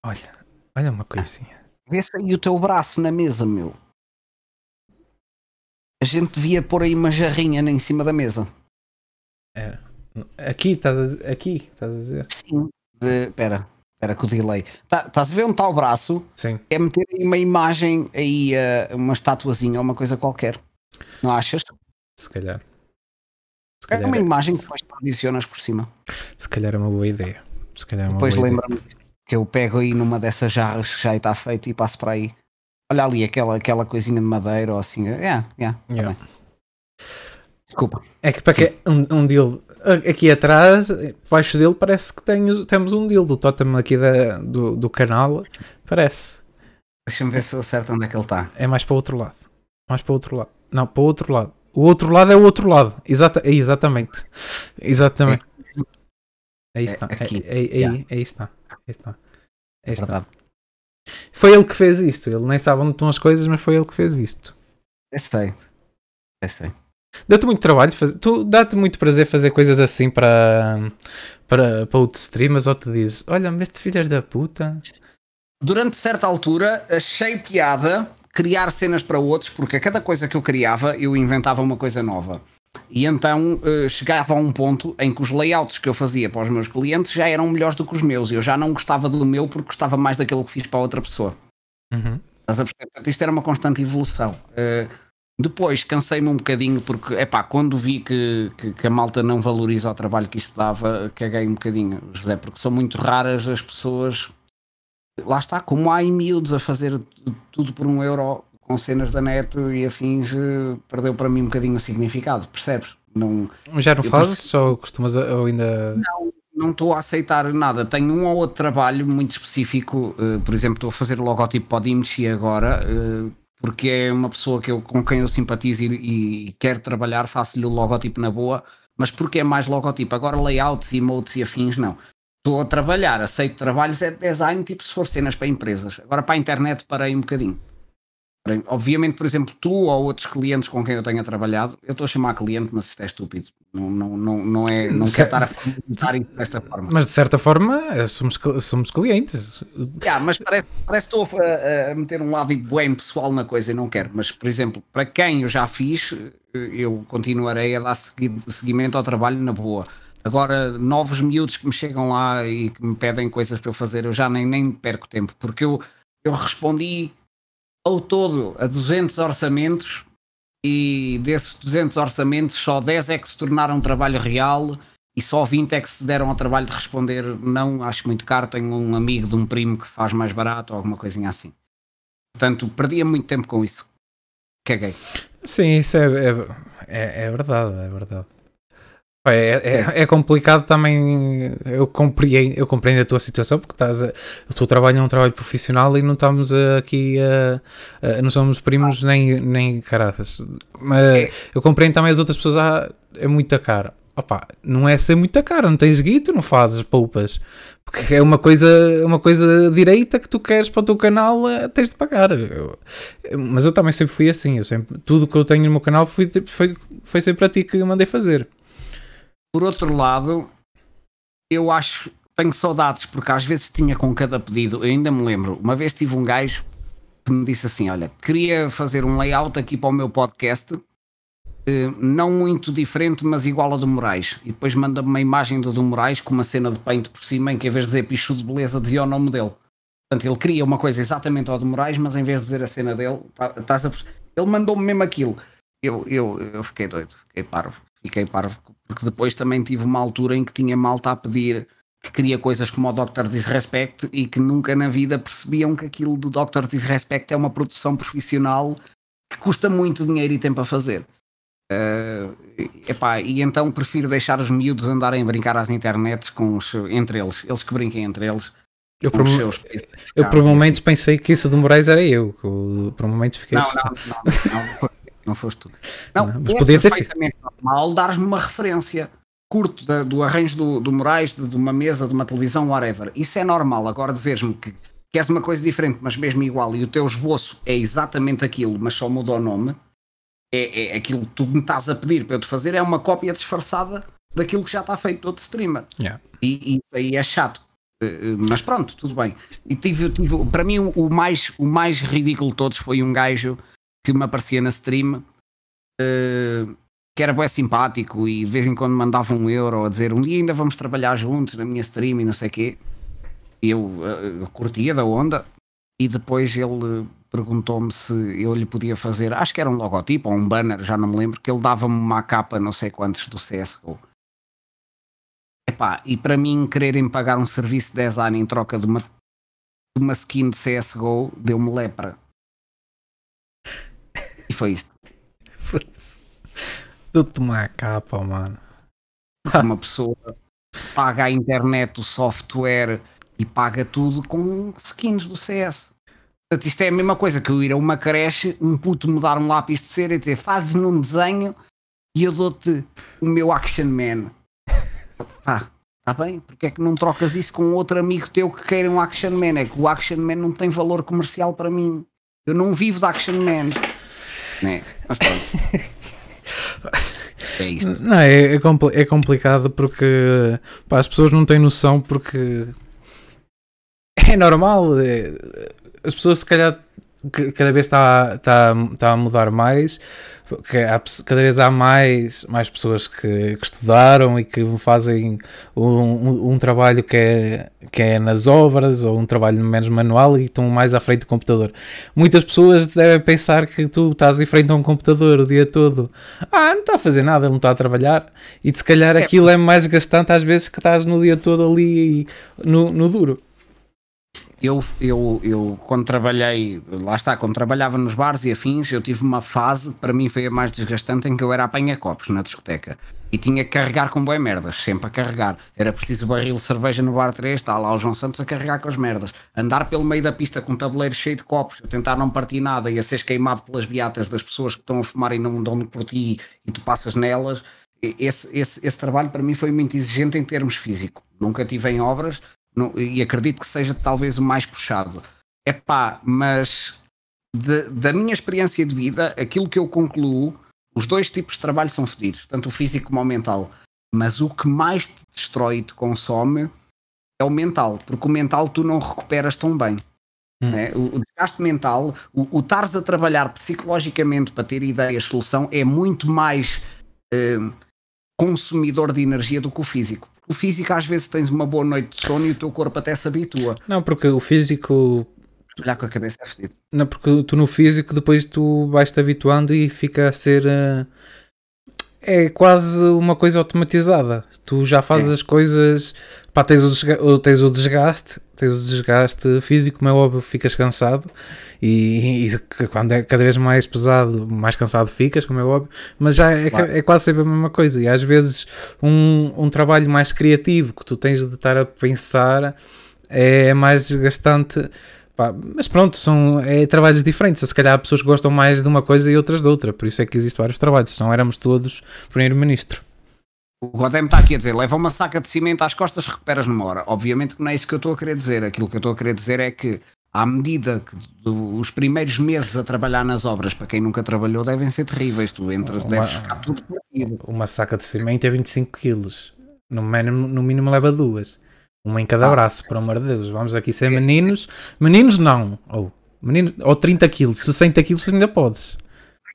S1: Olha, olha uma coisinha.
S2: Vê se aí o teu braço na mesa, meu. A gente devia pôr aí uma jarrinha em cima da mesa.
S1: É. Aqui, estás a, aqui, estás a dizer?
S2: Sim. Espera, espera com o delay. Tá, estás a ver um tal braço?
S1: Sim.
S2: É meter aí uma imagem, aí uh, uma estatuazinha ou uma coisa qualquer. Não achas?
S1: Se calhar.
S2: Se é uma é imagem que depois adicionas por cima.
S1: Se calhar é uma boa ideia. Se calhar é
S2: depois lembra-me que eu pego aí numa dessas jarras que já está feito e passo para aí. Olha ali aquela, aquela coisinha de madeira ou assim. É, é.
S1: Yeah.
S2: Desculpa.
S1: É que para que um, um deal aqui atrás, baixo dele, parece que tem, temos um deal do totem aqui da, do, do canal. Parece.
S2: Deixa-me ver se eu acerto onde é que ele está.
S1: É mais para o outro lado. Mais para o outro lado. Não, para o outro lado. O outro lado é o outro lado. Exata, é, exatamente. Exatamente. Aí está.
S2: É aqui.
S1: Aí, aí,
S2: Yeah.
S1: aí, aí está. Aí está. Aí está. Foi ele que fez isto. Ele nem sabe onde estão as coisas, mas foi ele que fez isto.
S2: Eu sei. Eu sei.
S1: Deu-te muito trabalho fazer. Tu dá-te muito prazer fazer coisas assim para, para, para outros streamers ou te dizes, olha, mete filhas da puta.
S2: Durante certa altura achei piada criar cenas para outros, porque a cada coisa que eu criava eu inventava uma coisa nova. E então eh, chegava a um ponto em que os layouts que eu fazia para os meus clientes já eram melhores do que os meus. e Eu já não gostava do meu porque gostava mais daquilo que fiz para outra pessoa.
S1: Uhum.
S2: Estás a perceber? Portanto, isto era uma constante evolução. Eh, depois cansei-me um bocadinho porque, epá, quando vi que, que, que a malta não valoriza o trabalho que isto dava, caguei um bocadinho, José, porque são muito raras as pessoas. Lá está, como há em miúdos a fazer tu- tudo por um euro com cenas da net e afins, eh, perdeu para mim um bocadinho o significado, percebes? Não,
S1: Já não fazes ou costumas ou ainda.
S2: não estou a aceitar nada. Tenho um ou outro trabalho muito específico. eh, por exemplo, estou a fazer o logotipo para o Dimchi agora, eh, porque é uma pessoa que eu, com quem eu simpatizo e, e quero trabalhar, faço-lhe o logotipo na boa, mas porque é mais logotipo. Agora, layouts, emotes e afins, não. Estou a trabalhar, aceito trabalhos, é design, tipo se for cenas para empresas. Agora, para a internet, parei um bocadinho. Obviamente, por exemplo, tu ou outros clientes com quem eu tenha trabalhado, eu estou a chamar cliente, mas isto é estúpido. Não, não, não, não, é, não quero estar a formalizar isso desta forma.
S1: Mas de certa forma eh, somos, somos clientes.
S2: Yeah, mas parece, parece que estou a, a meter um lado bem pessoal na coisa e não quero. Mas, por exemplo, para quem eu já fiz, eh, eu continuarei a dar segui- seguimento ao trabalho na boa. Agora, novos miúdos que me chegam lá e que me pedem coisas para eu fazer, eu já nem, nem perco tempo, porque eu, eu respondi ao todo a 200 orçamentos e desses 200 orçamentos só 10 é que se tornaram trabalho real e só 20 é que se deram ao trabalho de responder não, acho muito caro, tenho um amigo de um primo que faz mais barato ou alguma coisinha assim. Portanto, perdia muito tempo com isso. Caguei.
S1: Sim, isso é, é, é, é verdade, é verdade. Pá, É, é, é complicado também. Eu compreendo, eu compreendo a tua situação porque estás a, o teu trabalho é um trabalho profissional e não estamos aqui a, a- não somos primos nem, nem caraças. Mas
S2: É.
S1: eu compreendo também as outras pessoas. Ah, é muita cara. Opa, não é ser muita cara, não tens guito, não fazes poupas. Porque é uma coisa, uma coisa direita que tu queres para o teu canal, eh, tens de pagar. Eu- mas eu também sempre fui assim. Eu sempre, tudo que eu tenho no meu canal foi, foi, foi sempre a ti que mandei fazer.
S2: Por outro lado, eu acho, tenho saudades, porque às vezes tinha com cada pedido, eu ainda me lembro, uma vez tive um gajo que me disse assim: Olha, queria fazer um layout aqui para o meu podcast, eh, não muito diferente, mas igual ao do Moraes. E depois manda-me uma imagem do do Moraes com uma cena de paint por cima, em que em vez de dizer pichu de beleza, dizia o nome dele. Portanto, ele queria uma coisa exatamente ao do Moraes, mas em vez de dizer a cena dele, tá- estás a perce- ele mandou-me mesmo aquilo. Eu, eu, eu fiquei doido, fiquei parvo. Fiquei parvo, porque depois também tive uma altura em que tinha malta a pedir que queria coisas como o Dr. Disrespect e que nunca na vida percebiam que aquilo do Dr. Disrespect é uma produção profissional que custa muito dinheiro e tempo a fazer. Eh, epá, e então prefiro deixar os miúdos andarem a brincar às internets com os, entre eles, eles que brinquem entre eles.
S1: Eu, por,
S2: seus
S1: eu por momentos pensei que isso de Moraes era eu. que eu por momentos fiquei
S2: Não, não, não, não, não, foste tu. Não,
S1: Não, mas
S2: é
S1: podia ter sido.
S2: perfeitamente normal dar-me uma referência curto da- do arranjo do, do Moraes, de, de uma mesa, de uma televisão, whatever. Isso é normal. Agora dizeres-me que queres uma coisa diferente, mas mesmo igual, e o teu esboço é exatamente aquilo, mas só muda o nome, é, é aquilo que tu me estás a pedir para eu te fazer, é uma cópia disfarçada daquilo que já está feito de outro streamer.
S1: Yeah.
S2: E, e isso aí é chato. Eh, eh, Mas pronto, tudo bem. E tive, tive- para mim, o mais, o mais ridículo de todos foi um gajo que me aparecia na stream eh, que era bem simpático e de vez em quando mandava um euro a dizer um dia ainda vamos trabalhar juntos na minha stream e não sei o quê. Eu eh, curtia da onda e depois ele perguntou-me se eu lhe podia fazer, acho que era um logotipo ou um banner, já não me lembro, que ele dava-me uma capa não sei quantos do CSGO. Epá, e para mim quererem pagar um serviço de design em troca de uma, de uma skin de CSGO deu-me lepra. Foi isto.
S1: Dou-te uma capa, mano.
S2: Uma pessoa paga a internet, o software e paga tudo com skins do CS. Portanto, isto é a mesma coisa que eu ir a uma creche, um puto me dar um lápis de cera e dizer fazes-me um desenho e eu dou-te o meu Action Man. (laughs) Pá, está bem? Porque é que não trocas isso com outro amigo teu que queira um Action Man? É que o Action Man não tem valor comercial para mim. Eu não vivo de Action Man. Né? Mas pronto. (laughs)
S1: É isto. Não, é, é, compl é complicado porque pá, as pessoas não têm noção porque é normal. É, as pessoas se calhar cada vez está, está, está a mudar mais que há, cada vez há mais, mais pessoas que, que estudaram e que fazem um, um, um, trabalho que é, que é nas obras ou um trabalho menos manual e estão mais à frente do computador. Muitas pessoas devem pensar que tu estás em frente a um computador o dia todo. Ah, não está a fazer nada, não está a trabalhar. E se calhar é. aquilo é mais gastante às vezes que estás no dia todo ali no, no duro
S2: eu, eu, eu quando trabalhei, lá está, quando trabalhava nos bares e afins, eu tive uma fase, para mim foi a mais desgastante, em que eu era apanha-copos na discoteca e tinha que carregar com boas merdas, sempre a carregar. Era preciso barril de cerveja no bar 3, está lá o João Santos a carregar com as merdas. Andar pelo meio da pista com um tabuleiro cheio de copos, a tentar não partir nada e a seres queimado pelas beatas das pessoas que estão a fumar e não dão por ti e tu passas nelas. Esse, esse, esse trabalho para mim foi muito exigente em termos físico. Nunca tive em obras, e acredito que seja talvez o mais puxado. É pá, mas de, da minha experiência de vida, aquilo que eu concluo, os dois tipos de trabalho são fedidos, tanto o físico como o mental. Mas o que mais te destrói e te consome é o mental, porque o mental tu não recuperas tão bem. Hum. Né? O, desgaste mental, o, o estares a trabalhar psicologicamente para ter ideias, solução, é muito mais eh, consumidor de energia do que o físico o físico às vezes tens uma boa noite de sono e o teu corpo até se habitua.
S1: Não, porque o físico.
S2: Olhar com a cabeça é fedido.
S1: Não, porque tu no físico depois tu vais-te habituando e fica a ser. Uh, é quase uma coisa automatizada. Tu já fazes é. as coisas. Pá, tens o, tens o desgaste, tens o desgaste físico, como é óbvio, ficas cansado e, e, quando é cada vez mais pesado, mais cansado ficas, como é óbvio, mas já é, é quase sempre a mesma coisa. E às vezes um, um trabalho mais criativo que tu tens de estar a pensar é mais desgastante. Pá, mas pronto, são é, trabalhos diferentes. Se calhar há pessoas que gostam mais de uma coisa e outras de outra, por isso é que existem vários trabalhos, senão éramos todos primeiro-ministro.
S2: O Godem está aqui a dizer: leva uma saca de cimento às costas, recuperas numa hora. Obviamente que não é isso que eu estou a querer dizer. Aquilo que eu estou a querer dizer é que à medida que do, os primeiros meses a trabalhar nas obras, para quem nunca trabalhou, devem ser terríveis. Tu entras, uma, deves ficar tudo partido.
S1: Uma saca de cimento é 25 kg. No mínimo, no mínimo leva duas. Uma em cada ah, braço, por amor de Deus. Vamos aqui ser meninos. Meninos não. Ou, menino, ou 30 kg. 60 kg ainda podes.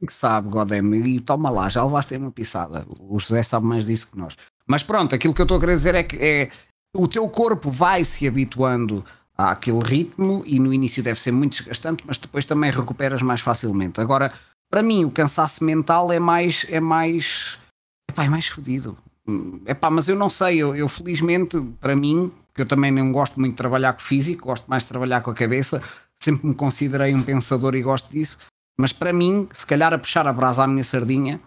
S2: Que sabe, Godem? E toma lá, já levaste uma pisada. O José sabe mais disso que nós. Mas pronto, aquilo que eu estou a querer dizer é que é, o teu corpo vai se habituando há aquele ritmo e no início deve ser muito desgastante, mas depois também recuperas mais facilmente. Agora, para mim, o cansaço mental é mais. é mais. É mais fodido. Epá, mas eu não sei, eu, eu, felizmente, para mim, que eu também não gosto muito de trabalhar com o físico, gosto mais de trabalhar com a cabeça, sempre me considerei um pensador e gosto disso, mas para mim, se calhar a puxar a brasa à minha sardinha,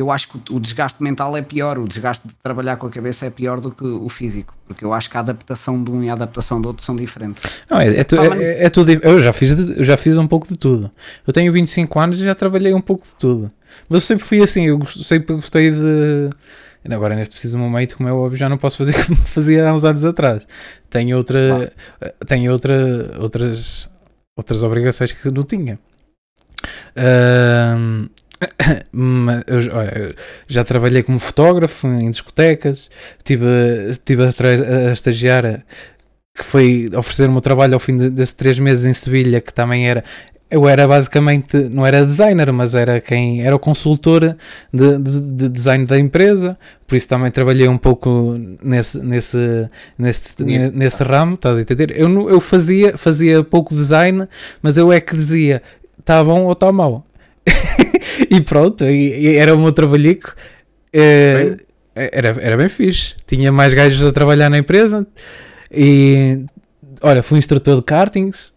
S2: eu acho que o desgaste mental é pior, o desgaste de trabalhar com a cabeça é pior do que o físico, porque eu acho que a adaptação de um e a adaptação do outro são diferentes.
S1: Não, é, é, tu, é, é, tudo, eu já, fiz, eu já fiz um pouco de tudo. Eu tenho 25 anos e já trabalhei um pouco de tudo. Mas eu sempre fui assim, eu sempre gostei de. Agora, neste preciso momento, como é óbvio, já não posso fazer (laughs) como fazia há uns anos atrás. Tenho, outra, claro. tenho outra, outras, outras obrigações que não tinha. Uh, (coughs) eu, já trabalhei como fotógrafo em discotecas, estive, estive a, a estagiar que foi oferecer-me o trabalho ao fim de, desses três meses em Sevilha, que também era. Eu era basicamente, não era designer, mas era quem era o consultor de, de, de design da empresa, por isso também trabalhei um pouco nesse, nesse, nesse, nesse ramo, estás a entender? Eu, eu fazia, fazia pouco design, mas eu é que dizia está bom ou está mau. (laughs) e pronto, e, e era o meu trabalhico. Uh, era, era bem fixe. Tinha mais gajos a trabalhar na empresa. E olha, fui instrutor de kartings.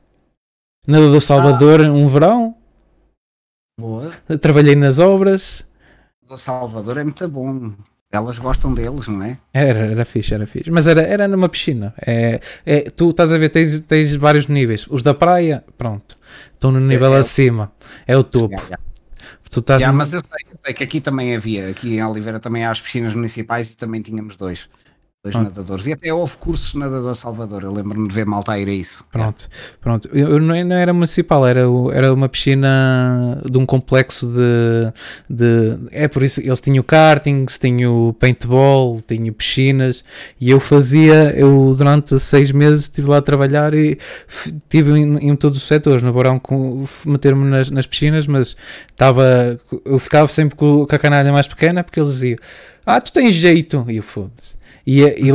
S1: Nadador Salvador ah. um verão.
S2: Boa.
S1: Trabalhei nas obras.
S2: O Salvador é muito bom. Elas gostam deles, não é?
S1: Era, era fixe, era fixe. Mas era, era numa piscina. É, é, tu estás a ver, tens, tens vários níveis. Os da praia, pronto, estão no nível é, é acima. É o topo. Yeah, yeah.
S2: Tu estás yeah, no... Mas eu sei, eu sei, que aqui também havia. Aqui em Oliveira também há as piscinas municipais e também tínhamos dois dois ah. nadadores. E até houve cursos de nadador Salvador. Eu lembro-me de ver malta a ir a isso.
S1: Pronto, é. pronto. Eu, eu, não era municipal, era, era uma piscina de um complexo de, de. É por isso eles tinham kartings, tinham paintball, tinham piscinas. E eu fazia, eu durante seis meses estive lá a trabalhar e estive em, em todos os setores. No verão, meter-me nas, nas piscinas, mas estava. Eu ficava sempre com, com a canalha mais pequena porque eles diziam. Ah, tu tens jeito! E eu foda-se ia, ia,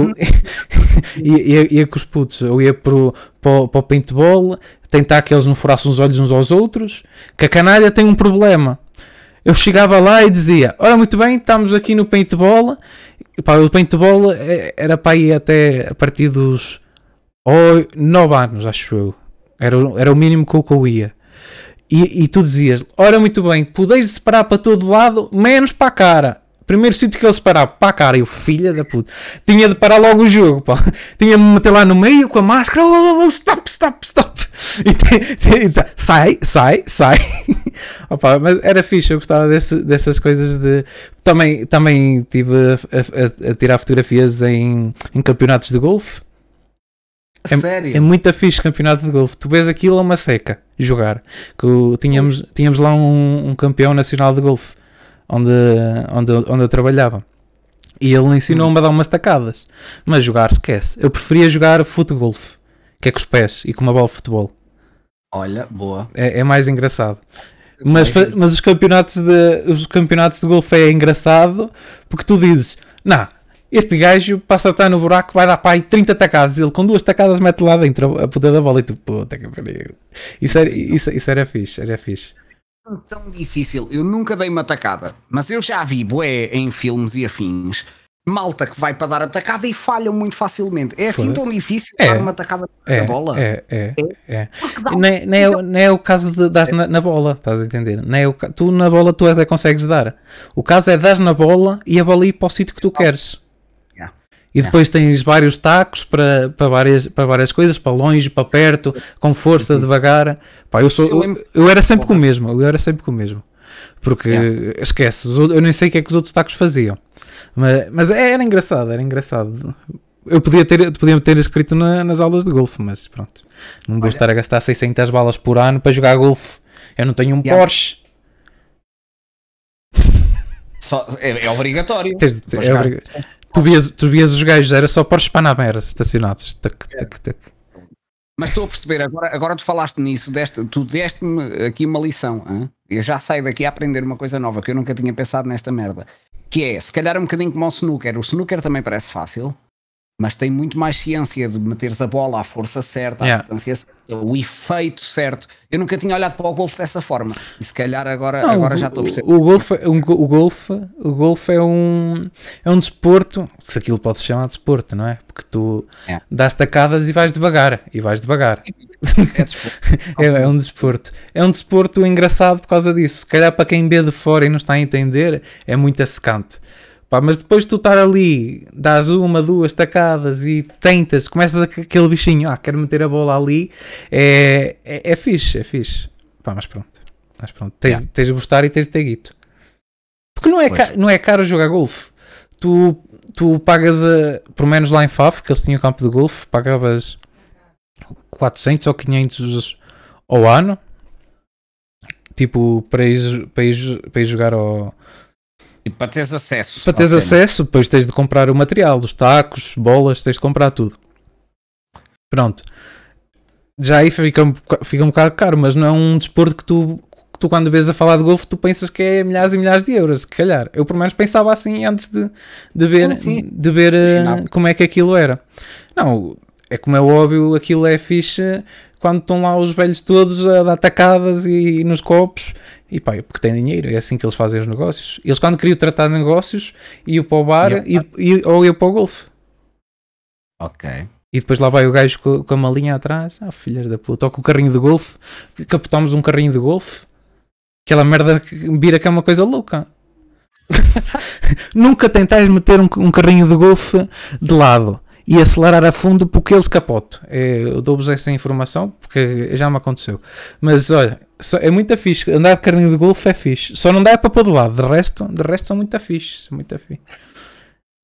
S1: ia, ia, com os putos, eu ia pro, para, para o paintball, tentar que eles não furassem os olhos uns aos outros, que a canalha tem um problema. Eu chegava lá e dizia: Ora, muito bem, estamos aqui no paintball. Pá, o paintball é, era para ir até a partir dos 9 anos, acho eu. Era, era o mínimo que eu ia. E, e tu dizias: Ora, muito bem, podeis separar para todo lado, menos para a cara. Primeiro sítio que ele parava, pá, cara, eu filha da puta, tinha de parar logo o jogo, pá. Tinha de me meter lá no meio com a máscara, oh, oh, oh stop, stop, stop. E te, te, sai, sai, sai. (laughs) Opa, mas era fixe, eu gostava desse, dessas coisas de. Também, também tive a, a, a tirar fotografias em, em campeonatos de golfe.
S2: É, Sério?
S1: É muito fixe campeonato de golfe. Tu vês aquilo a uma seca jogar. Que tínhamos, tínhamos lá um, um campeão nacional de golfe onde, onde, onde eu trabalhava. E ele ensinou-me a dar umas tacadas. Mas jogar, esquece. Eu preferia jogar futebol, que é com os pés e com uma bola de futebol.
S2: Olha, boa.
S1: É, é mais engraçado. Mas, mas os campeonatos de os campeonatos de golfe é engraçado porque tu dizes, não, este gajo passa a estar no buraco, vai dar para aí 30 tacadas. Ele com duas tacadas mete lá dentro a poder da bola e tu, puta que pariu. Isso era, isso, isso era fixe, era fixe
S2: tão difícil. Eu nunca dei uma tacada, mas eu já vi bué em filmes e afins. Malta que vai para dar a tacada e falham muito facilmente. É assim tão difícil é, dar uma tacada
S1: é,
S2: na bola?
S1: É, é, é. é. Nem, nem, é, nem é o caso de dar na, na, bola, estás a entender? Nem é o, tu na bola tu até consegues dar. O caso é dar na bola e a bola ir para o sítio que tu queres. E depois tens vários tacos para, para, várias, para várias coisas, para longe, para perto, com força, uhum. devagar. Pá, eu, sou, eu, eu, era sempre com o mesmo, eu era sempre com o mesmo. Porque yeah. esquece, eu nem sei o que é que os outros tacos faziam. Mas, mas era engraçado, era engraçado. Eu podia ter, podia ter escrito na, nas aulas de golfe, mas pronto. Não vou estar a gastar 600 balas por ano para jogar golfe. Eu não tenho um yeah. Porsche.
S2: Só, é, é, obrigatório.
S1: Tens, é obrigatório. Tu vias, tu vias os gajos, era só Porsche Panamera estacionados. Tac, tac, tac.
S2: Mas estou a perceber, agora, agora tu falaste nisso, deste, tu deste-me aqui uma lição. Hein? Eu já saio daqui a aprender uma coisa nova que eu nunca tinha pensado nesta merda. Que é, se calhar um bocadinho como o snooker. O snooker também parece fácil, mas tem muito mais ciência de meteres a bola à força certa, à yeah. distância certa, o efeito certo. Eu nunca tinha olhado para o golfe dessa forma e se calhar agora, não, agora já estou a perceber.
S1: O golfe, um, o golfe, o golfe é um é um desporto, se aquilo pode se chamar de desporto, não é? Porque tu yeah. dás tacadas e vais devagar, e vais devagar. É, (laughs) é, é, um desporto. É um desporto engraçado por causa disso. Se calhar para quem vê de fora e não está a entender, é muito secante. Pá, mas depois tu estar ali, dás uma, duas tacadas e tentas, começas aquele bichinho, ah, quero meter a bola ali, é, é, é fixe, é fixe. Pá, mas pronto, mas pronto. Tens, yeah. tens de gostar e tens de ter guito. Porque não é, caro, não é caro jogar golfe. Tu, tu pagas, a, por menos lá em Faf, que eles tinham campo de golfe, pagavas 400 ou 500 ao ano, tipo, para ir, para ir, para ir jogar ao
S2: e para teres acesso.
S1: Para teres acesso, depois tens de comprar o material, os tacos, bolas, tens de comprar tudo. Pronto. Já aí fica, fica um bocado caro, mas não é um desporto que tu, que tu quando vês a falar de golfe, tu pensas que é milhares e milhares de euros, se calhar. Eu pelo menos pensava assim antes de, de ver, sim, sim. De ver uh, como é que aquilo era. Não, é como é óbvio, aquilo é fixe quando estão lá os velhos todos a dar tacadas e, e nos copos e pá, porque tem dinheiro, é assim que eles fazem os negócios. Eles, quando queriam tratar de negócios, iam para o bar e, e, ou iam para o golfe.
S2: Ok.
S1: E depois lá vai o gajo com, com a malinha atrás. Ah, filhas da puta. Ou com o carrinho de golfe. Capotámos um carrinho de golfe. Aquela merda que vira que é uma coisa louca. (laughs) Nunca tentais meter um, um, carrinho de golfe de lado e acelerar a fundo porque eles capote. É, eu dou-vos essa informação porque já me aconteceu. Mas olha, é muito fixe. Andar de carrinho de golfe é fixe. Só não dá para pôr de lado. De resto, de resto são muito fixe. São muito fixe.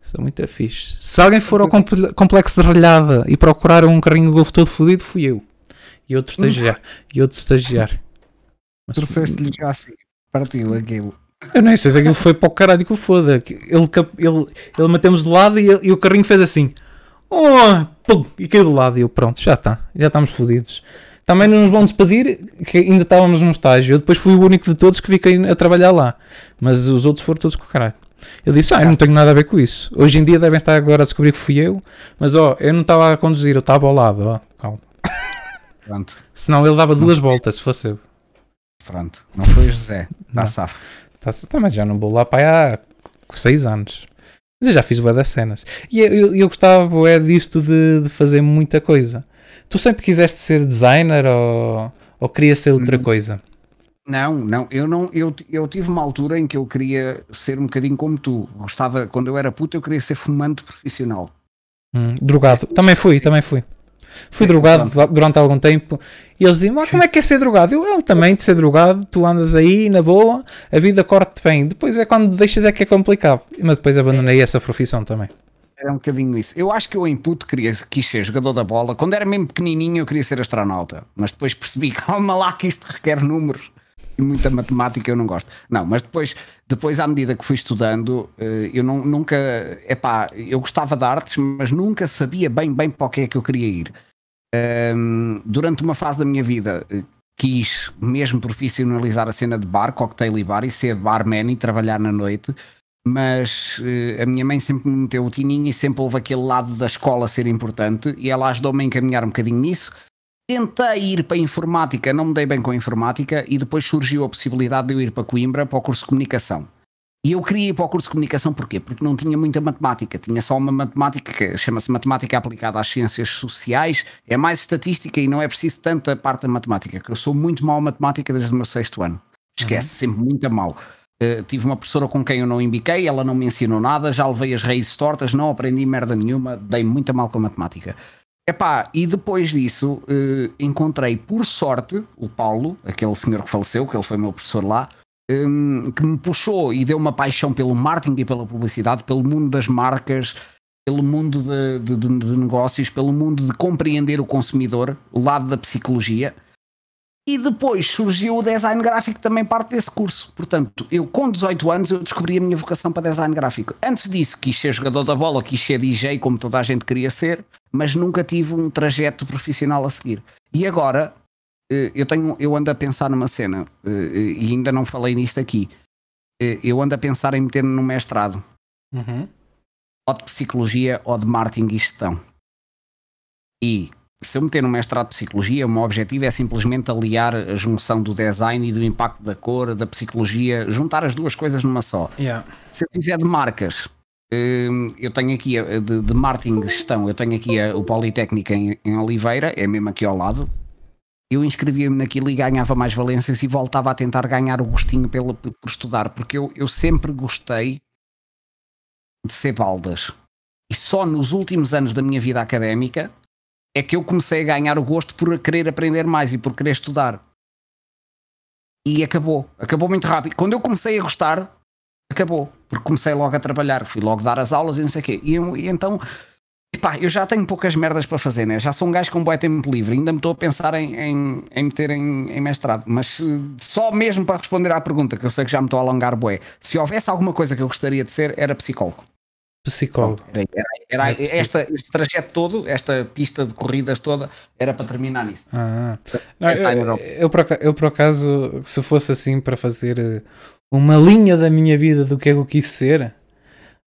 S1: São muito fixe. Se alguém for ao complexo de relhada e procurar um carrinho de golfe todo fodido, fui eu. E outro estagiário. e outro estagiário.
S2: Trouxeste-lhe já assim. Partiu aquilo.
S1: Eu nem sei se aquilo foi para o caralho que o foda. Ele, ele, ele matemos de lado e, e o carrinho fez assim. Oh, pum, e caiu de lado. E eu, pronto, já está. Já estamos fodidos. Também não nos vão despedir, que ainda estávamos num estágio. Eu depois fui o único de todos que fiquei a trabalhar lá. Mas os outros foram todos com o caralho. Eu disse, ah, eu não tenho nada a ver com isso. Hoje em dia devem estar agora a descobrir que fui eu. Mas ó, eu não estava a conduzir, eu estava ao lado, ó. Calma. Pronto. Senão ele dava duas voltas, se fosse eu.
S2: Pronto, não foi o José, está safo.
S1: Tá, tá, mas já não vou lá para há 6 anos. Mas eu já fiz boa das cenas. E eu, eu, eu gostava é disto de, de, fazer muita coisa. Tu sempre quiseste ser designer ou, ou querias ser outra hum. coisa?
S2: Não, não, eu não, eu, eu tive uma altura em que eu queria ser um bocadinho como tu. Gostava, quando eu era puto, eu queria ser fumante profissional.
S1: Hum, drogado. Também fui, também fui. Fui drogado durante algum tempo e eles diziam: Mas como é que é ser drogado? Eu, ele também, de ser drogado, tu andas aí na boa, a vida corre-te bem. Depois é quando deixas é que é complicado. Mas depois abandonei essa profissão também.
S2: Era um bocadinho isso. Eu acho que eu em puto queria, quis ser jogador da bola. Quando era mesmo pequenininho, eu queria ser astronauta. Mas depois percebi, (laughs) calma lá, que isto requer números e muita matemática eu não gosto. Não, mas depois, depois à medida que fui estudando, eh, eu não, nunca, epá, eu gostava de artes, mas nunca sabia bem, bem para o que é que eu queria ir. Um, durante uma fase da minha vida, eh, quis mesmo profissionalizar a cena de bar, cocktail e bar, e ser barman e trabalhar na noite, mas uh, a minha mãe sempre me meteu o tininho e sempre houve aquele lado da escola ser importante, e ela ajudou-me a encaminhar um bocadinho nisso. Tentei ir para a informática, não me dei bem com a informática, e depois surgiu a possibilidade de eu ir para Coimbra para o curso de comunicação. E eu queria ir para o curso de comunicação porquê? Porque não tinha muita matemática, tinha só uma matemática que chama-se matemática aplicada às ciências sociais, é mais estatística e não é preciso tanta parte da matemática, que eu sou muito mau matemática desde o meu sexto ano. Esquece, uhum. sempre muito mal. Uh, tive uma professora com quem eu não embiquei, ela não me ensinou nada, já levei as raízes tortas, não aprendi merda nenhuma, dei muito mal com a matemática. Epá, e depois disso uh, encontrei por sorte o Paulo, aquele senhor que faleceu, que ele foi meu professor lá, um, que me puxou e deu uma paixão pelo marketing e pela publicidade, pelo mundo das marcas, pelo mundo de, de, de, negócios, pelo mundo de compreender o consumidor, o lado da psicologia. E depois surgiu o design gráfico também parte desse curso. Portanto, eu com 18 anos eu descobri a minha vocação para design gráfico. Antes disso quis ser jogador da bola, quis ser DJ como toda a gente queria ser, mas nunca tive um trajeto profissional a seguir. E agora eh, eu tenho, eu ando a pensar numa cena eh, eh, e ainda não falei nisto aqui. Eu ando a pensar em meter-me no mestrado, uhum. ou de psicologia ou de marketing e gestão. E se eu meter no mestrado de psicologia, o meu objetivo é simplesmente aliar a junção do design e do impacto da cor, da psicologia, juntar as duas coisas numa só.
S1: Yeah.
S2: Se eu fizer de marcas, eu tenho aqui de, de marketing gestão, eu tenho aqui o Politécnico em, em Oliveira, é mesmo aqui ao lado, eu inscrevia-me naquilo e ganhava mais valências e voltava a tentar ganhar o gostinho pelo, por estudar, porque eu, eu sempre gostei de ser baldas. E só nos últimos anos da minha vida académica é que eu comecei a ganhar o gosto por querer aprender mais e por querer estudar. E acabou. Acabou muito rápido. Quando eu comecei a gostar, acabou. Porque comecei logo a trabalhar. Fui logo dar as aulas e não sei o quê. E, e então Pá, eu já tenho poucas merdas para fazer, né? Já sou um gajo com um tempo livre, ainda me estou a pensar em, em, em meter em, em, mestrado. Mas só mesmo para responder à pergunta, que eu sei que já me estou a alongar, boé. Se houvesse alguma coisa que eu gostaria de ser, era psicólogo.
S1: Psicólogo.
S2: Era, era, era é esta, este trajeto todo, esta pista de corridas toda, era para terminar nisso.
S1: Ah, não, eu, eu, por acaso, eu, por acaso, se fosse assim para fazer eh, uma linha da minha vida do que é que eu quis ser,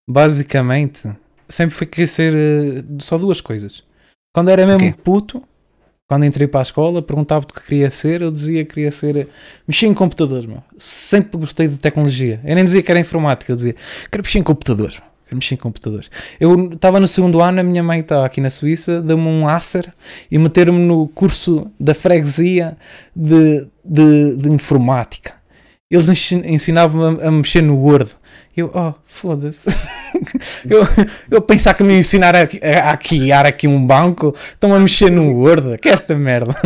S1: basicamente sempre foi querer ser uh, só duas coisas. Quando era mesmo okay. puto, quando entrei para a escola, perguntava o que queria ser, eu dizia que queria ser. Uh, mexer em computadores, meu. Sempre gostei de tecnologia. Eu nem dizia que era informática, eu dizia quero mexer em computadores. Quero mexer em computadores. Eu estava no segundo ano, a minha mãe estava aqui na Suíça, deu-me um Acer e meter-me no curso da freguesia de, de, de informática. eles ensinavam a, a mexer no Word. Eu, oh, foda-se. (laughs) eu, eu pensar que me ensinar a, a, a criar aqui um banco, estão a mexer no Word. Que é esta merda? (laughs)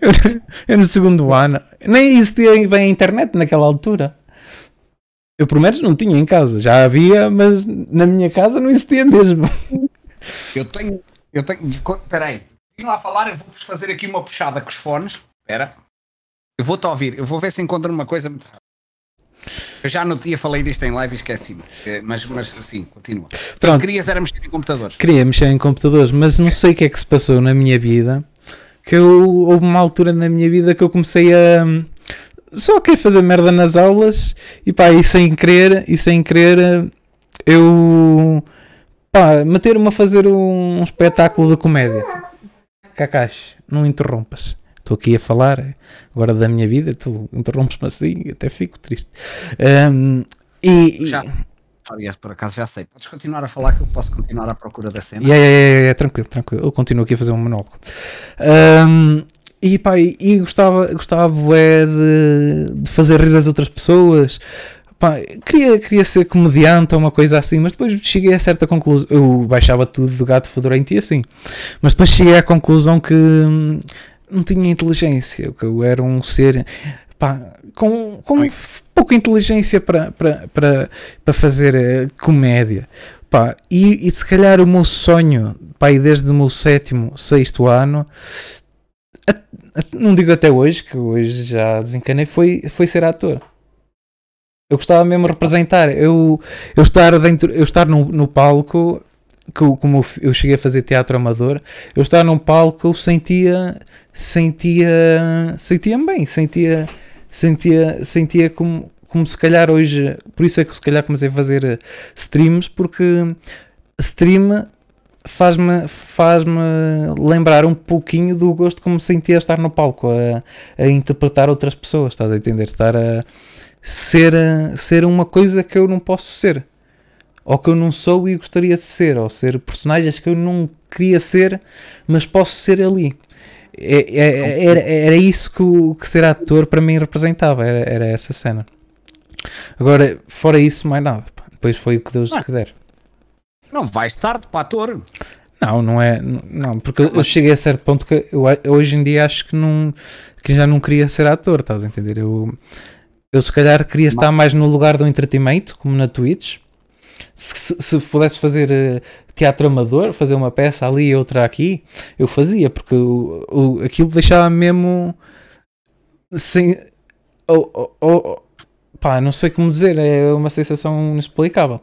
S1: eu, eu, no segundo ano, nem existia bem a internet naquela altura. Eu, por menos, não tinha em casa. Já havia, mas na minha casa não existia mesmo.
S2: Eu tenho. Eu tenho. Espera aí. Vim lá falar, eu vou-vos fazer aqui uma puxada com os fones. Espera. Eu vou-te ouvir. Eu vou ver se encontro uma coisa muito rápida. Eu já no dia falei disto em live e esqueci-me. Eh, mas, mas assim, continua. Pronto. Querias era mexer em computadores.
S1: Queria mexer em computadores, mas não sei o que é que se passou na minha vida. Que eu, houve uma altura na minha vida que eu comecei a só querer fazer merda nas aulas e pá, e sem querer, e sem querer eu pá, meter-me a fazer um, um espetáculo de comédia. Cacás, não interrompas. Estou aqui a falar agora da minha vida, tu interrompes-me assim, até fico triste. Um, e,
S2: já, aliás, por acaso já sei. Podes continuar a falar que eu posso continuar à procura da cena.
S1: Yeah, yeah, yeah tranquilo, tranquilo. Eu continuo aqui a fazer um monólogo. Um, e pá, e, e gostava, gostava de, de fazer rir as outras pessoas. Pá, queria, queria ser comediante ou uma coisa assim, mas depois cheguei a certa conclusão. Eu baixava tudo do gato fedorento e assim, mas depois cheguei à conclusão que hum, não tinha inteligência, que eu era um ser pá, com, com pouca inteligência para, para, para, para fazer uh, comédia. Pá, e, e se calhar o meu sonho, pá, desde o meu sétimo, sexto ano, não digo até hoje, que hoje já desencanei, foi, foi ser ator. Eu gostava mesmo de representar. Eu, eu estar, dentro, eu estar no, no palco, que, como eu cheguei a fazer teatro amador, eu estar num palco, eu sentia, sentia, sentia bem, sentia, sentia, sentia como, como se calhar hoje, por isso é que se calhar comecei a fazer streams, porque stream faz-me faz lembrar um pouquinho do gosto como sentia estar no palco a, a, interpretar outras pessoas, estás a entender? Estar a ser, a ser uma coisa que eu não posso ser, ou que eu não sou e gostaria de ser, ou ser personagens que eu não queria ser, mas posso ser ali. É, é, era, era isso que, o, que ser ator para mim representava, era, era essa cena. Agora, fora isso, mais nada. Depois foi o que Deus ah. quiser.
S2: Não vais tarde para ator.
S1: Não, não é. Não, porque eu cheguei a certo ponto que eu, hoje em dia acho que, não, que já não queria ser ator, estás a entender? Eu, eu se calhar queria estar mais no lugar do entretenimento, como na Twitch. Se, se, se pudesse fazer uh, teatro amador, fazer uma peça ali e outra aqui, eu fazia, porque o, o, aquilo deixava mesmo sem. Oh, oh, oh, pá, não sei como dizer, é uma sensação inexplicável.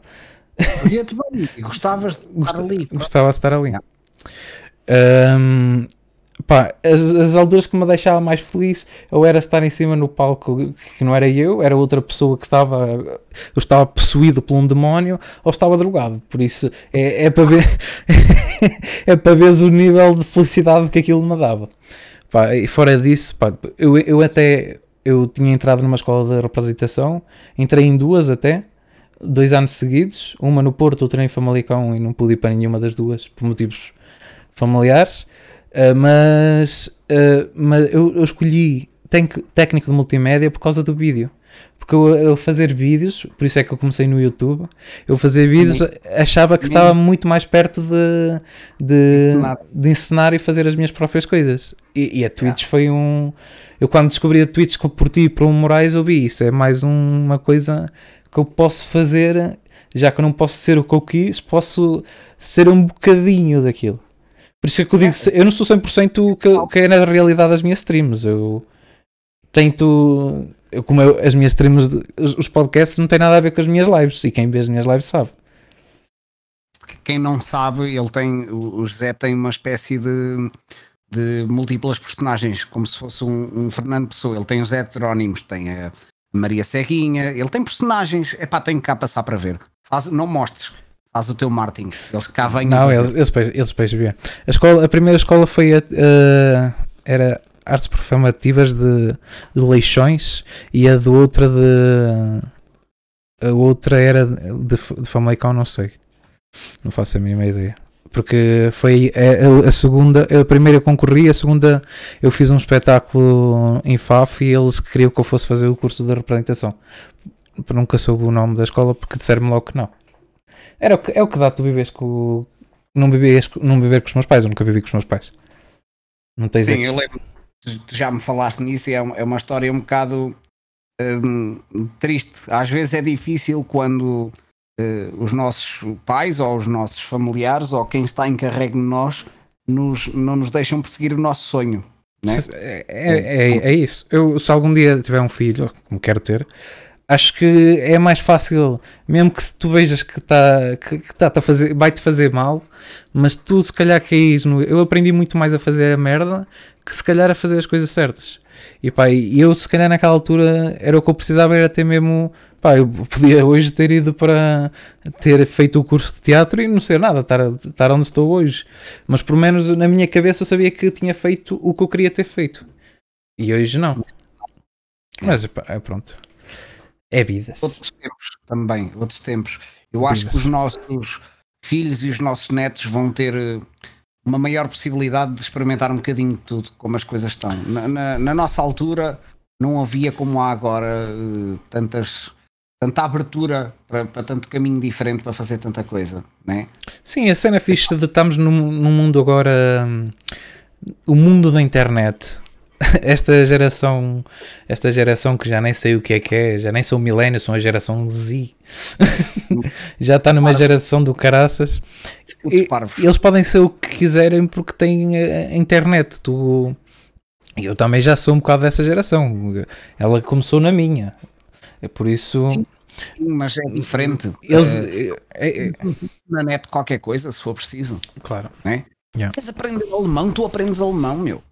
S2: Fazia-te bem gostavas de estar ali.
S1: Gostava de estar ali. Um, pá, as, as alturas que me deixava mais feliz ou era estar em cima no palco que não era eu, era outra pessoa que estava eu estava possuído por um demónio ou estava drogado, por isso é, é para ver (laughs) é para ver o nível de felicidade que aquilo me dava pá, e fora disso, pá, eu, eu até eu tinha entrado numa escola de representação, entrei em duas até dois anos seguidos, uma no Porto, outra em Famalicão e não pude ir para nenhuma das duas por motivos familiares, uh, mas, uh, mas eu, eu escolhi técnico de multimédia por causa do vídeo. Porque eu, eu, fazer vídeos, por isso é que eu comecei no YouTube, eu fazer vídeos achava que estava muito mais perto de, de, de ensinar e fazer as minhas próprias coisas. E, e a Twitch foi um. Eu quando descobri a Twitch por ti e por um Moraes ouvi isso. É mais um, uma coisa que eu posso fazer, já que eu não posso ser o que eu quis, posso ser um bocadinho daquilo. Por isso é que eu digo, eu não sou 100% o que, que é na realidade das minhas streams. Eu tento. Eu, como eu, as minhas streams, os podcasts não têm nada a ver com as minhas lives. E quem vê as minhas lives sabe.
S2: Quem não sabe, ele tem. O José tem uma espécie de, de múltiplas personagens, como se fosse um, um Fernando Pessoa. Ele tem os heterónimos, tem a, Maria Serrinha, ele tem personagens. É pá, tenho cá passar para ver. Faz, não mostres, faz o teu marketing. Eles cá vêm.
S1: Não, eles, depois, vêem. A, escola, a primeira escola foi a, uh, era artes performativas de, de Leixões e a do outra de. A outra era de, de Famalicão, não sei. Não faço a mínima ideia. Porque foi a, a, segunda, a primeira concorri, a segunda eu fiz um espetáculo em FAF e eles queriam que eu fosse fazer o curso de representação. Nunca soube o nome da escola porque disseram-me logo que não. Era o que, é o que dá tu vives com. Não, vives, não viver com os meus pais, eu nunca vivi com os meus pais.
S2: Não tens Sim, eu lembro. Já me falaste nisso e é uma, é uma história um bocado hum, triste. Às vezes é difícil quando uh, os nossos pais ou os nossos familiares ou quem está encarregue de nós nos, não nos deixam perseguir o nosso sonho. Né?
S1: É, é, é, é, isso. Eu, se algum dia tiver um filho, como quero ter, acho que é mais fácil, mesmo que se tu vejas que está que, que tá, tá fazer, vai-te fazer mal, mas tu se calhar caís no. Eu aprendi muito mais a fazer a merda que se calhar a fazer as coisas certas. E pá, eu se calhar naquela altura era o que eu precisava, era ter mesmo. Pá, eu podia hoje ter ido para ter feito o curso de teatro e não ser nada, estar, estar onde estou hoje. Mas por menos na minha cabeça eu sabia que tinha feito o que eu queria ter feito. E hoje não. Mas pá, é pronto. É vida.
S2: Outros tempos também, outros tempos. Eu acho que os nossos filhos e os nossos netos vão ter eh, uma maior possibilidade de experimentar um bocadinho de tudo, como as coisas estão. Na, na, na nossa altura não havia como há agora uh, tantas tanta abertura para, para, tanto caminho diferente para fazer tanta coisa, né?
S1: Sim, a cena fixe de estamos num, num mundo agora um, o mundo da internet. (laughs) Esta geração esta geração que já nem sei o que é que é, já nem sou milênio, sou a geração Z. (laughs) Já está numa geração do caraças e, eles podem ser o que quiserem porque têm a internet. Tu, eu também já sou um bocado dessa geração. Ela começou na minha. É por isso. Sim,
S2: mas é diferente.
S1: Eles, é, é,
S2: é, na net qualquer coisa, se for preciso.
S1: Claro.
S2: Né? Yeah. Queres aprender alemão? Tu aprendes alemão, meu.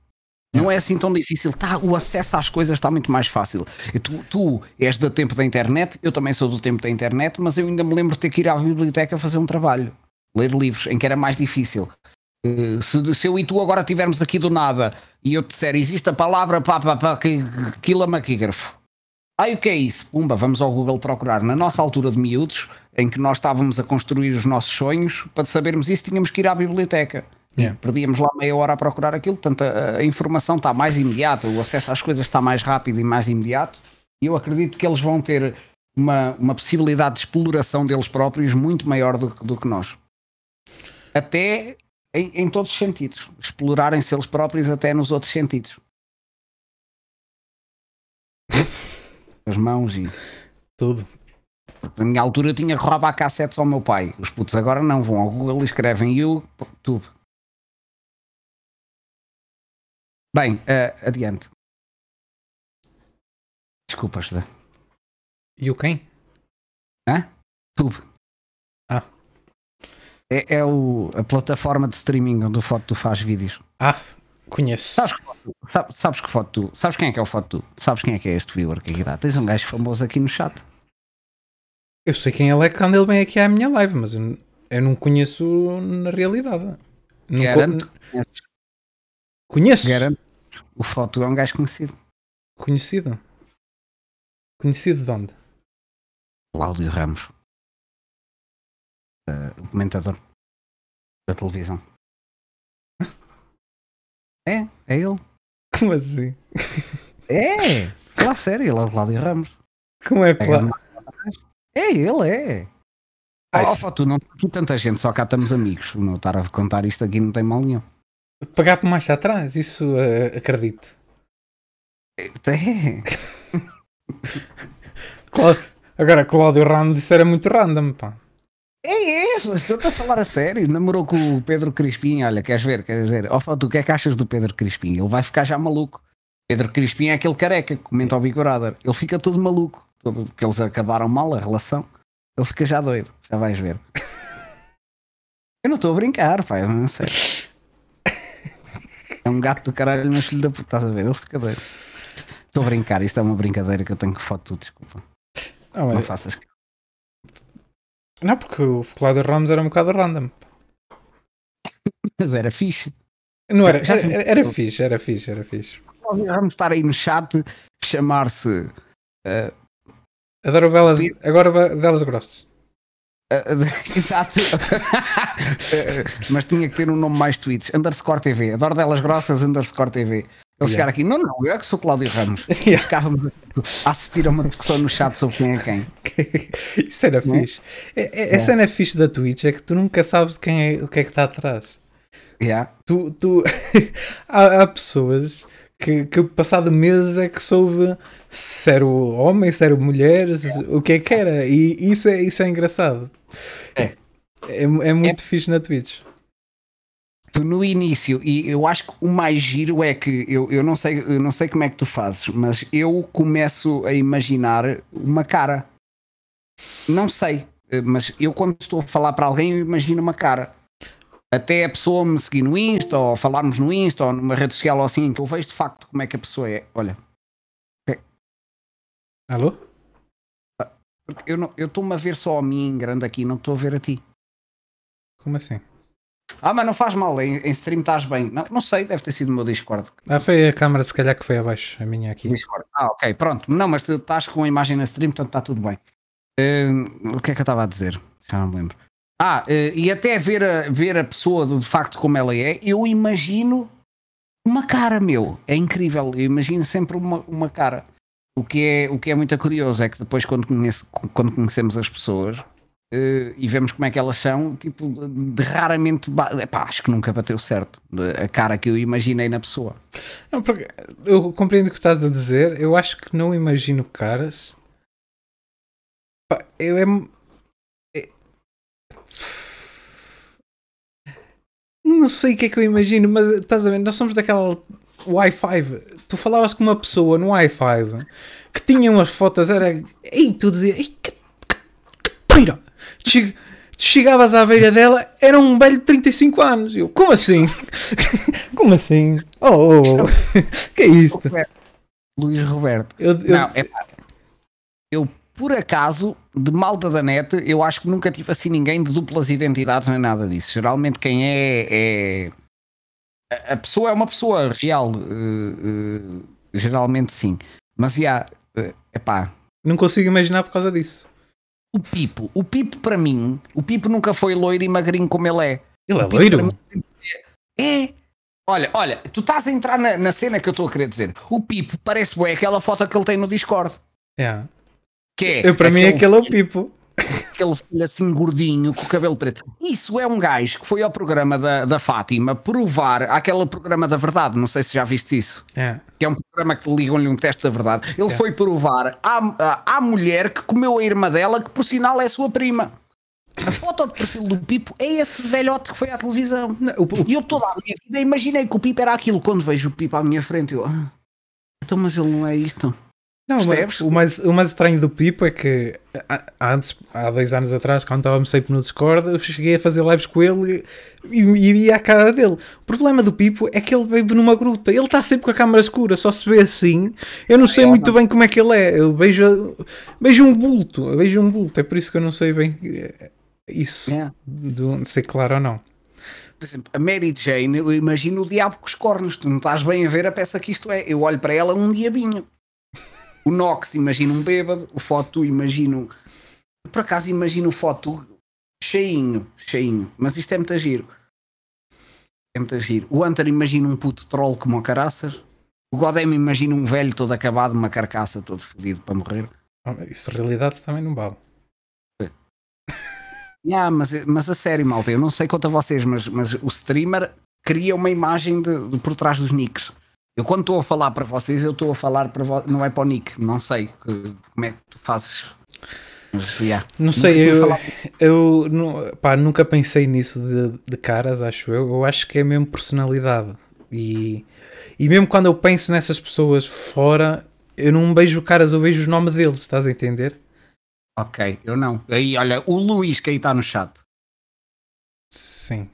S2: Não é assim tão difícil. Tá, o acesso às coisas está muito mais fácil. Tu, tu, és do tempo da internet, eu também sou do tempo da internet, mas eu ainda me lembro de ter que ir à biblioteca fazer um trabalho ler livros, em que era mais difícil. Uh, se, se, eu e tu agora estivermos aqui do nada e eu te disser existe a palavra pá, pá, pá, quilamaquígrafo. Ai, o que é isso? Pumba, vamos ao Google procurar. Na nossa altura de miúdos, em que nós estávamos a construir os nossos sonhos, para sabermos isso, tínhamos que ir à biblioteca. Yeah. Perdíamos lá meia hora a procurar aquilo, portanto a, a, informação está mais imediata, o acesso às coisas está mais rápido e mais imediato. E eu acredito que eles vão ter uma, uma possibilidade de exploração deles próprios muito maior do, do que nós até em, em todos os sentidos. Explorarem-se eles próprios até nos outros sentidos. As mãos e.
S1: Tudo.
S2: Na minha altura eu tinha que roubar cassetes ao meu pai. Os putos agora não vão ao Google e escrevem YouTube. Bem, uh, adiante. Desculpa, José.
S1: E o quem?
S2: Hã? Tube.
S1: Ah.
S2: É, é o, a plataforma de streaming onde o Foto tu faz vídeos.
S1: Ah, conheço.
S2: Sabes que, sabes, sabes que Foto tu, sabes quem é que é o Foto tu? Sabes quem é que é este viewer que aqui dá? Tens um gajo famoso aqui no chat.
S1: Eu sei quem ele é quando ele vem aqui à minha live, mas eu, eu não conheço na realidade.
S2: Não Garanto.
S1: Co conheço.
S2: Garanto. O Foto é um gajo conhecido.
S1: Conhecido? Conhecido de onde?
S2: Cláudio Ramos uh, o comentador da televisão. É, é ele.
S1: Como assim?
S2: É, fala sério, ele é o Cláudio Ramos.
S1: Como é, plano?
S2: É ele, é. Ah, oh, tu não aqui tanta gente, só cá estamos amigos. Não estar a contar isto aqui não tem mal nenhum.
S1: Pagar por mais atrás, isso uh, acredito.
S2: É. (laughs)
S1: Agora, Cláudio Ramos, isso era muito random, pá.
S2: É isso, estou a falar a sério. Namorou com o Pedro Crispim. Olha, queres ver? Queres ver? Ó, oh, tu o que é que achas do Pedro Crispim? Ele vai ficar já maluco. Pedro Crispim é aquele careca que comenta ao Big Brother. Ele fica todo maluco. Todo, porque eles acabaram mal a relação. Ele fica já doido. Já vais ver. Eu não estou a brincar, pai. Não sei. É um gato do caralho, mas filho da puta. Estás a ver? Ele fica doido. Estou a brincar. Isto é uma brincadeira que eu tenho que foto, desculpa. Não, não faças.
S1: Não, porque o Cláudio Ramos era um bocado random.
S2: Mas era fixe.
S1: Não era, era, era, era fixe, era fixe, era fixe.
S2: Vamos estar aí no chat, chamar-se. Uh,
S1: Adoro belas, agora belas grossas. (laughs)
S2: exato. (laughs) Mas tinha que ter um nome mais tweets. Underscore TV. Adoro delas grossas, underscore TV. Ele yeah. chegar aqui, não, não, eu é que sou Cláudio Ramos. (laughs) Yeah. Ficávamos a assistir a uma discussão no chat sobre quem é quem. (laughs)
S1: Isso era não? fixe. É, é, a cena é fixe da Twitch é que tu nunca sabes quem é, o que é que está atrás.
S2: Yeah.
S1: Tu, tu... (laughs) há, há pessoas que, que passado meses é que soube se era homem, se era mulher, o que é que era. E isso é, isso é engraçado.
S2: É.
S1: É, é muito é. fixe na Twitch.
S2: Tu no início, e eu acho que o mais giro é que eu, eu, não sei, eu não sei como é que tu fazes, mas eu começo a imaginar uma cara. Não sei, mas eu quando estou a falar para alguém, eu imagino uma cara até a pessoa me seguir no Insta ou falarmos no Insta ou numa rede social ou assim, que eu vejo de facto como é que a pessoa é. Olha. Okay.
S1: Alô?
S2: Porque eu estou-me a ver só a mim em grande aqui, não estou a ver a ti.
S1: Como assim?
S2: Ah, mas não faz mal, em, em stream estás bem. Não, não sei, deve ter sido o meu Discord.
S1: Ah, foi a câmera, se calhar que foi abaixo, a minha aqui.
S2: Discord. Ah, ok, pronto. Não, mas tu estás com a imagem na stream, portanto está tudo bem. Uh, o que é que eu estava a dizer? Já não me lembro. Ah, eh, e até ver a, ver a pessoa de facto como ela é, eu imagino uma cara, meu. É incrível. Eu imagino sempre uma, uma cara. O que, é, o que é muito curioso é que depois, quando, conhece, quando conhecemos as pessoas uh, e vemos como é que elas são, tipo, de raramente. Epá, acho que nunca bateu certo a cara que eu imaginei na pessoa.
S1: Não, porque eu compreendo o que estás a dizer. Eu acho que não imagino caras. eu é Não sei o que é que eu imagino, mas estás a ver? Nós somos daquela Wi-Fi. Tu falavas com uma pessoa no Wi-Fi que tinha umas fotos, era. Ei, tu dizias. Ei, que, que, que Tu chegavas à beira dela, era um velho de 35 anos. Eu, como assim? (laughs) como assim? Oh, oh, oh. (laughs) que é isto?
S2: Luís Roberto. Eu, eu, não, é, eu por acaso, de malta da net, eu acho que nunca tive assim ninguém de duplas identidades nem nada disso. Geralmente quem é, é. A pessoa é uma pessoa real. Uh, uh, geralmente sim. Mas já. Yeah, uh, epá.
S1: Não consigo imaginar por causa disso.
S2: O Pipo. O Pipo para mim. O Pipo nunca foi loiro e magrinho como ele é.
S1: Ele é loiro?
S2: É. Olha, olha, tu estás a entrar na, na cena que eu estou a querer dizer. O Pipo parece bem aquela foto que ele tem no Discord.
S1: É. Que é eu, para mim, aquele é o Pipo.
S2: Aquele filho assim gordinho com o cabelo preto. Isso é um gajo que foi ao programa da, da Fátima provar aquele programa da verdade. Não sei se já viste isso.
S1: É.
S2: Que é um programa que ligam-lhe um teste da verdade. Ele é. foi provar à, à, mulher que comeu a irmã dela, que por sinal é sua prima. A foto de perfil do Pipo é esse velhote que foi à televisão. E eu toda a minha vida imaginei que o Pipo era aquilo. Quando vejo o Pipo à minha frente, eu. Ah, então, mas ele não é isto.
S1: Não, o mais, o mais estranho do Pipo é que antes, há dois anos atrás, quando estávamos sempre no Discord, eu cheguei a fazer lives com ele e, e via a cara dele. O problema do Pipo é que ele vive numa gruta, ele está sempre com a câmera escura, só se vê assim. Eu não sei muito bem como é que ele é. Eu vejo, vejo um bulto, vejo um bulto, é por isso que eu não sei bem eh, isso, é. de ser claro ou não
S2: por exemplo, a Mary Jane, eu imagino o diabo com os cornos. Tu não estás bem a ver a peça que isto é. Eu olho para ela um diabinho. O Nox imagina um bêbado, o Foto imagino. Por acaso imagino o Foto cheinho, cheinho. Mas isto é muito giro. É muito giro. O Hunter imagina um puto troll como o caraças. O Godem imagina um velho todo acabado, uma carcaça todo fodido para morrer.
S1: Ah, isso realidade também não vale.
S2: É. (laughs) Yeah, mas, mas a sério, malta, eu não sei quanto a vocês, mas, mas o streamer cria uma imagem de, de por trás dos nicks. Eu quando estou a falar para vocês, eu estou a falar para vo... não é para o Nick, não sei que, como é que tu fazes. Mas, yeah.
S1: Não sei, eu, eu não, pá, nunca pensei nisso de, de, caras, acho eu. Eu acho que é mesmo personalidade. E, e mesmo quando eu penso nessas pessoas fora, eu não beijo caras, eu vejo o nome deles, estás a entender?
S2: Ok, eu não. Aí, olha, o Luís que aí está no chat.
S1: Sim.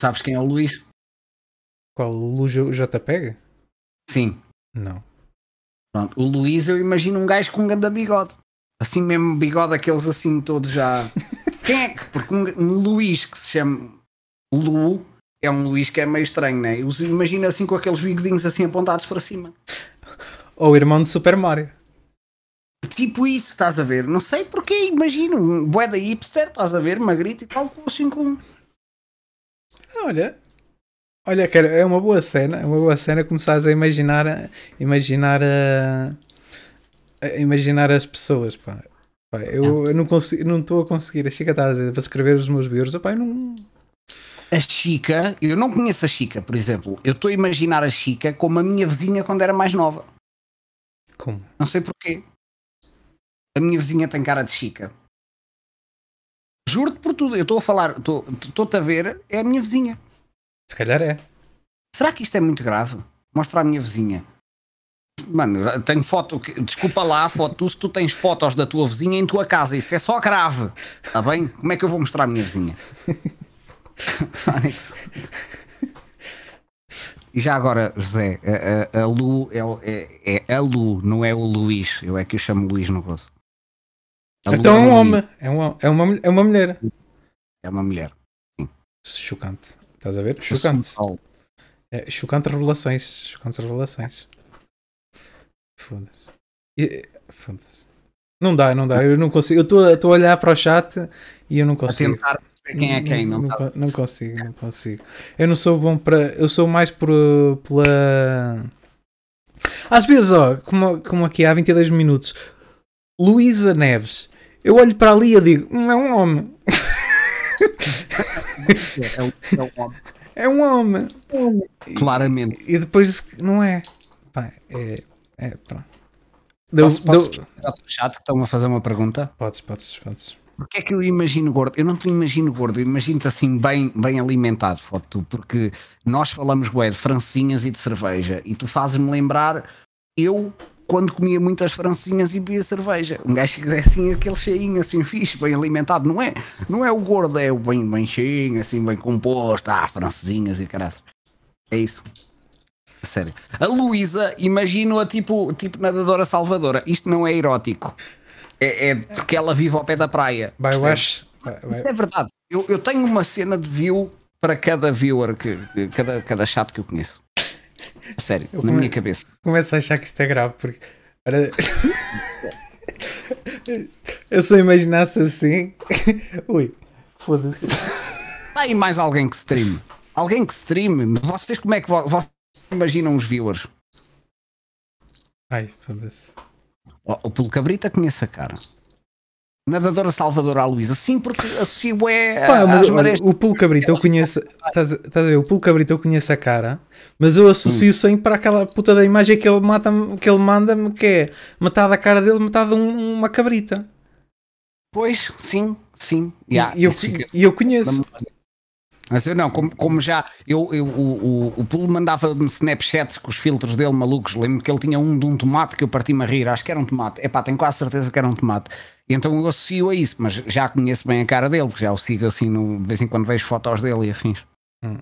S2: Sabes quem é o Luís?
S1: Qual? O Lu JPEG?
S2: Sim.
S1: Não.
S2: Pronto, o Luís eu imagino um gajo com um grande bigode. Assim mesmo, bigode aqueles assim todos já. (laughs) Quem é que? Porque um, um Luís que se chama Lu é um Luís que é meio estranho, né? Eu imagino assim com aqueles bigodinhos assim apontados para cima.
S1: Ou o irmão de Super Mario.
S2: tipo isso, estás a ver? Não sei porquê, imagino, um bué da hipster, estás a ver, magrito e tal, com assim com.
S1: Olha, olha, cara, é uma boa cena, é uma boa cena começares a imaginar, a, imaginar a, a imaginar as pessoas, pá. pá eu, eu não consigo, não estou a conseguir. A Chica está a dizer para escrever os meus bios, pá, eu não.
S2: A Chica, eu não conheço a Chica, por exemplo. Eu estou a imaginar a Chica como a minha vizinha quando era mais nova.
S1: Como?
S2: Não sei porquê. A minha vizinha tem cara de Chica. Juro-te por tudo. Eu estou a falar, estou-te a ver, é a minha vizinha.
S1: Se calhar é.
S2: Será que isto é muito grave? Mostra a minha vizinha. Mano, tenho foto. Desculpa lá a foto. se tu tens fotos da tua vizinha em tua casa, isso é só grave. Está bem? Como é que eu vou mostrar a minha vizinha? (laughs) e já agora, José, a, a, a Lu é, é, é, a Lu, não é o Luís. Eu é que o chamo Luís no rosto.
S1: Então é um homem, é, um, é, uma, é uma mulher.
S2: É uma mulher.
S1: Sim. Chocante. Estás a ver? Chocante. É, chocante revelações. Chocantes revelações. Foda-se. Foda-se. Não dá, não dá. Eu não consigo. Eu estou a olhar para o chat e eu não consigo. A tentar
S2: quem é quem, não,
S1: não, não, não consigo, não consigo. Eu não sou bom para. Eu sou mais por, pela. Às vezes, ó, como, como aqui há 22 minutos, Luísa Neves eu olho para ali e digo, não é um homem. (laughs)
S2: é, um, é, um homem.
S1: É um homem.
S2: Claramente.
S1: E, e depois não é. Pá, é, é pronto.
S2: Deu, posso, posso deu... chat que estão a fazer uma pergunta?
S1: Podes, podes, podes.
S2: Porquê é que eu imagino gordo? Eu não te imagino gordo, eu imagino-te assim bem, bem alimentado, foto, porque nós falamos, ué, de francinhas e de cerveja, e tu fazes-me lembrar eu quando comia muitas francinhas e bebia cerveja. Um gajo que é assim, aquele cheinho, assim, fixe, bem alimentado. Não é, não é o gordo, é o bem, bem cheinho, assim, bem composto. Ah, francesinhas e caralho. É isso. Sério. A Luísa, imagino-a tipo, tipo nadadora salvadora. Isto não é erótico. É, é porque ela vive ao pé da praia.
S1: Vai, acho.
S2: Isso é verdade. Eu, eu tenho uma cena de view para cada viewer, que, cada, cada chat que eu conheço. (laughs) Sério, eu na come... minha cabeça.
S1: Começo a achar que isto é grave, porque. (laughs) Eu só imaginasse assim. (laughs) Ui, foda-se.
S2: Há aí mais alguém que stream. Alguém que stream. Vocês como é que vocês imaginam os viewers?
S1: Ai, foda-se.
S2: O, Pelo Cabrita conhece a cara. Nadadora Salvadora Luísa, sim, porque associo é.
S1: Pá, mas, olha, o Pulo Cabrito eu conheço. Estás, a ver? O Pulo Cabrito eu conheço a cara, mas eu associo hum. sempre para aquela puta da imagem que ele, mata que ele manda-me, que é metade a cara dele, metade um, uma cabrita.
S2: Pois, sim, sim.
S1: Yeah, e eu, e eu conheço.
S2: Mas eu não, como, como já eu, eu, o, o, o Pulo mandava-me Snapchats com os filtros dele malucos. Lembro que ele tinha um de um tomate que eu parti-me a rir. Acho que era um tomate. É pá, tenho quase certeza que era um tomate. E então eu associo a isso, mas já conheço bem a cara dele, porque já o sigo assim, no, de vez em quando vejo fotos dele e afins. Hum.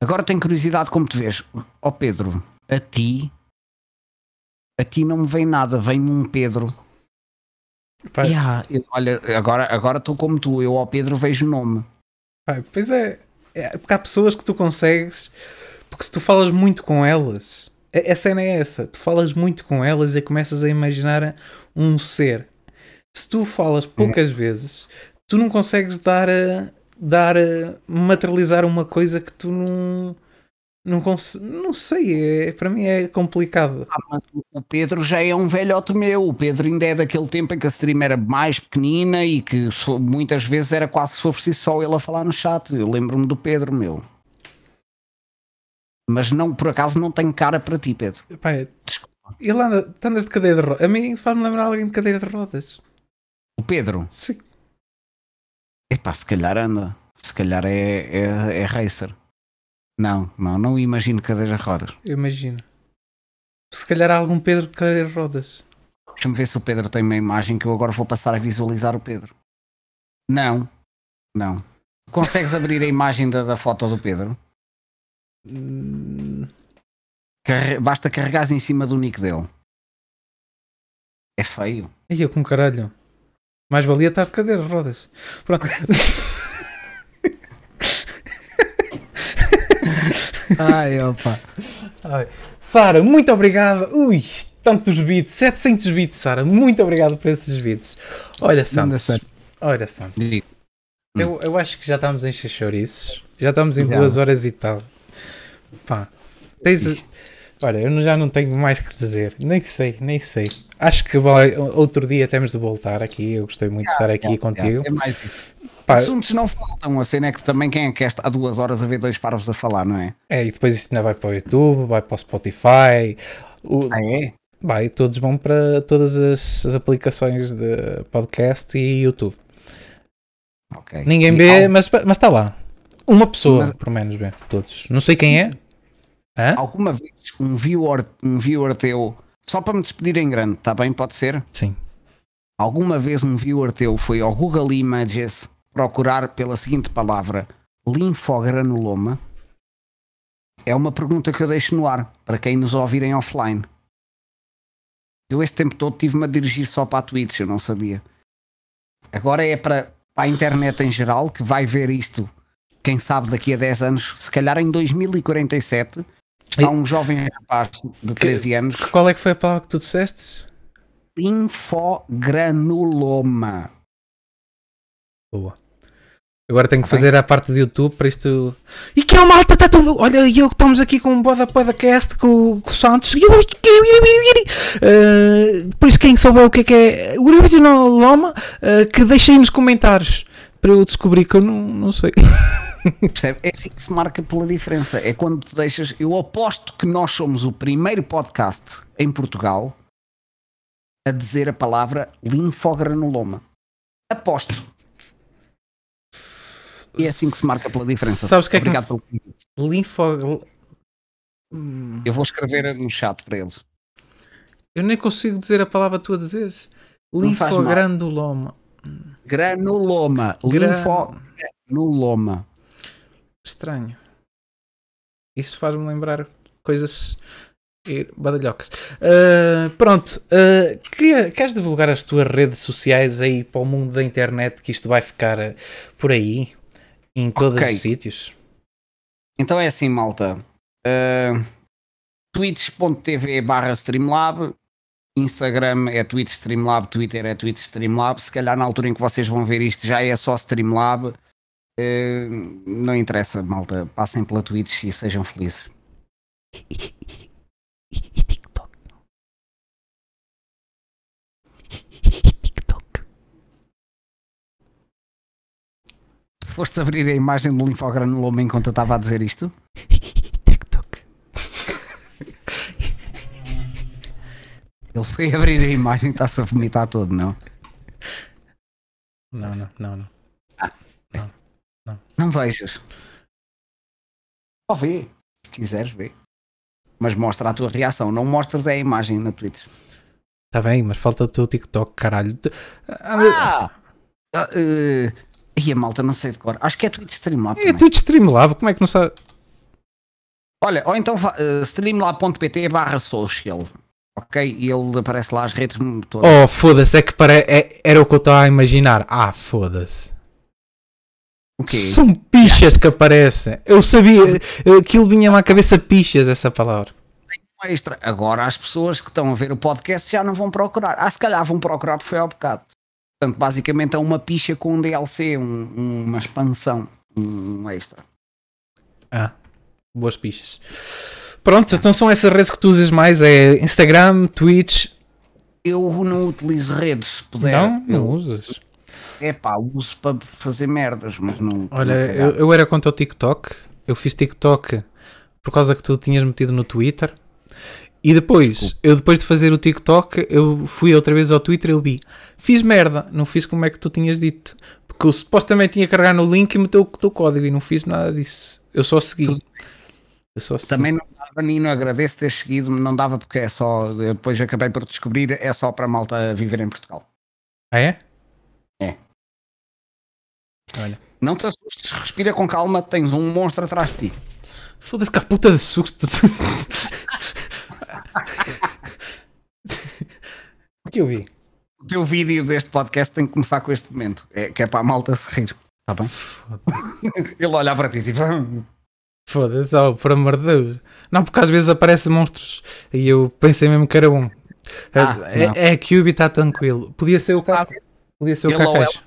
S2: Agora tenho curiosidade como te vês. Ó oh Pedro, a ti, a ti não me vem nada, vem-me um Pedro. Yeah, eu, olha, agora agora estou como tu, eu ao Pedro vejo nome.
S1: Pai, pois é, é, porque há pessoas que tu consegues, porque se tu falas muito com elas, a, a cena é essa, tu falas muito com elas e começas a imaginar um ser. Se tu falas poucas vezes, tu não consegues dar a, dar a materializar uma coisa que tu não não, não sei, é, para mim é complicado.
S2: Ah, mas o Pedro já é um velhote meu. O Pedro ainda é daquele tempo em que a stream era mais pequenina e que muitas vezes era quase se for preciso só ele a falar no chat. Eu lembro-me do Pedro, meu. Mas não, por acaso não tenho cara para ti, Pedro.
S1: Pai, Desculpa. Ele anda, andas de cadeira de rodas. A mim faz-me lembrar alguém de cadeira de rodas.
S2: O Pedro?
S1: Sim.
S2: Epá, se calhar anda. Se calhar é, é, é racer. Não, não, não imagino cadeiras rodas.
S1: Eu imagino. Se calhar há algum Pedro de cadeiras rodas.
S2: Deixa-me ver se o Pedro tem uma imagem que eu agora vou passar a visualizar o Pedro. Não, não. Consegues abrir a imagem da, da foto do Pedro? Hum... Carre... Basta carregar em cima do nick dele. É feio.
S1: E eu com caralho. Mais valia estar de cadeiras rodas. Pronto. (laughs)
S2: Ai, opa.
S1: Sara, muito obrigado. Ui, tantos bits, 700 bits, Sara. Muito obrigado por esses bits. Olha, Santos. Olha, Santos. Eu, eu acho que já estamos em chouriços. Já estamos em já. duas horas e tal. Pá. Tens, olha, eu já não tenho mais que dizer. Nem sei, nem sei. Acho que vai, outro dia temos de voltar aqui. Eu gostei muito de estar aqui contigo.
S2: É mais isso. Pá, Assuntos não faltam, a cena é que também quem é que há duas horas a ver dois parvos a falar, não é?
S1: É, e depois isso ainda vai para o YouTube, vai para o Spotify. O,
S2: ah, é?
S1: Vai, todos vão para todas as, as aplicações de podcast e YouTube.
S2: Okay.
S1: Ninguém vê, mas, mas está lá. Uma pessoa, mas... pelo menos, vê. Todos. Não sei quem é.
S2: Hã? Alguma vez um viewer, um viewer teu, só para me despedir em grande, está bem? Pode ser?
S1: Sim.
S2: Alguma vez um viewer teu foi ao Google Images procurar pela seguinte palavra linfogranuloma? É uma pergunta que eu deixo no ar para quem nos ouvirem offline. Eu este tempo todo tive-me a dirigir só para a Twitch, eu não sabia. Agora é para, para a internet em geral que vai ver isto, quem sabe daqui a 10 anos, se calhar em 2047, está um jovem rapaz de 13 anos.
S1: Qual é que foi a palavra que tu disseste?
S2: Linfogranuloma.
S1: Boa. Agora tenho que fazer a parte do YouTube para isto. E que é o malta, está tudo. Olha, eu estamos aqui com um Boda Podcast com, com o Santos. Uh, depois, quem souber o que é que é o original Loma, uh, que deixem nos comentários para eu descobrir que eu não, não sei.
S2: Percebe? É assim que se marca pela diferença. É quando tu deixas. Eu aposto que nós somos o primeiro podcast em Portugal a dizer a palavra linfogranuloma. Aposto. E é assim que se marca pela diferença.
S1: Sabes o que é que pelo Linfo...
S2: Eu vou escrever no chat para eles.
S1: Eu nem consigo dizer a palavra que tu a dizeres. Linfogranuloma.
S2: Granuloma. Linfogranuloma.
S1: Estranho. Isso faz-me lembrar coisas badalhocas. Uh, pronto. Uh, queres divulgar as tuas redes sociais aí para o mundo da internet que isto vai ficar por aí? Em todos okay. os sítios.
S2: Então é assim, malta. Uh, twitch.tv barra Streamlab Instagram é Twitch Streamlab, Twitter é Twitch Streamlab. Se calhar na altura em que vocês vão ver isto já é só Streamlab. Uh, não interessa, malta. Passem pela Twitch e sejam felizes. (laughs) Foste abrir a imagem do linfogranuloma enquanto eu estava a dizer isto? TikTok. Ele foi abrir a imagem e está-se a vomitar todo, não?
S1: Não, não, não, não.
S2: Ah, não, não. Não vejas. Só vê, se quiseres ver. Mas mostra a tua reação, não mostras a imagem na Twitch.
S1: Está bem, mas falta o teu TikTok, caralho.
S2: Ah! Uh, e a malta, não sei de cor. Acho que é Twitch Streamlab.
S1: É Twitch Streamlab, como é que não sabe?
S2: Olha, ou então uh, streamlab.pt barra social. Ok? E ele aparece lá as redes
S1: todas. Oh, foda-se, é que para... É, era o que eu estava a imaginar. Ah, foda-se. São pichas que aparecem. Eu sabia, aquilo vinha-me à cabeça pichas, essa palavra.
S2: Extra. Agora as pessoas que estão a ver o podcast já não vão procurar. Ah, se calhar vão procurar porque foi ao bocado. Portanto, basicamente é uma picha com um DLC, um, uma expansão, um extra.
S1: Ah, boas pichas. Pronto, então são essas redes que tu usas mais, é Instagram, Twitch.
S2: Eu não utilizo redes, se puder.
S1: Não, não eu, usas.
S2: É pá, uso para fazer merdas, mas não.
S1: Olha, eu, eu era contra o TikTok, eu fiz TikTok por causa que tu tinhas metido no Twitter e depois, Desculpa. eu depois de fazer o TikTok, eu fui outra vez ao Twitter e eu vi. Fiz merda, não fiz como é que tu tinhas dito. Porque eu supostamente tinha que carregar no link e meter o teu código e não fiz nada disso. Eu só segui.
S2: Eu só segui. Também não dava, Nino, agradeço ter seguido, não dava porque é só, depois acabei por descobrir, é só para a malta viver em Portugal.
S1: Ah é?
S2: É.
S1: Olha.
S2: Não te assustes, respira com calma, tens um monstro atrás de ti.
S1: Foda-se que a puta de susto. (laughs) (laughs) o que eu vi?
S2: O teu vídeo deste podcast tem que começar com este momento, é, que é para a malta se rir. Tá bem? (laughs) Ele olhar para ti tipo. Hum.
S1: Foda-se, oh, por amor de Deus. Não, porque às vezes aparecem monstros e eu pensei mesmo que era um. Ah, é, é a Cube está tranquilo. Podia ser o Caca. Podia ser o Cacais.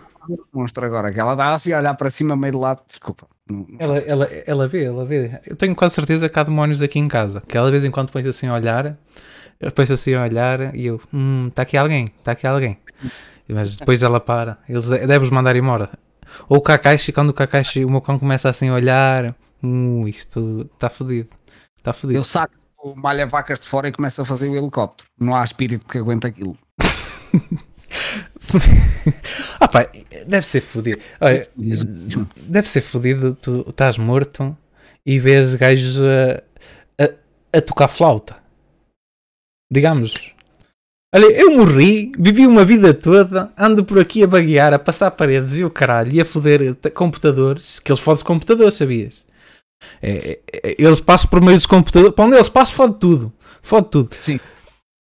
S2: Mostra agora que ela dá assim a olhar para cima, meio de lado. Desculpa.
S1: Não, não ela, ela, ela vê, ela vê. Eu tenho quase certeza que há demónios aqui em casa. Que ela de vez em quando põe assim a olhar. Penso assim a olhar e eu, hum, está aqui alguém, está aqui alguém. Mas depois ela para. Eles devem mandar embora. Ou o Kakashi, quando o Kakashi, o meu cão começa assim a olhar, hum, isto está fodido. Está fodido.
S2: Eu saco o malha vacas de fora e começa a fazer o helicóptero. Não há espírito que aguente aquilo. (laughs)
S1: ah pá, deve ser fodido. Olha, deve ser fodido. Tu estás morto e vês gajos a, a, a tocar flauta. Digamos, Olha, eu morri, vivi uma vida toda, ando por aqui a baguear, a passar paredes e o caralho, e a foder computadores, que eles fodem computadores, sabias? É, é, é, eles passam por meio dos computadores, para onde eles passam, fode tudo, fode tudo.
S2: Sim.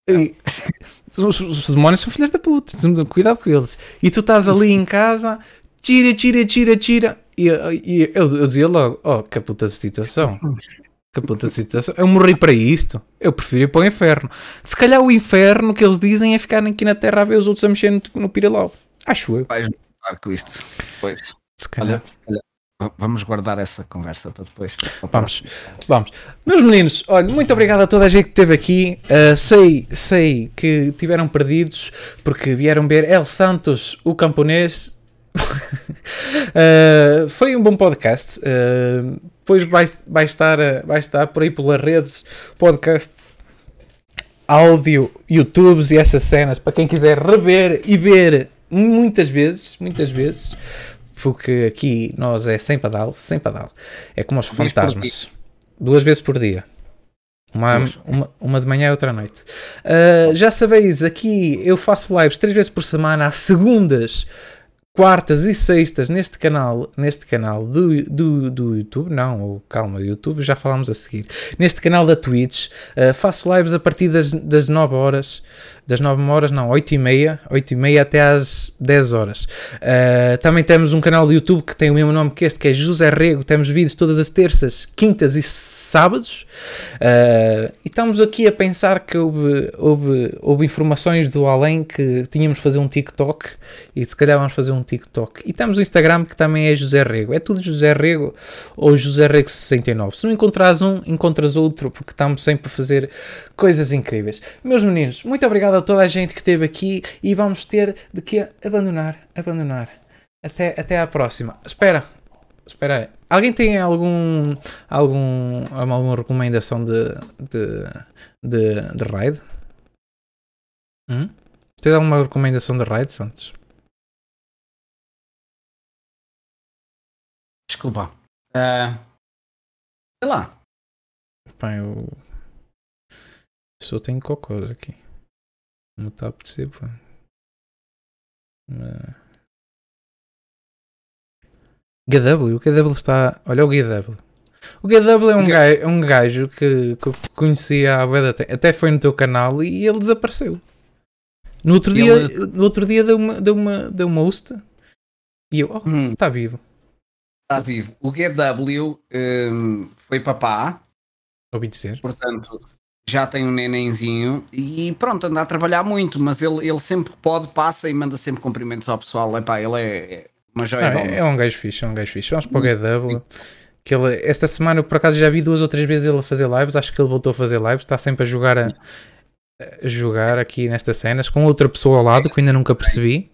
S1: E, (laughs) os, os, demónios são filhos da puta, cuidado com eles. E tu estás ali em casa, tira, tira, tira, tira, e, e eu, eu dizia logo, oh, que puta de situação. Que puta de situação. Eu morri para isto. Eu prefiro ir para o inferno. Se calhar o inferno que eles dizem é ficar aqui na terra a ver os outros a mexer no, no pirilau. Acho eu.
S2: Vais com isto. Pois. Se calhar. Olha, se calhar. Vamos guardar essa conversa para depois.
S1: Vamos, vamos. Meus meninos, olha, muito obrigado a toda a gente que esteve aqui. Uh, sei, sei que tiveram perdidos porque vieram ver El Santos, o camponês. uh, (laughs) foi um bom podcast. Uh, depois vai, vai, estar, vai estar por aí pelas redes, podcast, áudio, YouTubes e essas cenas para quem quiser rever e ver muitas vezes, muitas vezes, porque aqui nós é sem padal, sem padal. É como os fantasmas. Duas vezes por dia. Uma, uma, uma de manhã e outra à noite. Uh, já sabeis, aqui eu faço lives três vezes por semana, às segundas quartas e sextas neste canal, neste canal do, do, do YouTube, não, calma, YouTube já falámos a seguir, neste canal da Twitch, uh, faço lives a partir das, das 9 horas, das 9 horas, não, 8 e meia, 8 e meia até às 10 horas. Uh, também temos um canal do YouTube que tem o mesmo nome que este, que é José Rego, temos vídeos todas as terças, quintas e sábados, uh, e estamos aqui a pensar que houve, houve, houve informações do além que tínhamos de fazer um TikTok, e se calhar vamos fazer um TikTok. E temos o Instagram que também é José Rego, é tudo José Rego ou José Rego 69. Se não encontras um, encontras outro, porque estamos sempre a fazer coisas incríveis. Meus meninos, muito obrigado a toda a gente que esteve aqui e vamos ter de que abandonar, abandonar. Até, até à próxima. Espera, espera aí. Alguém tem algum, algum, alguma recomendação de, de, de, de raid? Hum? Tens alguma recomendação de raid, Santos?
S2: Desculpa. Uh, sei lá.
S1: Pá, eu. Só tenho cocôs aqui. Está a apetecer, pá. GW, o GW está. Olha o GW. O GW é um, gajo, é um gajo que, que eu conhecia há bem até foi no teu canal e ele desapareceu. No outro dia, ele... no outro dia deu uma, deu uma, deu uma host e eu, oh, hum. está vivo.
S2: Está vivo. O GW um, foi papá.
S1: Ouvi dizer.
S2: Portanto, já tem um nenenzinho e pronto, anda a trabalhar muito, mas ele, ele sempre pode, passa e manda sempre cumprimentos ao pessoal. Epá, ele é uma joia.
S1: é, é um gajo fixe, é um gajo fixe. Vamos para o GW. Que ele, esta semana, eu por acaso, já vi duas ou três vezes ele a fazer lives. Acho que ele voltou a fazer lives. Está sempre a jogar, a, a jogar aqui nestas cenas com outra pessoa ao lado que eu ainda nunca percebi.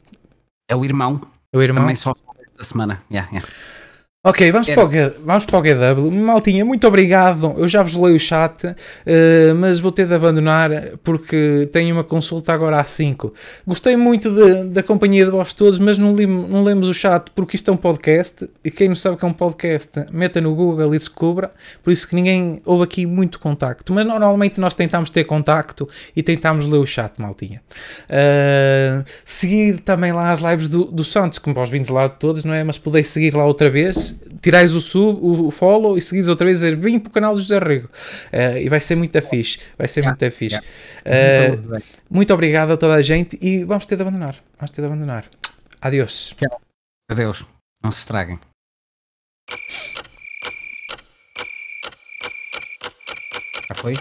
S2: É o irmão.
S1: É o irmão.
S2: Também só esta semana. Yeah, yeah.
S1: Ok, vamos para, o, vamos para o GW. Maltinha, muito obrigado. Eu já vos leio o chat, uh, mas vou ter de abandonar porque tenho uma consulta agora às 5. Gostei muito de, da companhia de vós todos, mas não, li, não lemos o chat porque isto é um podcast. E quem não sabe que é um podcast, meta no Google e descubra. Por isso que ninguém houve aqui muito contacto. Mas normalmente nós tentamos ter contacto e tentamos ler o chat, maltinha. Uh, seguir também lá as lives do, do Santos, como vós vindos lá de todos, não é? Mas podeis seguir lá outra vez tirais o sub, o follow e seguires outra vez a dizer vim para o canal do José Rego. Uh, e vai ser muito fixe. Vai ser yeah, muito fixe. Yeah. Uh, muito obrigado a toda a gente e vamos ter de abandonar. Vamos ter de abandonar. Adeus.
S2: Adeus. Não se estraguem. Já foi?